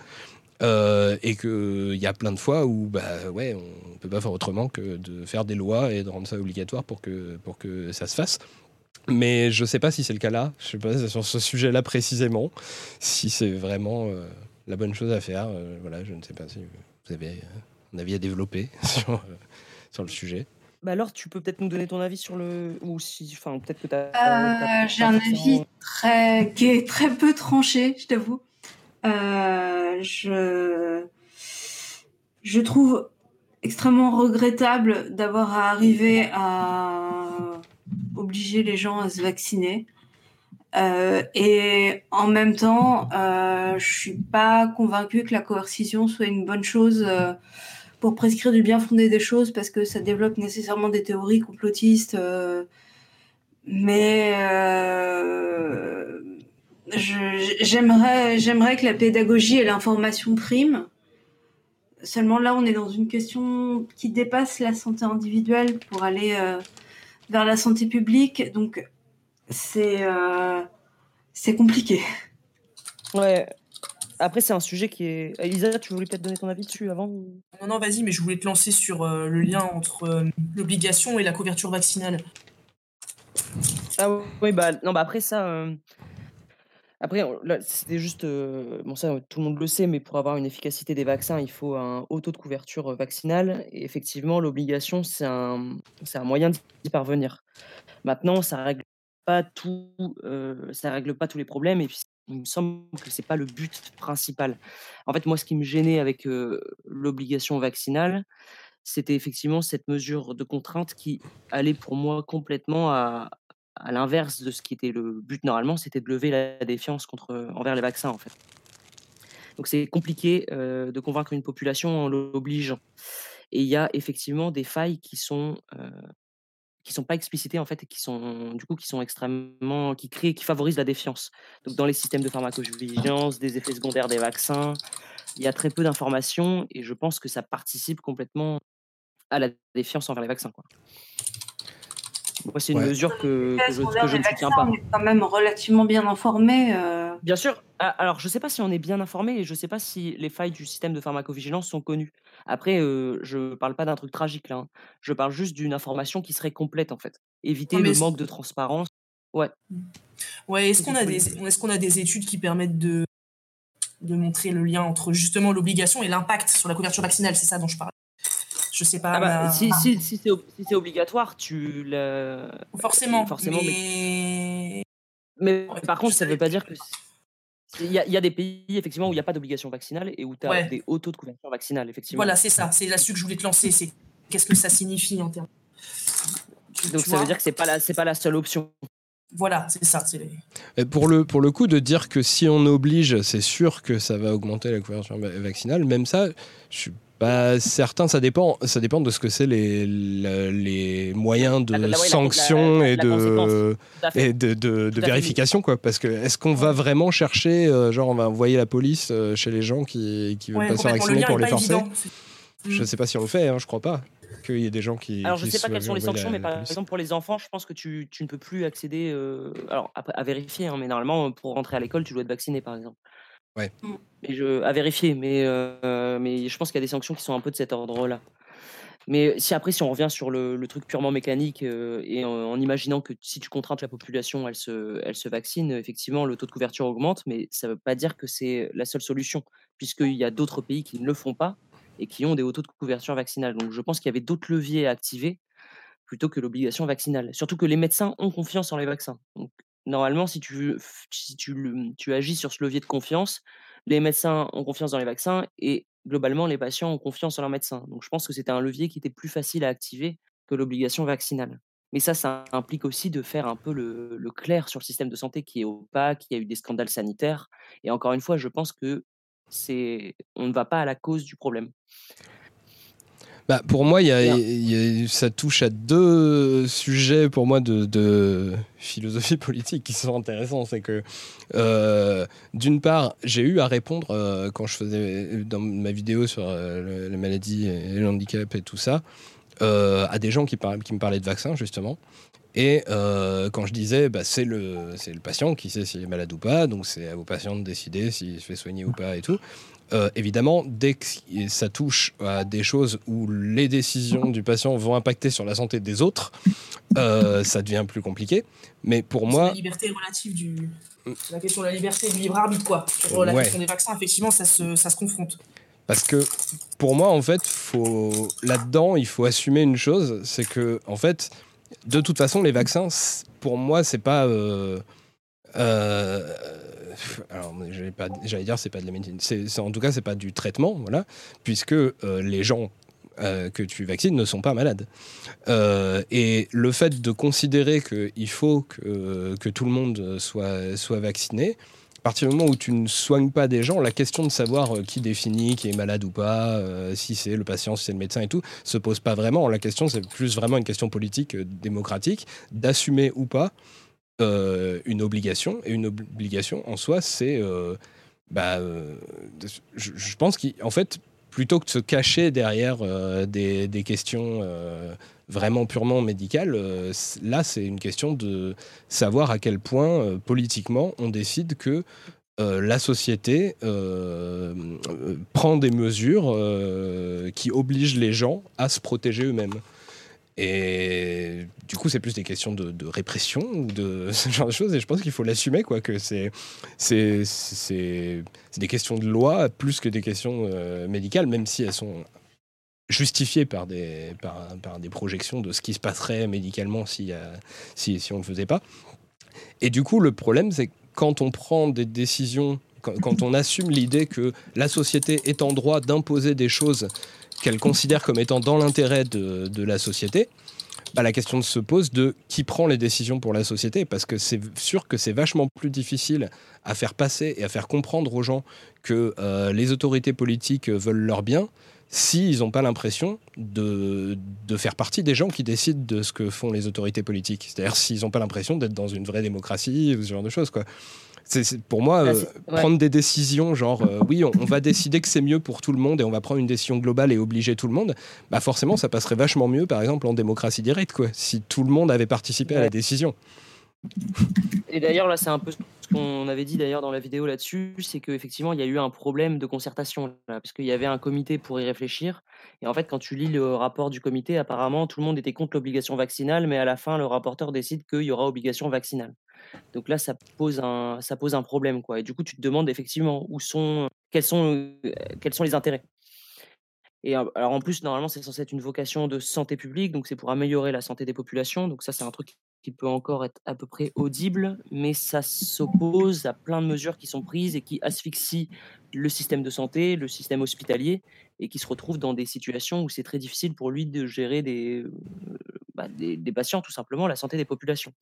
et qu'il y a plein de fois où bah, ouais, on ne peut pas faire autrement que de faire des lois et de rendre ça obligatoire pour que, pour que ça se fasse. Mais je ne sais pas si c'est le cas là, je sais pas sur ce sujet-là précisément, si c'est vraiment la bonne chose à faire. voilà, je ne sais pas si vous avez un avis à développer sur, sur le sujet. Bah alors, tu peux peut-être nous donner ton avis sur le. Ou si. Enfin, peut-être que tu as. Euh, j'ai un avis très... qui est très peu tranché, je t'avoue. Euh, je. Je trouve extrêmement regrettable d'avoir à arriver à obliger les gens à se vacciner. Euh, et en même temps, je suis pas convaincue que la coercition soit une bonne chose pour prescrire du bien fondé des choses parce que ça développe nécessairement des théories complotistes. Euh, mais euh, j'aimerais, j'aimerais que la pédagogie et l'information priment. Seulement là, on est dans une question qui dépasse la santé individuelle pour aller euh, vers la santé publique. Donc, c'est c'est compliqué. Ouais, après, c'est un sujet qui est. Elisa, tu voulais peut-être donner ton avis dessus avant Non, non, vas-y, mais je voulais te lancer sur euh, le lien entre euh, l'obligation et la couverture vaccinale. Ah oui, bah, non, bah après ça. Euh, après, c'était juste. Bon, ça, tout le monde le sait, mais pour avoir une efficacité des vaccins, il faut un haut taux de couverture vaccinale. Et effectivement, l'obligation, c'est un, un moyen d'y parvenir. Maintenant, ça règle pas tout, ça règle pas tous les problèmes. Et puis, il me semble que c'est pas le but principal. En fait, moi, ce qui me gênait avec l'obligation vaccinale, c'était effectivement cette mesure de contrainte qui allait pour moi complètement à, l'inverse de ce qui était le but normalement, c'était de lever la défiance contre, envers les vaccins, en fait. Donc c'est compliqué de convaincre une population en l'obligeant. Et il y a effectivement des failles qui sont qui sont pas explicités en fait et qui sont du coup qui sont extrêmement qui créent qui favorisent la défiance. Donc dans les systèmes de pharmacovigilance, des effets secondaires des vaccins, il y a très peu d'informations et je pense que ça participe complètement à la défiance envers les vaccins quoi. Moi, c'est une mesure que, je, ne soutiens pas. On est quand même relativement bien informé. Euh. Bien sûr. Ah, alors, je ne sais pas si on est bien informé et je ne sais pas si les failles du système de pharmacovigilance sont connues. Après, euh, je ne parle pas d'un truc tragique là. Hein. Je parle juste d'une information qui serait complète en fait. Éviter le manque de transparence. Ouais. Mmh. Ouais. Est-ce qu'on a des est-ce qu'on a des études qui permettent de de montrer le lien entre justement l'obligation et l'impact sur la couverture vaccinale? C'est ça dont je parle. Je sais pas. Ah bah, si, si, si c'est obligatoire, tu le. Forcément. Forcément. Mais, mais... par contre, ça ne veut pas dire que. Il y, a, il y, a des pays effectivement où il n'y a pas d'obligation vaccinale et où tu as des hauts taux de couverture vaccinale, effectivement. Voilà, c'est ça. C'est là-dessus que je voulais te lancer. C'est qu'est-ce que ça signifie en termes. Donc ça veut dire que c'est pas la c'est pas la seule option. Voilà, c'est ça. Pour le, pour le coup, de dire que si on oblige, c'est sûr que ça va augmenter la couverture vaccinale, même ça, je suis bah, certains, ça dépend, ça dépend de ce que c'est les, les moyens de sanction et, de, et de, de, vérification. Quoi. Parce que est-ce qu'on va vraiment chercher, euh, genre on va envoyer la police euh, chez les gens qui, qui veulent pas se faire vacciner pour les forcer Je ne sais pas si on le fait, hein, je crois pas qu'il y ait des gens qui. Alors, je ne sais pas quelles sont les sanctions, mais par exemple, pour les enfants, je pense que tu, tu ne peux plus accéder. Euh, alors, à, à vérifier, hein, mais normalement, pour rentrer à l'école, tu dois être vacciné, par exemple. Ouais. À vérifier, mais, euh, mais je pense qu'il y a des sanctions qui sont un peu de cet ordre-là. Mais si après, si on revient sur le, truc purement mécanique euh, et en, imaginant que si tu contraintes la population, elle se, elle se vaccine, effectivement, le taux de couverture augmente, mais ça ne veut pas dire que c'est la seule solution, puisqu'il y a d'autres pays qui ne le font pas et qui ont des hauts taux de couverture vaccinale. Donc je pense qu'il y avait d'autres leviers à activer plutôt que l'obligation vaccinale. Surtout que les médecins ont confiance en les vaccins. Donc normalement, si tu, si tu, tu agis sur ce levier de confiance, les médecins ont confiance dans les vaccins et globalement, les patients ont confiance en leurs médecins. Donc je pense que c'était un levier qui était plus facile à activer que l'obligation vaccinale. Mais ça, ça implique aussi de faire un peu le, clair sur le système de santé qui est opaque, qui a eu des scandales sanitaires. Et encore une fois, je pense que on ne va pas à la cause du problème. Bah, pour moi, y a, ça touche à deux sujets pour moi de, philosophie politique qui sont intéressants. C'est que, euh, d'une part, j'ai eu à répondre euh, quand je faisais dans ma vidéo sur euh, les maladies et le handicap et tout ça. à des gens qui, qui me parlaient de vaccins, justement. Et quand je disais, bah, c'est le, le patient qui sait s'il est malade ou pas, donc c'est aux patients de décider s'il se fait soigner ou pas et tout. Euh, évidemment, dès que ça touche à des choses où les décisions du patient vont impacter sur la santé des autres, euh, ça devient plus compliqué. Mais pour moi. La liberté relative du. La question de la liberté du libre arbitre, quoi. Sur la question des vaccins, effectivement, ça se, ça se confronte. Parce que pour moi, en fait, faut là-dedans, il faut assumer une chose, c'est que en fait, de toute façon, les vaccins, pour moi, c'est pas. Euh, euh alors j'allais dire c'est pas de la médecine, en tout cas c'est pas du traitement, voilà, puisque euh, les gens euh, que tu vaccines ne sont pas malades. Euh, et le fait de considérer qu'il faut que, que, tout le monde soit, soit vacciné, à partir du moment où tu ne soignes pas des gens, la question de savoir qui définit qui est malade ou pas, si c'est le patient, si c'est le médecin et tout, se pose pas vraiment. La question, c'est plus vraiment une question politique, démocratique, d'assumer ou pas euh, une obligation. Et une obligation, en soi, c'est. Euh, bah, euh, je, pense qu'en fait, plutôt que de se cacher derrière des, des, questions vraiment purement médicales, là, c'est une question de savoir à quel point, politiquement, on décide que. la société prend des mesures qui obligent les gens à se protéger eux-mêmes. Et du coup, c'est plus des questions de, répression ou de ce genre de choses. Et je pense qu'il faut l'assumer, quoi, que c'est, des questions de loi plus que des questions euh, médicales, même si elles sont justifiées par des, projections de ce qui se passerait médicalement si, si, on ne le faisait pas. Et du coup, le problème, c'est quand on prend des décisions, quand on assume l'idée que la société est en droit d'imposer des choses qu'elle considère comme étant dans l'intérêt de, la société, bah, la question se pose de qui prend les décisions pour la société, parce que c'est sûr que c'est vachement plus difficile à faire passer et à faire comprendre aux gens que euh, les autorités politiques veulent leur bien s'ils n'ont pas l'impression de, de, faire partie des gens qui décident de ce que font les autorités politiques. C'est-à-dire s'ils n'ont pas l'impression d'être dans une vraie démocratie ou ce genre de choses. Quoi. C'est pour moi euh, prendre des décisions genre euh, oui on, va décider que c'est mieux pour tout le monde et on va prendre une décision globale et obliger tout le monde. Bah forcément ça passerait vachement mieux par exemple en démocratie directe quoi si tout le monde avait participé à la décision. Et d'ailleurs là c'est un peu ce qu'on avait dit d'ailleurs dans la vidéo là-dessus, c'est qu'effectivement il y a eu un problème de concertation là, parce qu'il y avait un comité pour y réfléchir et en fait quand tu lis le rapport du comité apparemment tout le monde était contre l'obligation vaccinale mais à la fin le rapporteur décide qu'il y aura obligation vaccinale. Donc là, ça pose un, ça pose un problème. Quoi. Et du coup, tu te demandes effectivement où sont, quels, sont, quels sont les intérêts. Et alors en plus, normalement, c'est censé être une vocation de santé publique, donc c'est pour améliorer la santé des populations. Donc ça, c'est un truc qui peut encore être à peu près audible, mais ça s'oppose à plein de mesures qui sont prises et qui asphyxient le système de santé, le système hospitalier, et qui se retrouvent dans des situations où c'est très difficile pour lui de gérer des, bah, des, patients, tout simplement, la santé des populations.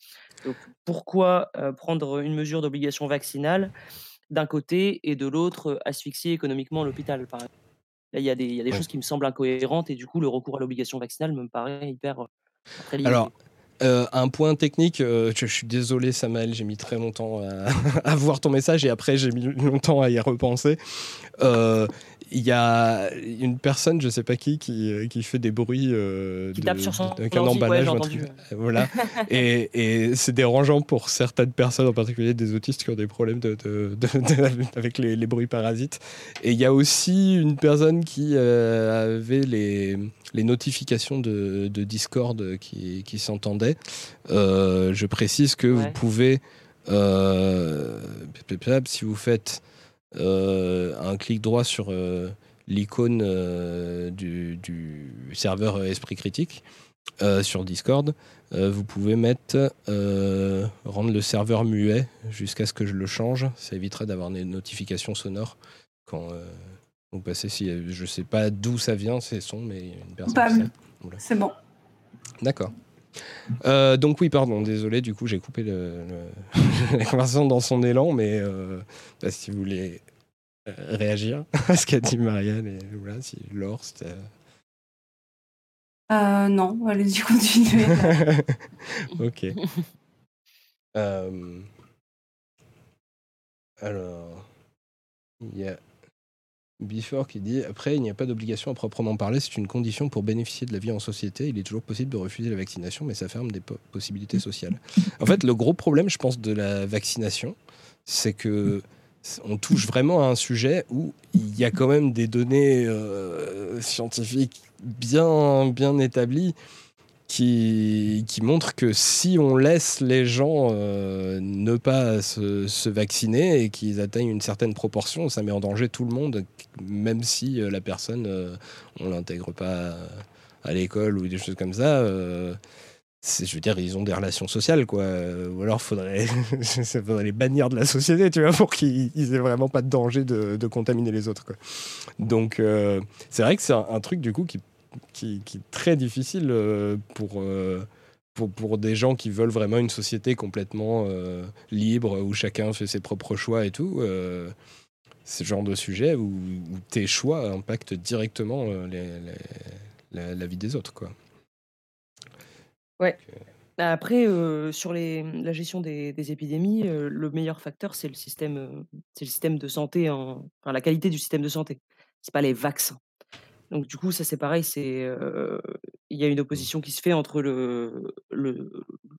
Donc, pourquoi prendre une mesure d'obligation vaccinale d'un côté et de l'autre asphyxier économiquement l'hôpital, par exemple? Là, il y a des, y a des choses qui me semblent incohérentes et du coup, le recours à l'obligation vaccinale me paraît hyper très Alors, un point technique, je, suis désolé Samuel, j'ai mis très longtemps à, à, voir ton message et après j'ai mis longtemps à y repenser il y a une personne, je sais pas qui, qui, euh, qui fait des bruits euh, qui tape sur son emballage. voilà. et, et c'est dérangeant pour certaines personnes, en particulier des autistes qui ont des problèmes de, avec les, les, bruits parasites. Et il y a aussi une personne qui euh, avait les, les notifications de, de Discord qui, qui s'entendaient. je précise que vous pouvez, si vous faites euh, un clic droit sur euh, l'icône euh, du, serveur Esprit Critique sur Discord. vous pouvez mettre rendre le serveur muet jusqu'à ce que je le change. Ça évitera d'avoir des notifications sonores quand vous passez. Si je sais pas d'où ça vient ces sons, mais une personne. C'est bon. D'accord. Donc oui, pardon, désolé, du coup j'ai coupé le, la conversation dans son élan, mais bah, si vous voulez euh, réagir à ce qu'a dit Marianne et voilà, si Laure, c'était. Euh, non, allez-y, continuez. ok. Euh, alors, il y a Before qui dit Après, il n'y a pas d'obligation à proprement parler, c'est une condition pour bénéficier de la vie en société. Il est toujours possible de refuser la vaccination, mais ça ferme des possibilités sociales. En fait, le gros problème, je pense, de la vaccination, c'est que on touche vraiment à un sujet où il y a quand même des données euh, scientifiques bien, bien établies qui, montre que si on laisse les gens euh, ne pas se, vacciner et qu'ils atteignent une certaine proportion, ça met en danger tout le monde, même si euh, la personne, euh, on l'intègre pas à l'école ou des choses comme ça. je veux dire, ils ont des relations sociales, quoi. Ou alors, faudrait, faudrait les bannir de la société, tu vois, pour qu'ils aient vraiment pas de danger de, contaminer les autres, quoi. Donc, c'est vrai que c'est un, truc, du coup, qui qui, est très difficile euh, pour, euh, pour, pour, des gens qui veulent vraiment une société complètement euh, libre, où chacun fait ses propres choix et tout. le genre de sujet où, tes choix impactent directement les, la, vie des autres. Quoi. Ouais. Après, sur les, la gestion des, des épidémies, le meilleur facteur, c'est le système, c'est le système de santé, en, enfin, la qualité du système de santé. C'est pas les vaccins. Donc du coup, ça c'est pareil, c'est il y a une mmh. opposition qui se fait entre le, le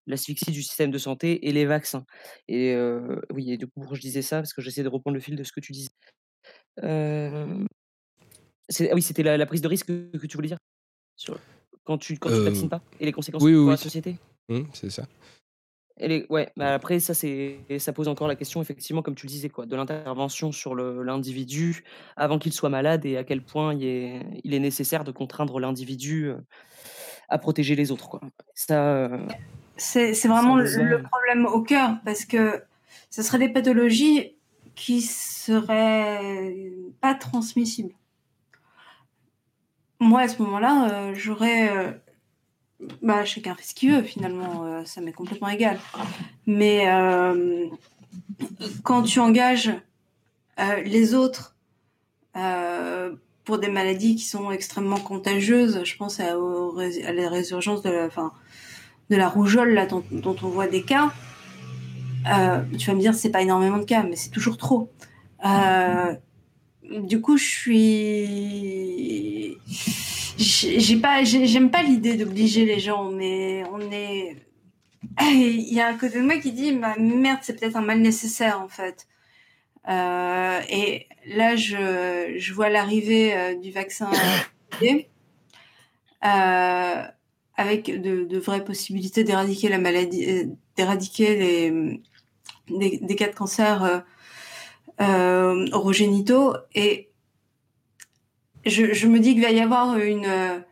l'asphyxie du système de santé et les vaccins. Et oui, et du coup, je disais ça? Parce que j'essaie de reprendre le fil de ce que tu disais. ah oui, c'était la, prise de risque que, tu voulais dire sur, quand tu quand tu vaccines pas et les conséquences pour la société? Mmh, c'est ça ouais, bah, après, ça, c'est, ça pose encore la question, effectivement, comme tu le disais, quoi, de l'intervention sur l'individu avant qu'il soit malade et à quel point il est, il est nécessaire de contraindre l'individu à protéger les autres. Quoi. Ça, c'est, vraiment le, problème au cœur, parce que ce seraient des pathologies qui seraient pas transmissibles. Moi, à ce moment-là, j'aurais bah, chacun fait ce qu'il veut, finalement, euh, ça m'est complètement égal. Mais euh, quand tu engages euh, les autres pour des maladies qui sont extrêmement contagieuses, je pense à, la résurgence de la, rougeole là, dont, on voit des cas. tu vas me dire, c'est pas énormément de cas, mais c'est toujours trop. du coup, je suis j'ai pas, j'aime pas l'idée d'obliger les gens, mais on est. Il y a un côté de moi qui dit, bah, merde, c'est peut-être un mal nécessaire en fait. Euh, et là, je, je vois l'arrivée euh, du vaccin euh, avec de, de, vraies possibilités d'éradiquer la maladie, euh, d'éradiquer les des, des, cas de cancer euh, orogénitaux. Et je, me dis qu'il va y avoir une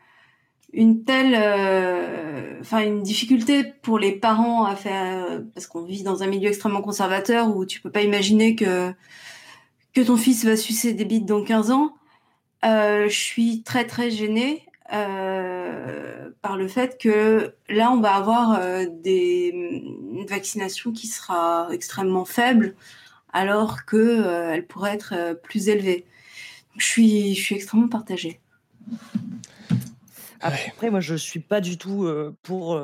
une telle, euh, une difficulté pour les parents à faire, parce qu'on vit dans un milieu extrêmement conservateur où tu peux pas imaginer que que ton fils va sucer des bites dans 15 ans. Euh, je suis très très gênée euh, par le fait que là on va avoir des une vaccination qui sera extrêmement faible alors que elle pourrait être plus élevée je suis, je suis extrêmement partagée. Après, moi, je suis pas du tout pour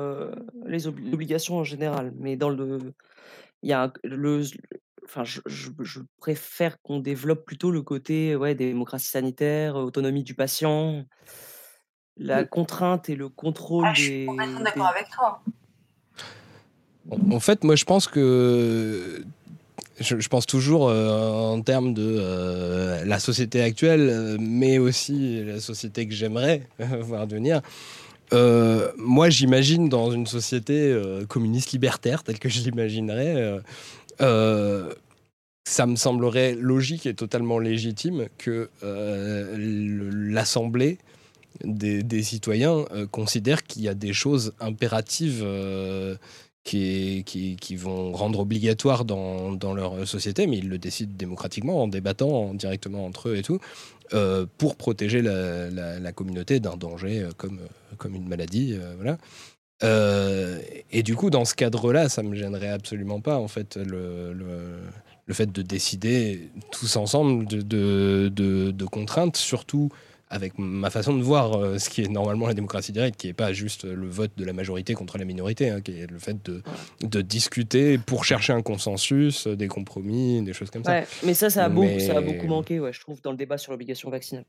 les obligations en général, mais dans le, il y a le, enfin, je, je, préfère qu'on développe plutôt le côté, ouais, démocratie sanitaire, autonomie du patient, la contrainte et le contrôle ah, des. Je suis complètement d'accord avec toi. En fait, moi, je pense que je, pense toujours euh, en termes de euh, la société actuelle, euh, mais aussi la société que j'aimerais voir devenir. moi, j'imagine dans une société communiste libertaire, telle que je l'imaginerais, ça me semblerait logique et totalement légitime que l'Assemblée des, des, citoyens considère qu'il y a des choses impératives qui, vont rendre obligatoire dans, leur société, mais ils le décident démocratiquement, en débattant directement entre eux et tout, euh, pour protéger la, communauté d'un danger euh, comme, euh, comme une maladie. et du coup, dans ce cadre-là, ça me gênerait absolument pas, en fait, le, fait de décider tous ensemble de contraintes, surtout avec ma façon de voir ce qui est normalement la démocratie directe, qui n'est pas juste le vote de la majorité contre la minorité, hein, qui est le fait de, de, discuter pour chercher un consensus, des compromis, des choses comme ça. mais ça, ça a, beaucoup, ça a beaucoup manqué, ouais, je trouve, dans le débat sur l'obligation vaccinale.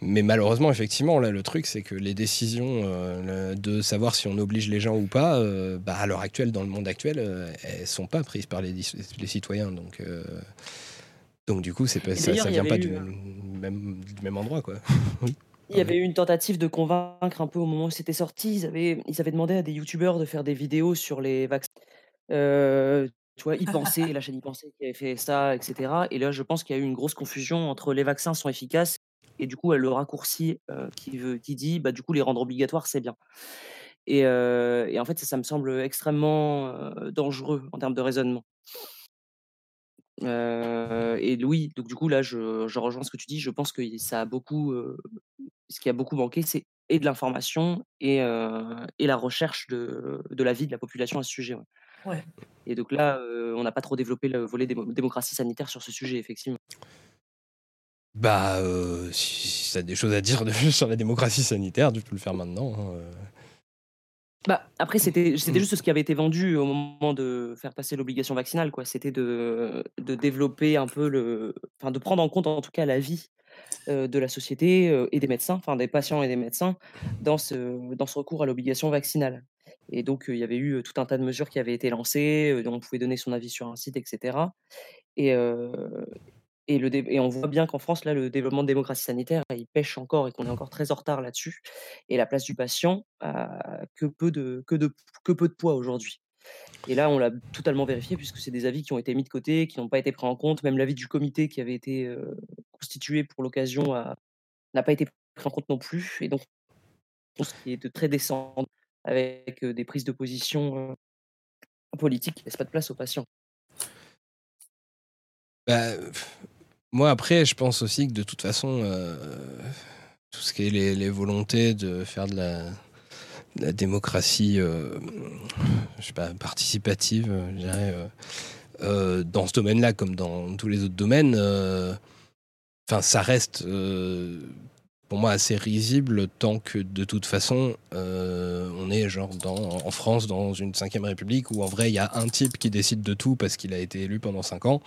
Mais malheureusement, effectivement, là, le truc, c'est que les décisions de savoir si on oblige les gens ou pas, bah, à l'heure actuelle, dans le monde actuel, elles sont pas prises par les, les citoyens. Donc, donc du coup, c'est pas, ça, ça vient pas du, même, du même endroit, quoi. Il y avait eu une tentative de convaincre un peu au moment où c'était sorti. Ils avaient, ils avaient demandé à des youtubeurs de faire des vidéos sur les vaccins. Euh, tu vois, ils pensaient, la chaîne y pensait qui avait fait ça, etc. Et là, je pense qu'il y a eu une grosse confusion entre les vaccins sont efficaces et du coup, le raccourci euh, qui, veut, qui dit, bah, du coup, les rendre obligatoires, c'est bien. Et, euh, et, en fait, ça, ça me semble extrêmement euh, dangereux en termes de raisonnement. Et oui, donc du coup, là, je, je, rejoins ce que tu dis. Je pense que ça a beaucoup, ce qui a beaucoup manqué, c'est et de l'information et, et la recherche de, de vie de la population à ce sujet. Ouais. Et donc là, on n'a pas trop développé le volet démocratie sanitaire sur ce sujet, effectivement. Bah, si, tu as des choses à dire de, sur la démocratie sanitaire, tu peux le faire maintenant. Hein, bah, après, c'était c'était mmh. juste ce qui avait été vendu au moment de faire passer l'obligation vaccinale, quoi. C'était de, de développer un peu le, enfin, de prendre en compte en tout cas la vie de la société et des médecins, enfin des patients et des médecins, dans ce, dans ce recours à l'obligation vaccinale. Et donc, il y avait eu tout un tas de mesures qui avaient été lancées, dont on pouvait donner son avis sur un site, etc. Et, et, le et on voit bien qu'en France, là, le développement de démocratie sanitaire, il pêche encore et qu'on est encore très en retard là-dessus. Et la place du patient a que peu de, que de, que peu de poids aujourd'hui. Et là, on l'a totalement vérifié puisque c'est des avis qui ont été mis de côté, qui n'ont pas été pris en compte. Même l'avis du comité qui avait été constitué pour l'occasion n'a pas été pris en compte non plus. Et donc, ce qui est de très descendant avec des prises de position politiques qui ne laissent pas de place aux patients. Bah, moi, après, je pense aussi que de toute façon, tout ce qui est les, volontés de faire de la, démocratie, participative, dans ce domaine-là, comme dans tous les autres domaines, enfin, ça reste pour moi assez risible tant que de toute façon euh, on est genre dans, en France dans une cinquième république où en vrai il y a un type qui décide de tout parce qu'il a été élu pendant cinq ans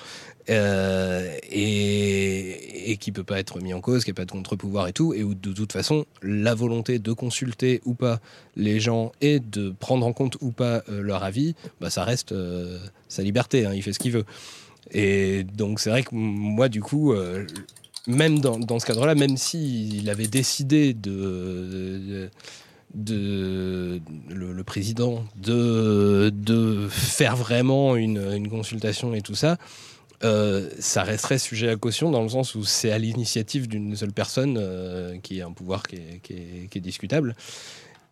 euh, et, qui peut pas être mis en cause, qui n'a pas de contre-pouvoir et tout et où de toute façon la volonté de consulter ou pas les gens et de prendre en compte ou pas euh, leur avis, bah, ça reste sa liberté, hein, il fait ce qu'il veut. Et donc c'est vrai que moi du coup même dans, dans ce cadre-là, même s'il avait décidé de, de, le, président de, de faire vraiment une, une, consultation et tout ça, euh, ça resterait sujet à caution dans le sens où c'est à l'initiative d'une seule personne euh, qui a un pouvoir qui est, qui est, qui est discutable.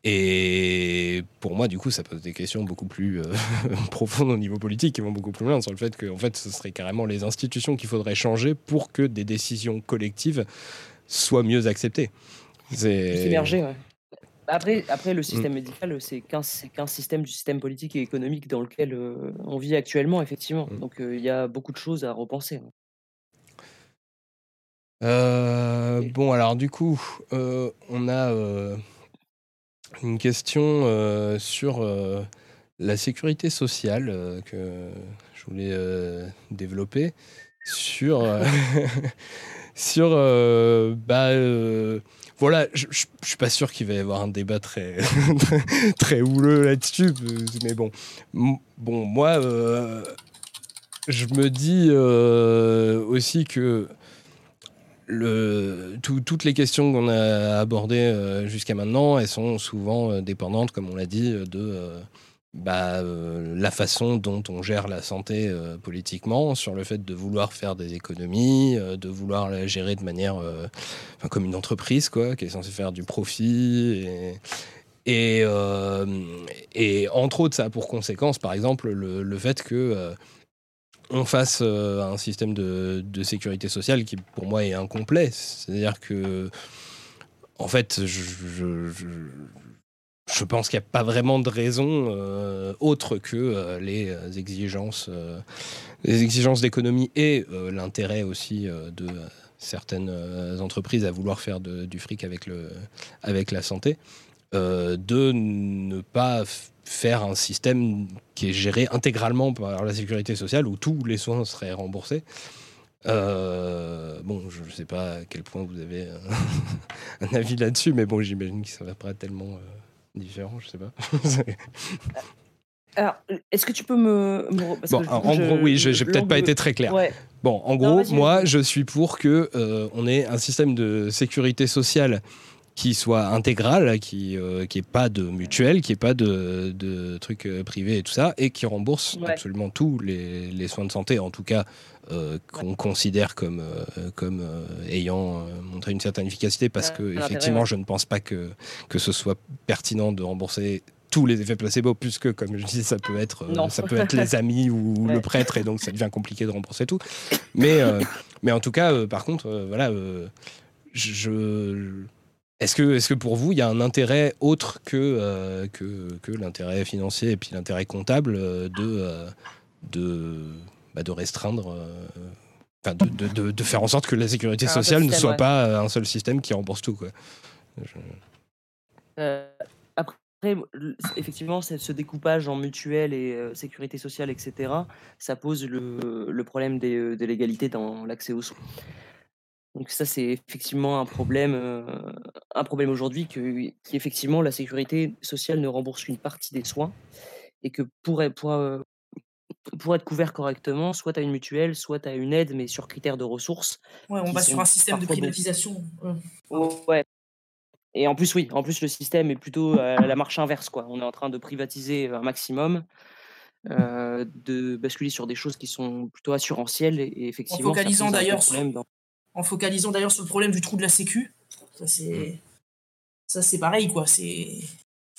Et pour moi, du coup, ça pose des questions beaucoup plus euh, profondes au niveau politique, qui vont beaucoup plus loin sur le fait que, en fait, ce serait carrément les institutions qu'il faudrait changer pour que des décisions collectives soient mieux acceptées. C'est émerger, ouais. Après, après, le système mm. médical, c'est qu'un système du système politique et économique dans lequel euh, on vit actuellement, effectivement. Mm. Donc, euh, il y a beaucoup de choses à repenser. bon, alors, du coup, on a une question euh, sur euh, la sécurité sociale euh, que je voulais développer sur sur bah voilà je, suis pas sûr qu'il va y avoir un débat très très, houleux là-dessus mais bon bon moi je me dis aussi que toutes les questions qu'on a abordées euh, jusqu'à maintenant, elles sont souvent euh, dépendantes, comme on l'a dit, de euh, bah, la façon dont on gère la santé politiquement, sur le fait de vouloir faire des économies, de vouloir la gérer de manière comme une entreprise, quoi, qui est censée faire du profit. Et, entre autres, ça a pour conséquence, par exemple, le, le fait que on fasse euh, un système de, sécurité sociale qui, pour moi, est incomplet. C'est-à-dire que, en fait, je, pense qu'il n'y a pas vraiment de raison euh, autre que euh, les exigences, les exigences d'économie et l'intérêt aussi de certaines entreprises à vouloir faire du fric avec, le, avec la santé, de ne pas faire un système qui est géré intégralement par la sécurité sociale où tous les soins seraient remboursés. bon, je ne sais pas à quel point vous avez un, avis là-dessus, mais bon, j'imagine que ça va pas tellement différent, je sais pas. Alors, est-ce que tu peux me. bon, en gros, oui, j'ai peut-être pas été très clair. Bon, en gros, moi, je suis pour que euh, on ait un système de sécurité sociale qui soit intégral, qui euh, qui pas de mutuelle, qui ait pas de, de trucs euh, privés et tout ça, et qui rembourse absolument tous les, les, soins de santé, en tout cas qu'on considère comme comme ayant montré une certaine efficacité, parce que effectivement, je ne pense pas que que ce soit pertinent de rembourser tous les effets placebo, puisque, comme je dis, ça peut être, euh, ça peut être les amis ou le prêtre, et donc ça devient compliqué de rembourser tout. Mais, euh, mais en tout cas, euh, par contre, voilà, je. Est-ce que, est que pour vous, il y a un intérêt autre que, que, que l'intérêt financier et puis l'intérêt comptable de, de, bah, de restreindre de, de, de, faire en sorte que la sécurité sociale ne soit pas un seul système qui rembourse tout quoi. effectivement, ce découpage en mutuelle et sécurité sociale, etc., ça pose le, problème des, de l'égalité dans l'accès aux soins. Donc ça, c'est effectivement un problème, un problème aujourd'hui que qu'effectivement la sécurité sociale ne rembourse qu'une partie des soins et que pour, pour, pour être couvert correctement, soit tu as une mutuelle, soit tu as une aide, mais sur critères de ressources. Ouais, on va sur un système de privatisation. Ouais, et en plus, oui, en plus, le système est plutôt à la marche inverse. Quoi. On est en train de privatiser un maximum, euh, de basculer sur des choses qui sont plutôt assurantielles. Et, effectivement, en focalisant d'ailleurs sur, en focalisant d'ailleurs sur le problème du trou de la Sécu. Ça, c'est, mmh. ça, c'est pareil. Quoi. C'est...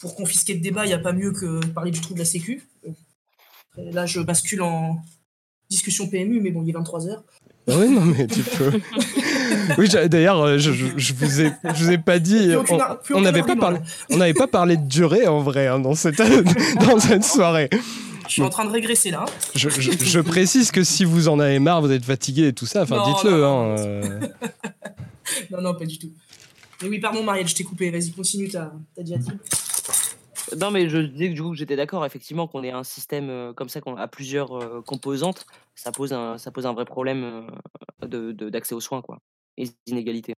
Pour confisquer le débat, il n'y a pas mieux que parler du trou de la Sécu. là, je bascule en discussion PMU, mais bon, il est 23h. Ah oui, non, mais tu peux. oui, d'ailleurs, euh, je, je, vous ai, je vous ai pas dit. on n'avait pas parlé. On pas parlé de durée en vrai hein, dans cette dans cette soirée. Je suis en train de régresser là. Je, je, précise que si vous en avez marre, vous êtes fatigué et tout ça, enfin dites-le. Hein, euh. non, non, pas du tout. Mais oui, pardon, Marielle, je t'ai coupé. Vas-y, continue ta, ta diatribe. Non, mais je disais que du coup j'étais d'accord, effectivement, qu'on ait un système comme ça, qu'on a plusieurs composantes, ça pose un, ça pose un vrai problème de, d'accès aux soins, quoi, et d'inégalité.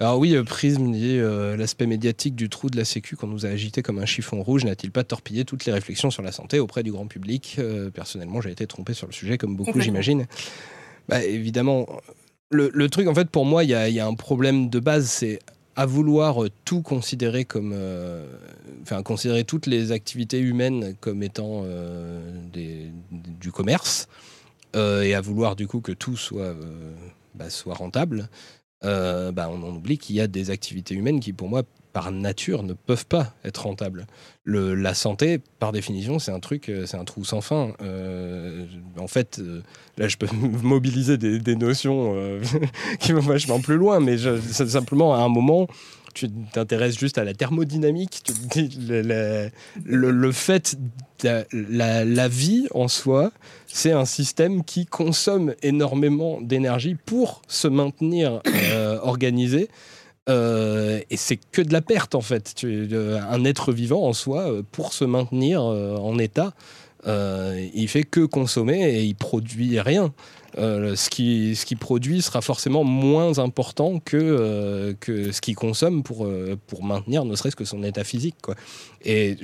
Alors oui, Prism dit l'aspect médiatique du trou de la Sécu qu'on nous a agité comme un chiffon rouge n'a-t-il pas torpillé toutes les réflexions sur la santé auprès du grand public Personnellement, j'ai été trompé sur le sujet, comme beaucoup, j'imagine. Bah, évidemment, le, le, truc, en fait, pour moi, il y a, y a, un problème de base, c'est à vouloir tout considérer comme, euh, enfin considérer toutes les activités humaines comme étant euh, du commerce euh, et à vouloir du coup que tout soit, bah, soit rentable, bah, on oublie qu'il y a des activités humaines qui pour moi par nature ne peuvent pas être rentables. Le, la santé, par définition, c'est un truc, c'est un trou sans fin. en fait, là, je peux mobiliser des, notions euh, qui vont vachement plus loin, mais c'est simplement à un moment, tu t'intéresses juste à la thermodynamique, le, fait, la, vie en soi, c'est un système qui consomme énormément d'énergie pour se maintenir euh, organisé. Euh, et c'est que de la perte en fait. Tu, un être vivant en soi, pour se maintenir en état, euh, il fait que consommer et il produit rien. Euh, ce qu'il ce qui produit sera forcément moins important que, euh, que ce qu'il consomme pour, pour maintenir ne serait-ce que son état physique. Quoi. Et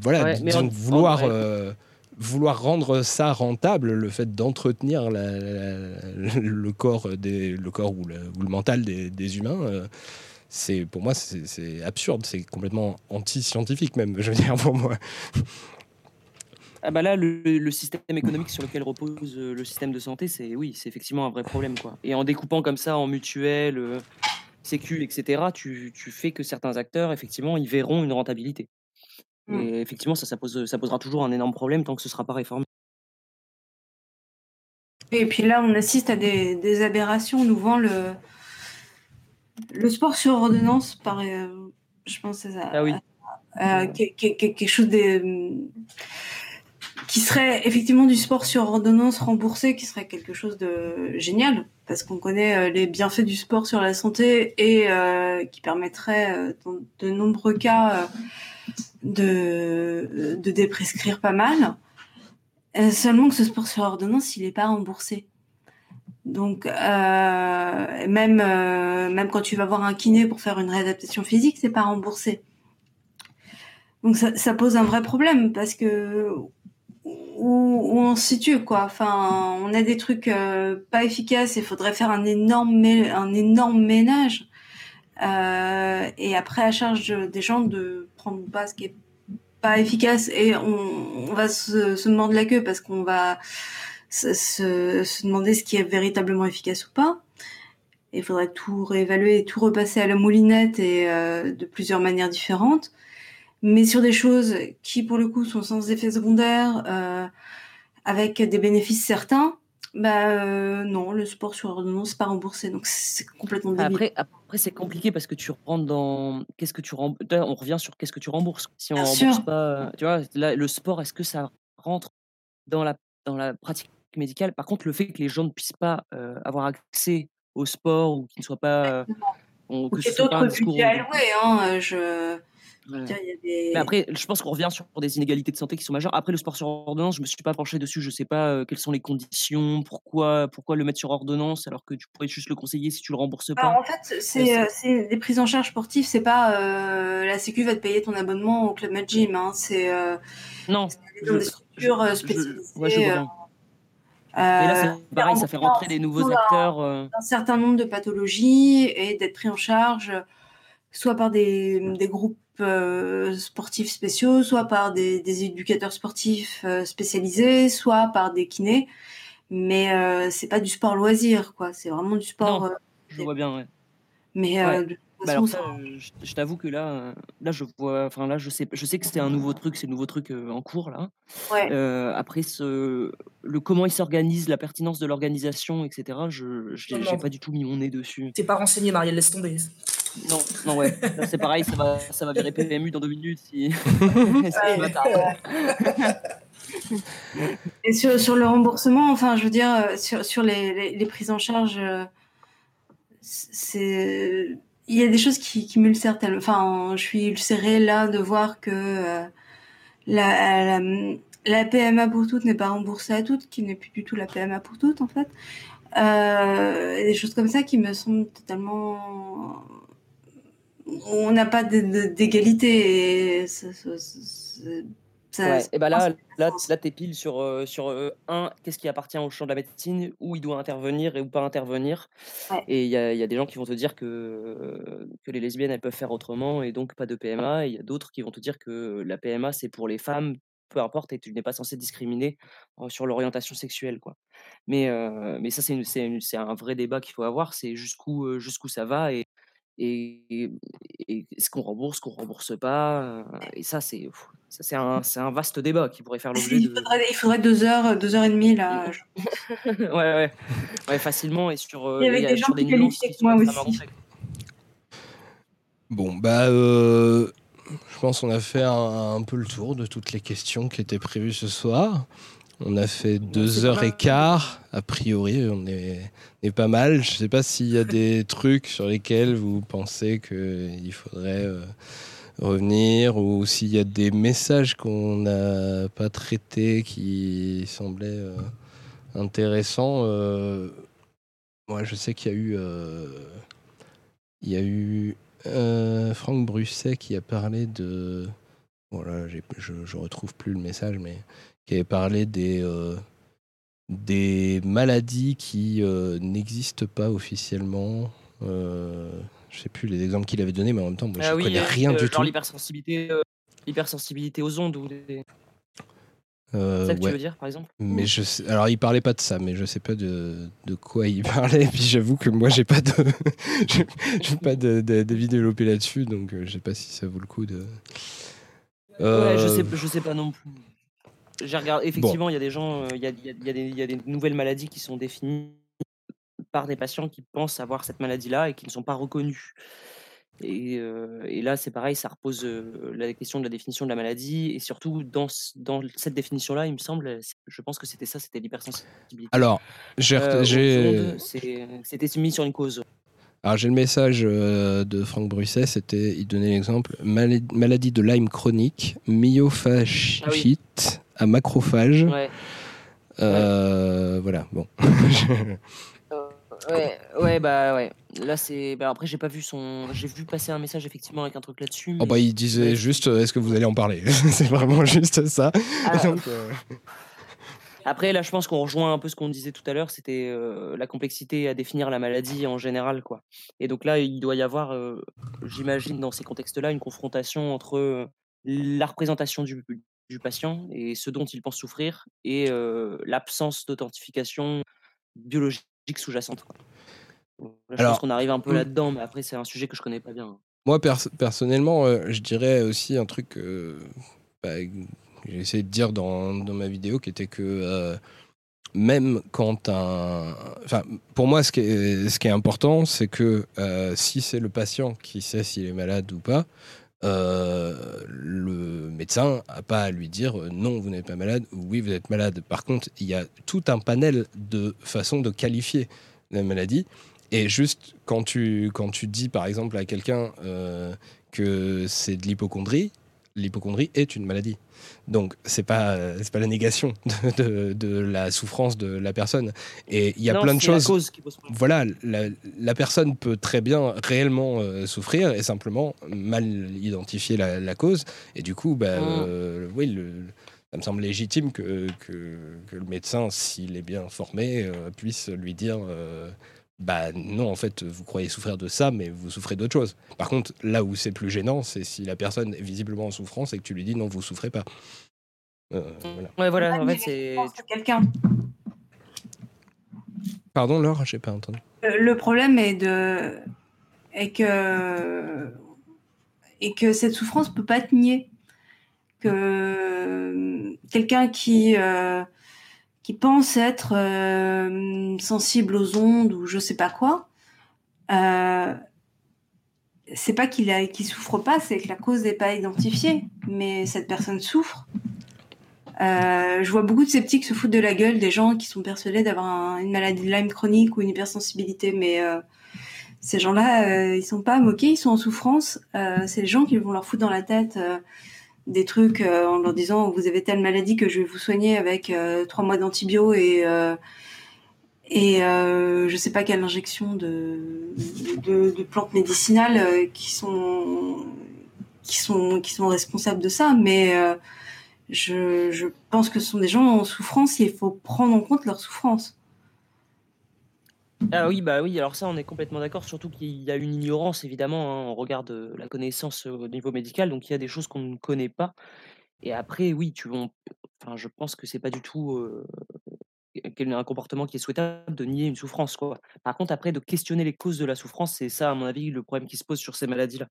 voilà, vouloir, vouloir rendre ça rentable, le fait d'entretenir le, corps des, le corps ou le, ou le mental des, des humains, c'est pour moi c'est absurde, c'est complètement anti-scientifique même, je veux dire pour moi. Ah bah là, le, système économique sur lequel repose euh, le système de santé, c'est oui, c'est effectivement un vrai problème. Quoi. Et en découpant comme ça en mutuelle, euh, sécu, etc., tu, tu, fais que certains acteurs, effectivement, ils verront une rentabilité. Mmh. Et effectivement, ça, ça, pose, ça posera toujours un énorme problème tant que ce ne sera pas réformé. Et puis là, on assiste à des, des aberrations. On nous vend le, le sport sur ordonnance, par, euh, je pense, à, ah oui. quelque chose de qui serait effectivement du sport sur ordonnance remboursé, qui serait quelque chose de génial, parce qu'on connaît euh, les bienfaits du sport sur la santé et euh, qui permettrait, euh, dans de nombreux cas, de, de déprescrire pas mal. seulement que ce sport sur ordonnance, il n'est pas remboursé. Donc, même, même quand tu vas voir un kiné pour faire une réadaptation physique, c'est pas remboursé. Donc ça, ça, pose un vrai problème parce que où, on se situe quoi. Enfin, on a des trucs euh, pas efficaces. Il faudrait faire un énorme un énorme ménage. Euh, et après à charge des gens de prendre pas ce qui est pas efficace et on, va se, se, mordre la queue parce qu'on va se, se, demander ce qui est véritablement efficace ou pas. Il faudrait tout réévaluer tout repasser à la moulinette et euh, de plusieurs manières différentes mais sur des choses qui, pour le coup, sont sans effet secondaire, euh, avec des bénéfices certains, bah euh, non, le sport sur ordonnance n'est pas remboursé, donc c'est complètement débile. Après, après c'est compliqué parce que tu rentres dans qu'est-ce que tu rembourses. On revient sur qu'est-ce que tu rembourses. Si on rembourse pas, tu vois, le sport, est-ce que ça rentre dans la dans la pratique médicale? Par contre, le fait que les gens ne puissent pas euh, avoir accès au sport ou qu'ils ne soient pas, on, que ce soit pas un discours. Alloué, hein, je mais après, je pense qu'on revient sur des inégalités de santé qui sont majeures. Après, le sport sur ordonnance, je me suis pas penché dessus. Je sais pas euh, quelles sont les conditions, pourquoi, pourquoi le mettre sur ordonnance alors que tu pourrais juste le conseiller si tu le rembourses pas. en fait, c'est euh, des prises en charge sportives. C'est pas euh, la Sécu va te payer ton abonnement au club Med Gym. Hein, c'est non. des structures spécialisées. et là, c'est pareil, ça fait rentrer des nouveaux acteurs. Un certain nombre de pathologies et d'être pris en charge soit par des, des groupes euh, sportifs spéciaux, soit par des, des éducateurs sportifs euh, spécialisés, soit par des kinés. Mais euh, c'est pas du sport loisir, quoi. C'est vraiment du sport. Non, je vois bien, ouais. Mais bah alors ça, je, t'avoue que là, là je vois, enfin là je sais, je sais que c'est un nouveau truc, c'est un nouveau truc en cours là. Ouais. après ce, le comment il s'organise, la pertinence de l'organisation, etc. Je, j'ai pas du tout mis mon nez dessus. T'es pas renseigné, Marielle, laisse tomber. Non, non, ouais. C'est pareil, ça va, ça va virer PMU dans deux minutes si. Et sur, sur, le remboursement, enfin, je veux dire, euh, sur, sur les, les, prises en charge, euh, c'est. Il y a des choses qui, qui m'ulcèrent tellement. Enfin, je suis ulcérée là de voir que euh, la, la, PMA pour toutes n'est pas remboursée à toutes, qui n'est plus du tout la PMA pour toutes, en fait. Euh, des choses comme ça qui me semblent totalement on n'a pas d'égalité. Et et ben là, là, là tu es pile sur, euh, sur euh, un, qu'est-ce qui appartient au champ de la médecine, où il doit intervenir et où pas intervenir. Et il y a, y a, des gens qui vont te dire que, que les lesbiennes, elles peuvent faire autrement et donc pas de PMA. Et il y a d'autres qui vont te dire que la PMA, c'est pour les femmes, peu importe, et tu n'es pas censé discriminer euh, sur l'orientation sexuelle. Quoi. Mais, mais ça, c'est un vrai débat qu'il faut avoir, c'est jusqu'où jusqu'où ça va. Et, et, est-ce qu'on rembourse, qu'on rembourse pas Et ça, c'est c'est un, un, vaste débat qui pourrait faire l'objet de. Il faudrait deux heures, deux heures et demie là. ouais, ouais, ouais, facilement et sur. Il y avait des gens qui qualifiaient moi aussi. Bon, bah, euh, je pense qu'on a fait un, un, peu le tour de toutes les questions qui étaient prévues ce soir. On a fait deux heures et quart. A priori, on est, pas mal. Je ne sais pas s'il y a des trucs sur lesquels vous pensez qu'il faudrait euh, revenir ou s'il y a des messages qu'on n'a pas traités qui semblaient euh, intéressants. Euh, moi, je sais qu'il y a eu, il y a eu Franck Brusset qui a parlé de. Voilà, je, je retrouve plus le message, mais qui avait parlé des, euh, des maladies qui euh, n'existent pas officiellement. Euh, je sais plus les exemples qu'il avait donnés, mais en même temps, moi, je ne ah connais rien du tout. L'hypersensibilité, l'hypersensibilité aux ondes ou des... Euh, c'est ça que tu veux dire, par exemple Mais je sais... Alors, il parlait pas de ça, mais je sais pas de, de quoi il parlait. Et puis, j'avoue que moi, j'ai pas de, j'ai pas de, de, développé là-dessus, donc je sais pas si ça vaut le coup de. Ouais, je sais, je sais pas non plus. J'ai regardé, effectivement, il y a des gens, euh, il y, a, y, a des, y, a, des nouvelles maladies qui sont définies par des patients qui pensent avoir cette maladie-là et qui ne sont pas reconnus. Et, et là, c'est pareil, ça repose la question de la définition de la maladie. Et surtout, dans, dans cette définition-là, il me semble, je pense que c'était ça, c'était l'hypersensibilité. Alors, j'ai. c'était mis sur une cause. Alors j'ai le message de Franck Brusset, c'était, il donnait l'exemple, maladie de Lyme chronique, ah à macrophage. Ouais. Voilà, bon. Ouais, ouais, bah ouais. Là, c'est. Bah, après, j'ai pas vu son. J'ai vu passer un message effectivement avec un truc là-dessus. Oh, bah, il disait juste est-ce que vous allez en parler? C'est vraiment juste ça. Ah. Euh, après, là, je pense qu'on rejoint un peu ce qu'on disait tout à l'heure, c'était euh, la complexité à définir la maladie en général, quoi. Et donc là, il doit y avoir, euh, j'imagine, dans ces contextes-là, une confrontation entre la représentation du, du, patient et ce dont il pense souffrir et l'absence d'authentification biologique sous-jacente. Je pense qu'on arrive un peu hmm. là-dedans, mais après, c'est un sujet que je connais pas bien. Moi, personnellement, euh, je dirais aussi un truc que bah, j'ai essayé de dire dans, dans, ma vidéo, qui était que même quand un. Enfin, pour moi, ce qui est, ce qui est important, c'est que si c'est le patient qui sait s'il est malade ou pas, le médecin n'a pas à lui dire non, vous n'êtes pas malade ou oui, vous êtes malade. Par contre, il y a tout un panel de façons de qualifier la maladie. Et juste quand tu, quand tu dis par exemple à quelqu'un que c'est de l'hypochondrie, l'hypochondrie est une maladie. Donc c'est pas c'est pas la négation de, de, la souffrance de la personne. Et il y a plein de choses. voilà, la, personne peut très bien réellement euh, souffrir et simplement mal identifier la, cause. Et du coup, bah, mmh. euh, oui, ça me semble légitime que, que, que le médecin, s'il est bien formé, euh, puisse lui dire bah non, en fait, vous croyez souffrir de ça, mais vous souffrez d'autre chose. Par contre, là où c'est plus gênant, c'est si la personne est visiblement en souffrance et que tu lui dis non, vous souffrez pas. Euh, voilà. Ouais, voilà, en fait, c'est. quelqu'un. Pardon, Laure, j'ai pas entendu. Euh, le problème est de. est que. et que cette souffrance peut pas être niée. Que quelqu'un qui. Euh, qui pense être euh, sensible aux ondes ou je sais pas quoi, euh, c'est pas qu'il a, souffre pas, c'est que la cause n'est pas identifiée, mais cette personne souffre. Euh, je vois beaucoup de sceptiques se foutre de la gueule des gens qui sont persuadés d'avoir une maladie de Lyme chronique ou une hypersensibilité, mais ces gens-là, ils sont pas moqués, ils sont en souffrance. c'est les gens qui vont leur foutre dans la tête des trucs euh, en leur disant vous avez telle maladie que je vais vous soigner avec euh, trois mois d'antibio et euh, et je sais pas quelle injection de, de, plantes médicinales qui sont qui sont qui sont responsables de ça. Mais je, je pense que ce sont des gens en souffrance et il faut prendre en compte leur souffrance ah oui, bah oui, alors ça, on est complètement d'accord, surtout qu'il y a une ignorance, évidemment, hein, on regarde la connaissance au niveau médical, donc il y a des choses qu'on ne connaît pas. Et après, oui, tu enfin, je pense que c'est pas du tout un comportement qui est souhaitable de nier une souffrance, quoi. Par contre, après, de questionner les causes de la souffrance, c'est ça, à mon avis, le problème qui se pose sur ces maladies-là.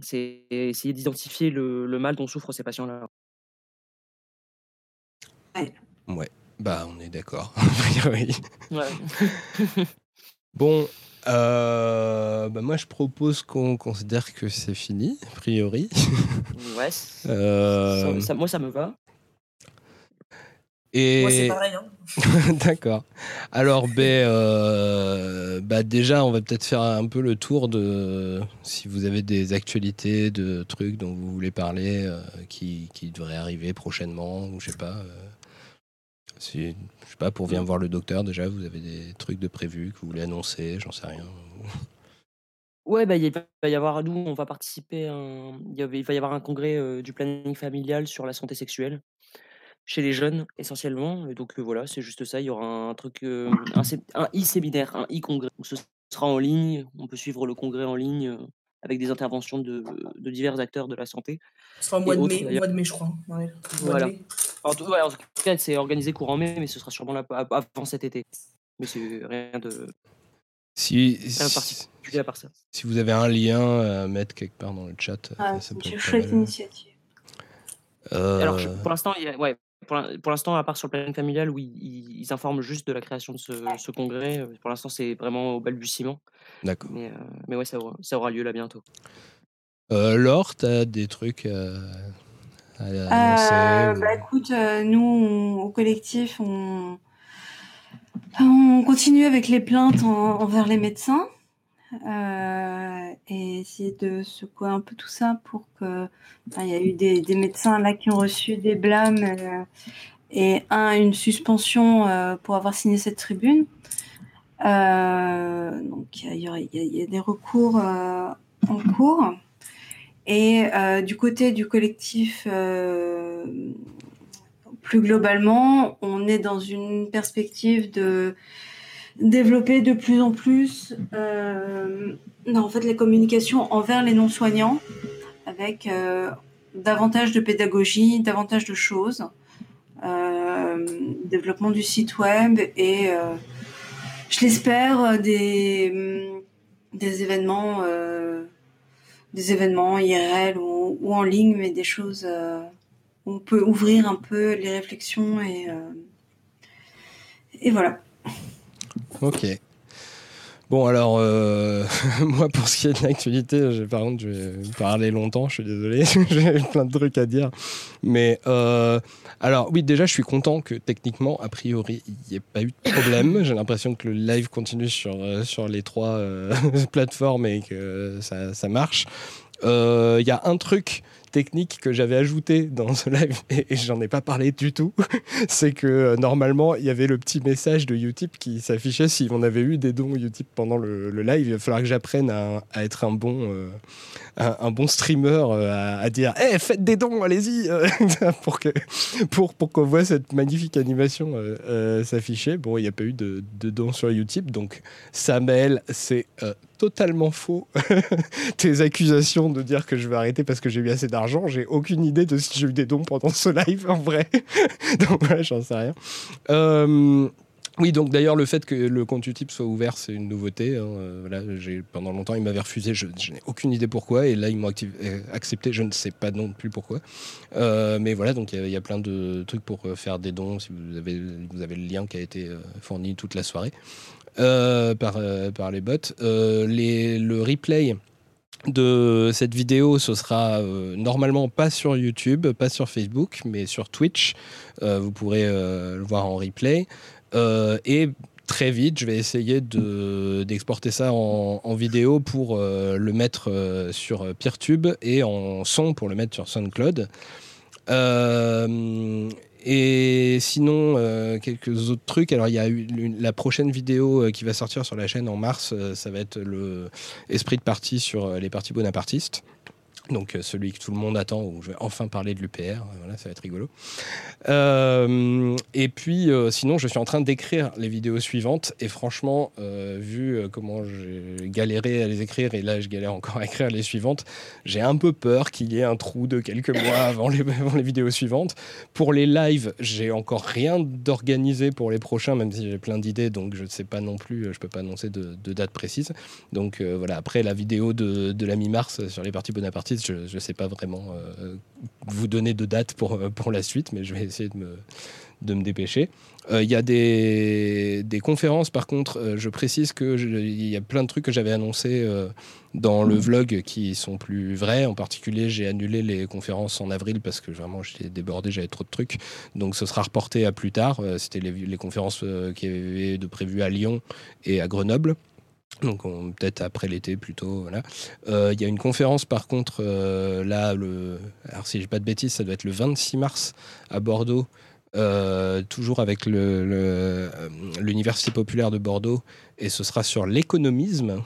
C'est essayer d'identifier le, le mal dont souffrent ces patients-là. Ouais. Ouais. Bah, on est d'accord. bon, euh, bah moi je propose qu'on considère que c'est fini, a priori. ouais. Euh, moi ça me va. Et... Moi c'est pareil. Hein. D'accord. Alors, ben, euh, bah déjà, on va peut-être faire un peu le tour de si vous avez des actualités, de trucs dont vous voulez parler, qui, qui devraient arriver prochainement, ou je sais pas. Si, je sais pas, pour venir voir le docteur, déjà, vous avez des trucs de prévus que vous voulez annoncer, j'en sais rien. Ouais, bah, il va y avoir, nous, on va participer, il, va y avoir un congrès euh, du planning familial sur la santé sexuelle chez les jeunes essentiellement. Et donc euh, voilà, c'est juste ça. Il y aura un truc, euh, un, e-séminaire, un e-congrès. Ce sera en ligne. On peut suivre le congrès en ligne avec des interventions de, divers acteurs de la santé. Ce sera au mois, de, mai, mois de mai, je crois. voilà. En tout, ouais, en tout cas, c'est organisé courant mai, mais ce sera sûrement là avant cet été. Mais c'est rien de. Si, particulier à part ça. Si vous avez un lien à mettre quelque part dans le chat, ah, c'est une chouette initiative. Euh... Alors, pour l'instant, ouais, pour l'instant, à part sur le planning familial où ils, informent juste de la création de ce, congrès, pour l'instant, c'est vraiment au balbutiement. D'accord. Mais, mais ouais, ça aura, ça aura, lieu là bientôt. Euh, Laure, tu as des trucs à, annoncer bah, Écoute, nous, au collectif, on, on continue avec les plaintes envers les médecins. Euh, et essayer de secouer un peu tout ça pour que. Il y a eu des, médecins là qui ont reçu des blâmes euh, et un, une suspension euh, pour avoir signé cette tribune. donc il y, y, a des recours en cours. Et du côté du collectif, plus globalement, on est dans une perspective de développer de plus en plus euh, en fait, les communications envers les non-soignants avec euh, davantage de pédagogie, davantage de choses, euh, développement du site web et, je l'espère, des, des événements, des événements IRL ou, en ligne, mais des choses où on peut ouvrir un peu les réflexions et, et voilà. Ok. Bon, alors, euh, moi, pour ce qui est de l'actualité, par contre, je vais parler longtemps, je suis désolé, j'ai plein de trucs à dire. Mais, euh, alors, oui, déjà, je suis content que techniquement, a priori, il n'y ait pas eu de problème. J'ai l'impression que le live continue sur, euh, sur les trois plateformes et que ça, ça marche. Il y a un truc technique que j'avais ajouté dans ce live et, j'en ai pas parlé du tout, c'est que euh, normalement il y avait le petit message de Utip qui s'affichait si on avait eu des dons Utip pendant le, live. Il va falloir que j'apprenne à, être un bon, euh, un, bon streamer euh, à, dire hey, faites des dons, allez-y pour que pour, pour qu'on voit cette magnifique animation s'afficher. Bon, il n'y a pas eu de, de dons sur Utip, donc Samuel, c'est totalement faux tes accusations de dire que je vais arrêter parce que j'ai eu assez d'argent. J'ai aucune idée de si j'ai eu des dons pendant ce live en vrai. donc voilà, j'en sais rien. Euh, oui, donc d'ailleurs, le fait que le compte Utip soit ouvert, c'est une nouveauté. Hein. Euh, voilà, pendant longtemps, ils m'avaient refusé, je, n'ai aucune idée pourquoi, et là, ils m'ont euh, accepté, je ne sais pas non plus pourquoi. mais voilà, donc il y, a plein de trucs pour faire des dons, si vous avez, vous avez le lien qui a été fourni toute la soirée. Euh, par, euh, par les bots. Euh, le replay de cette vidéo, ce sera normalement pas sur YouTube, pas sur Facebook, mais sur Twitch. vous pourrez le voir en replay. et très vite, je vais essayer d'exporter ça en, vidéo pour le mettre sur PeerTube et en son pour le mettre sur SoundCloud. Et sinon, euh, quelques autres trucs. Alors, il y a eu la prochaine vidéo euh, qui va sortir sur la chaîne en mars. Euh, ça va être le esprit de parti sur les partis bonapartistes donc euh, celui que tout le monde attend, où je vais enfin parler de l'UPR, euh, voilà, ça va être rigolo. Euh, et puis, sinon, je suis en train d'écrire les vidéos suivantes, et franchement, vu comment j'ai galéré à les écrire, et là je galère encore à écrire les suivantes, j'ai un peu peur qu'il y ait un trou de quelques mois avant les, les vidéos suivantes. Pour les lives, j'ai encore rien d'organisé pour les prochains, même si j'ai plein d'idées, donc je ne sais pas non plus, je peux pas annoncer de, date précise. Donc voilà, après la vidéo de, de la mi-mars sur les partis bonapartistes, je ne sais pas vraiment euh, vous donner de date pour, euh, pour la suite, mais je vais essayer de me, de me dépêcher. Euh, il y a des, des, conférences, par contre, je précise qu'il y a plein de trucs que j'avais annoncés dans le vlog qui sont plus vrais. En particulier, j'ai annulé les conférences en avril parce que vraiment j'étais débordé, j'avais trop de trucs. Donc ce sera reporté à plus tard. C'était les, les, conférences qui avaient de prévues à Lyon et à Grenoble. Donc peut-être après l'été plutôt. Voilà. Euh, il y a une conférence par contre euh, là, le, alors si j'ai pas de bêtises, ça doit être le 26 mars à Bordeaux. Euh, toujours avec l'Université populaire de Bordeaux, et ce sera sur l'économisme.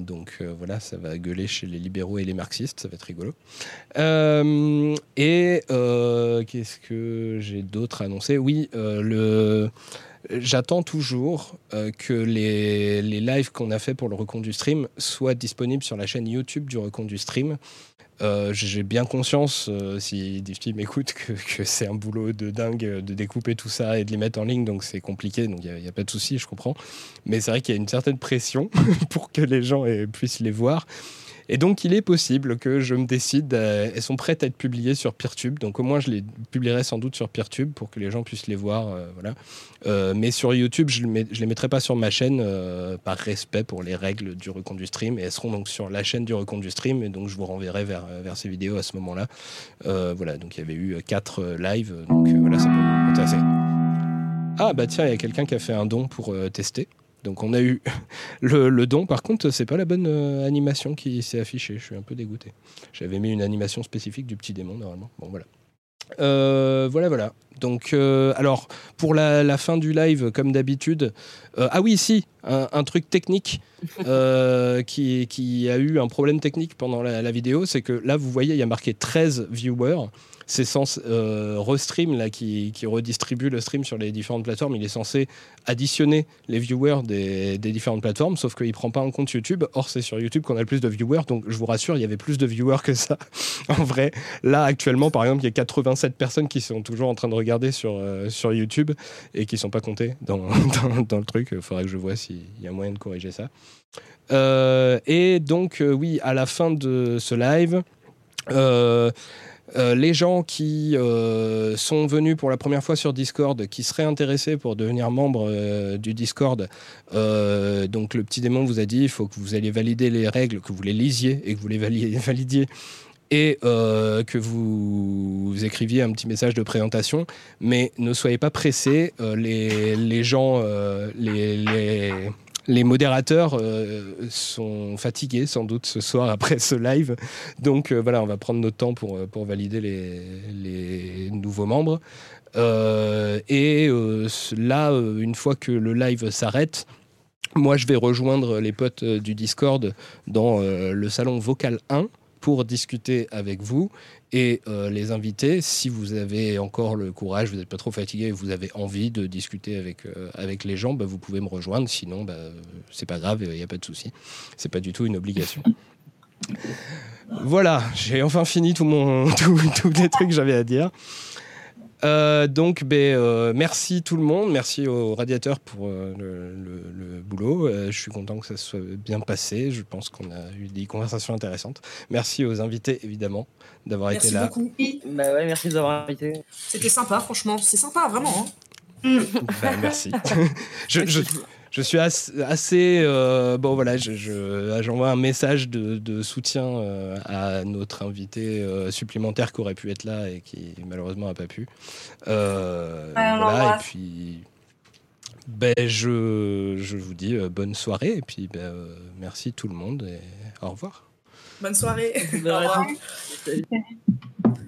donc voilà, ça va gueuler chez les libéraux et les marxistes, ça va être rigolo. et qu'est-ce que j'ai d'autre à annoncer? Oui, le J'attends toujours euh, que les, les lives qu'on a fait pour le recompte du stream soient disponibles sur la chaîne YouTube du recompte du stream. Euh, j'ai bien conscience, euh, si Diffy m'écoute, que, que c'est un boulot de dingue de découper tout ça et de les mettre en ligne, donc c'est compliqué, donc il n'y a, pas de souci, je comprends. Mais c'est vrai qu'il y a une certaine pression pour que les gens puissent les voir. Et donc, il est possible que je me décide. elles sont prêtes à être publiées sur Peertube. Donc, au moins, je les publierai sans doute sur Peertube pour que les gens puissent les voir. voilà. mais sur YouTube, je ne les mettrai pas sur ma chaîne par respect pour les règles du recompte du stream. Elles seront donc sur la chaîne du recompte du stream. Et donc, je vous renverrai vers, ces vidéos à ce moment-là. voilà. Donc, il y avait eu quatre lives. Donc, ça peut vous intéresser. Ah bah tiens, il y a quelqu'un qui a fait un don pour euh, tester. Donc on a eu le, don. Par contre, c'est pas la bonne euh, animation qui s'est affichée. Je suis un peu dégoûté. J'avais mis une animation spécifique du petit démon normalement. Bon voilà. Euh, voilà, voilà. Donc, alors, pour la, fin du live, comme d'habitude, ah oui, si, un, truc technique qui, qui, a eu un problème technique pendant la, la vidéo, c'est que là, vous voyez, il y a marqué 13 viewers c'est censé euh, Restream là qui, redistribue le stream sur les différentes plateformes, il est censé additionner les viewers des, différentes plateformes, sauf qu'il prend pas en compte YouTube. Or c'est sur YouTube qu'on a le plus de viewers, donc je vous rassure, il y avait plus de viewers que ça. en vrai, là actuellement, par exemple, il y a 87 personnes qui sont toujours en train de regarder sur euh, sur YouTube et qui sont pas comptées dans, dans, le truc. Il faudrait que je vois s'il y a moyen de corriger ça. Euh, et donc oui, à la fin de ce live. Euh, les gens qui euh, sont venus pour la première fois sur Discord, qui seraient intéressés pour devenir membre euh, du Discord, donc le petit démon vous a dit il faut que vous alliez valider les règles, que vous les lisiez et que vous les validiez et que vous, écriviez un petit message de présentation. Mais ne soyez pas pressés, les, gens, les modérateurs euh, sont fatigués sans doute ce soir après ce live. Donc euh, voilà, on va prendre notre temps pour, euh, pour valider les, nouveaux membres. et là, une fois que le live s'arrête, moi je vais rejoindre les potes du Discord dans le salon Vocal 1 pour discuter avec vous et euh, les invités, si vous avez encore le courage, vous n'êtes pas trop fatigué, vous avez envie de discuter avec, euh, avec les gens, bah, vous pouvez me rejoindre. Sinon, bah, c'est pas grave, il n'y a pas de souci. C'est pas du tout une obligation. Voilà, j'ai enfin fini tout mon, tous les trucs que j'avais à dire. Euh, donc, ben, euh, merci tout le monde, merci au radiateur pour euh, le, boulot. je suis content que ça soit bien passé. Je pense qu'on a eu des conversations intéressantes. Merci aux invités, évidemment, d'avoir été là. Merci beaucoup. Bah ouais, merci de nous avoir invités. C'était sympa, franchement. C'est sympa, vraiment. Hein. Bah, merci. je, je, je suis assez, euh, bon voilà, j'envoie un message de, soutien euh, à notre invité euh, supplémentaire qui aurait pu être là et qui malheureusement n'a pas pu. voilà, et puis ben, je, je vous dis bonne soirée et puis ben, merci tout le monde et au revoir. Bonne soirée. au revoir.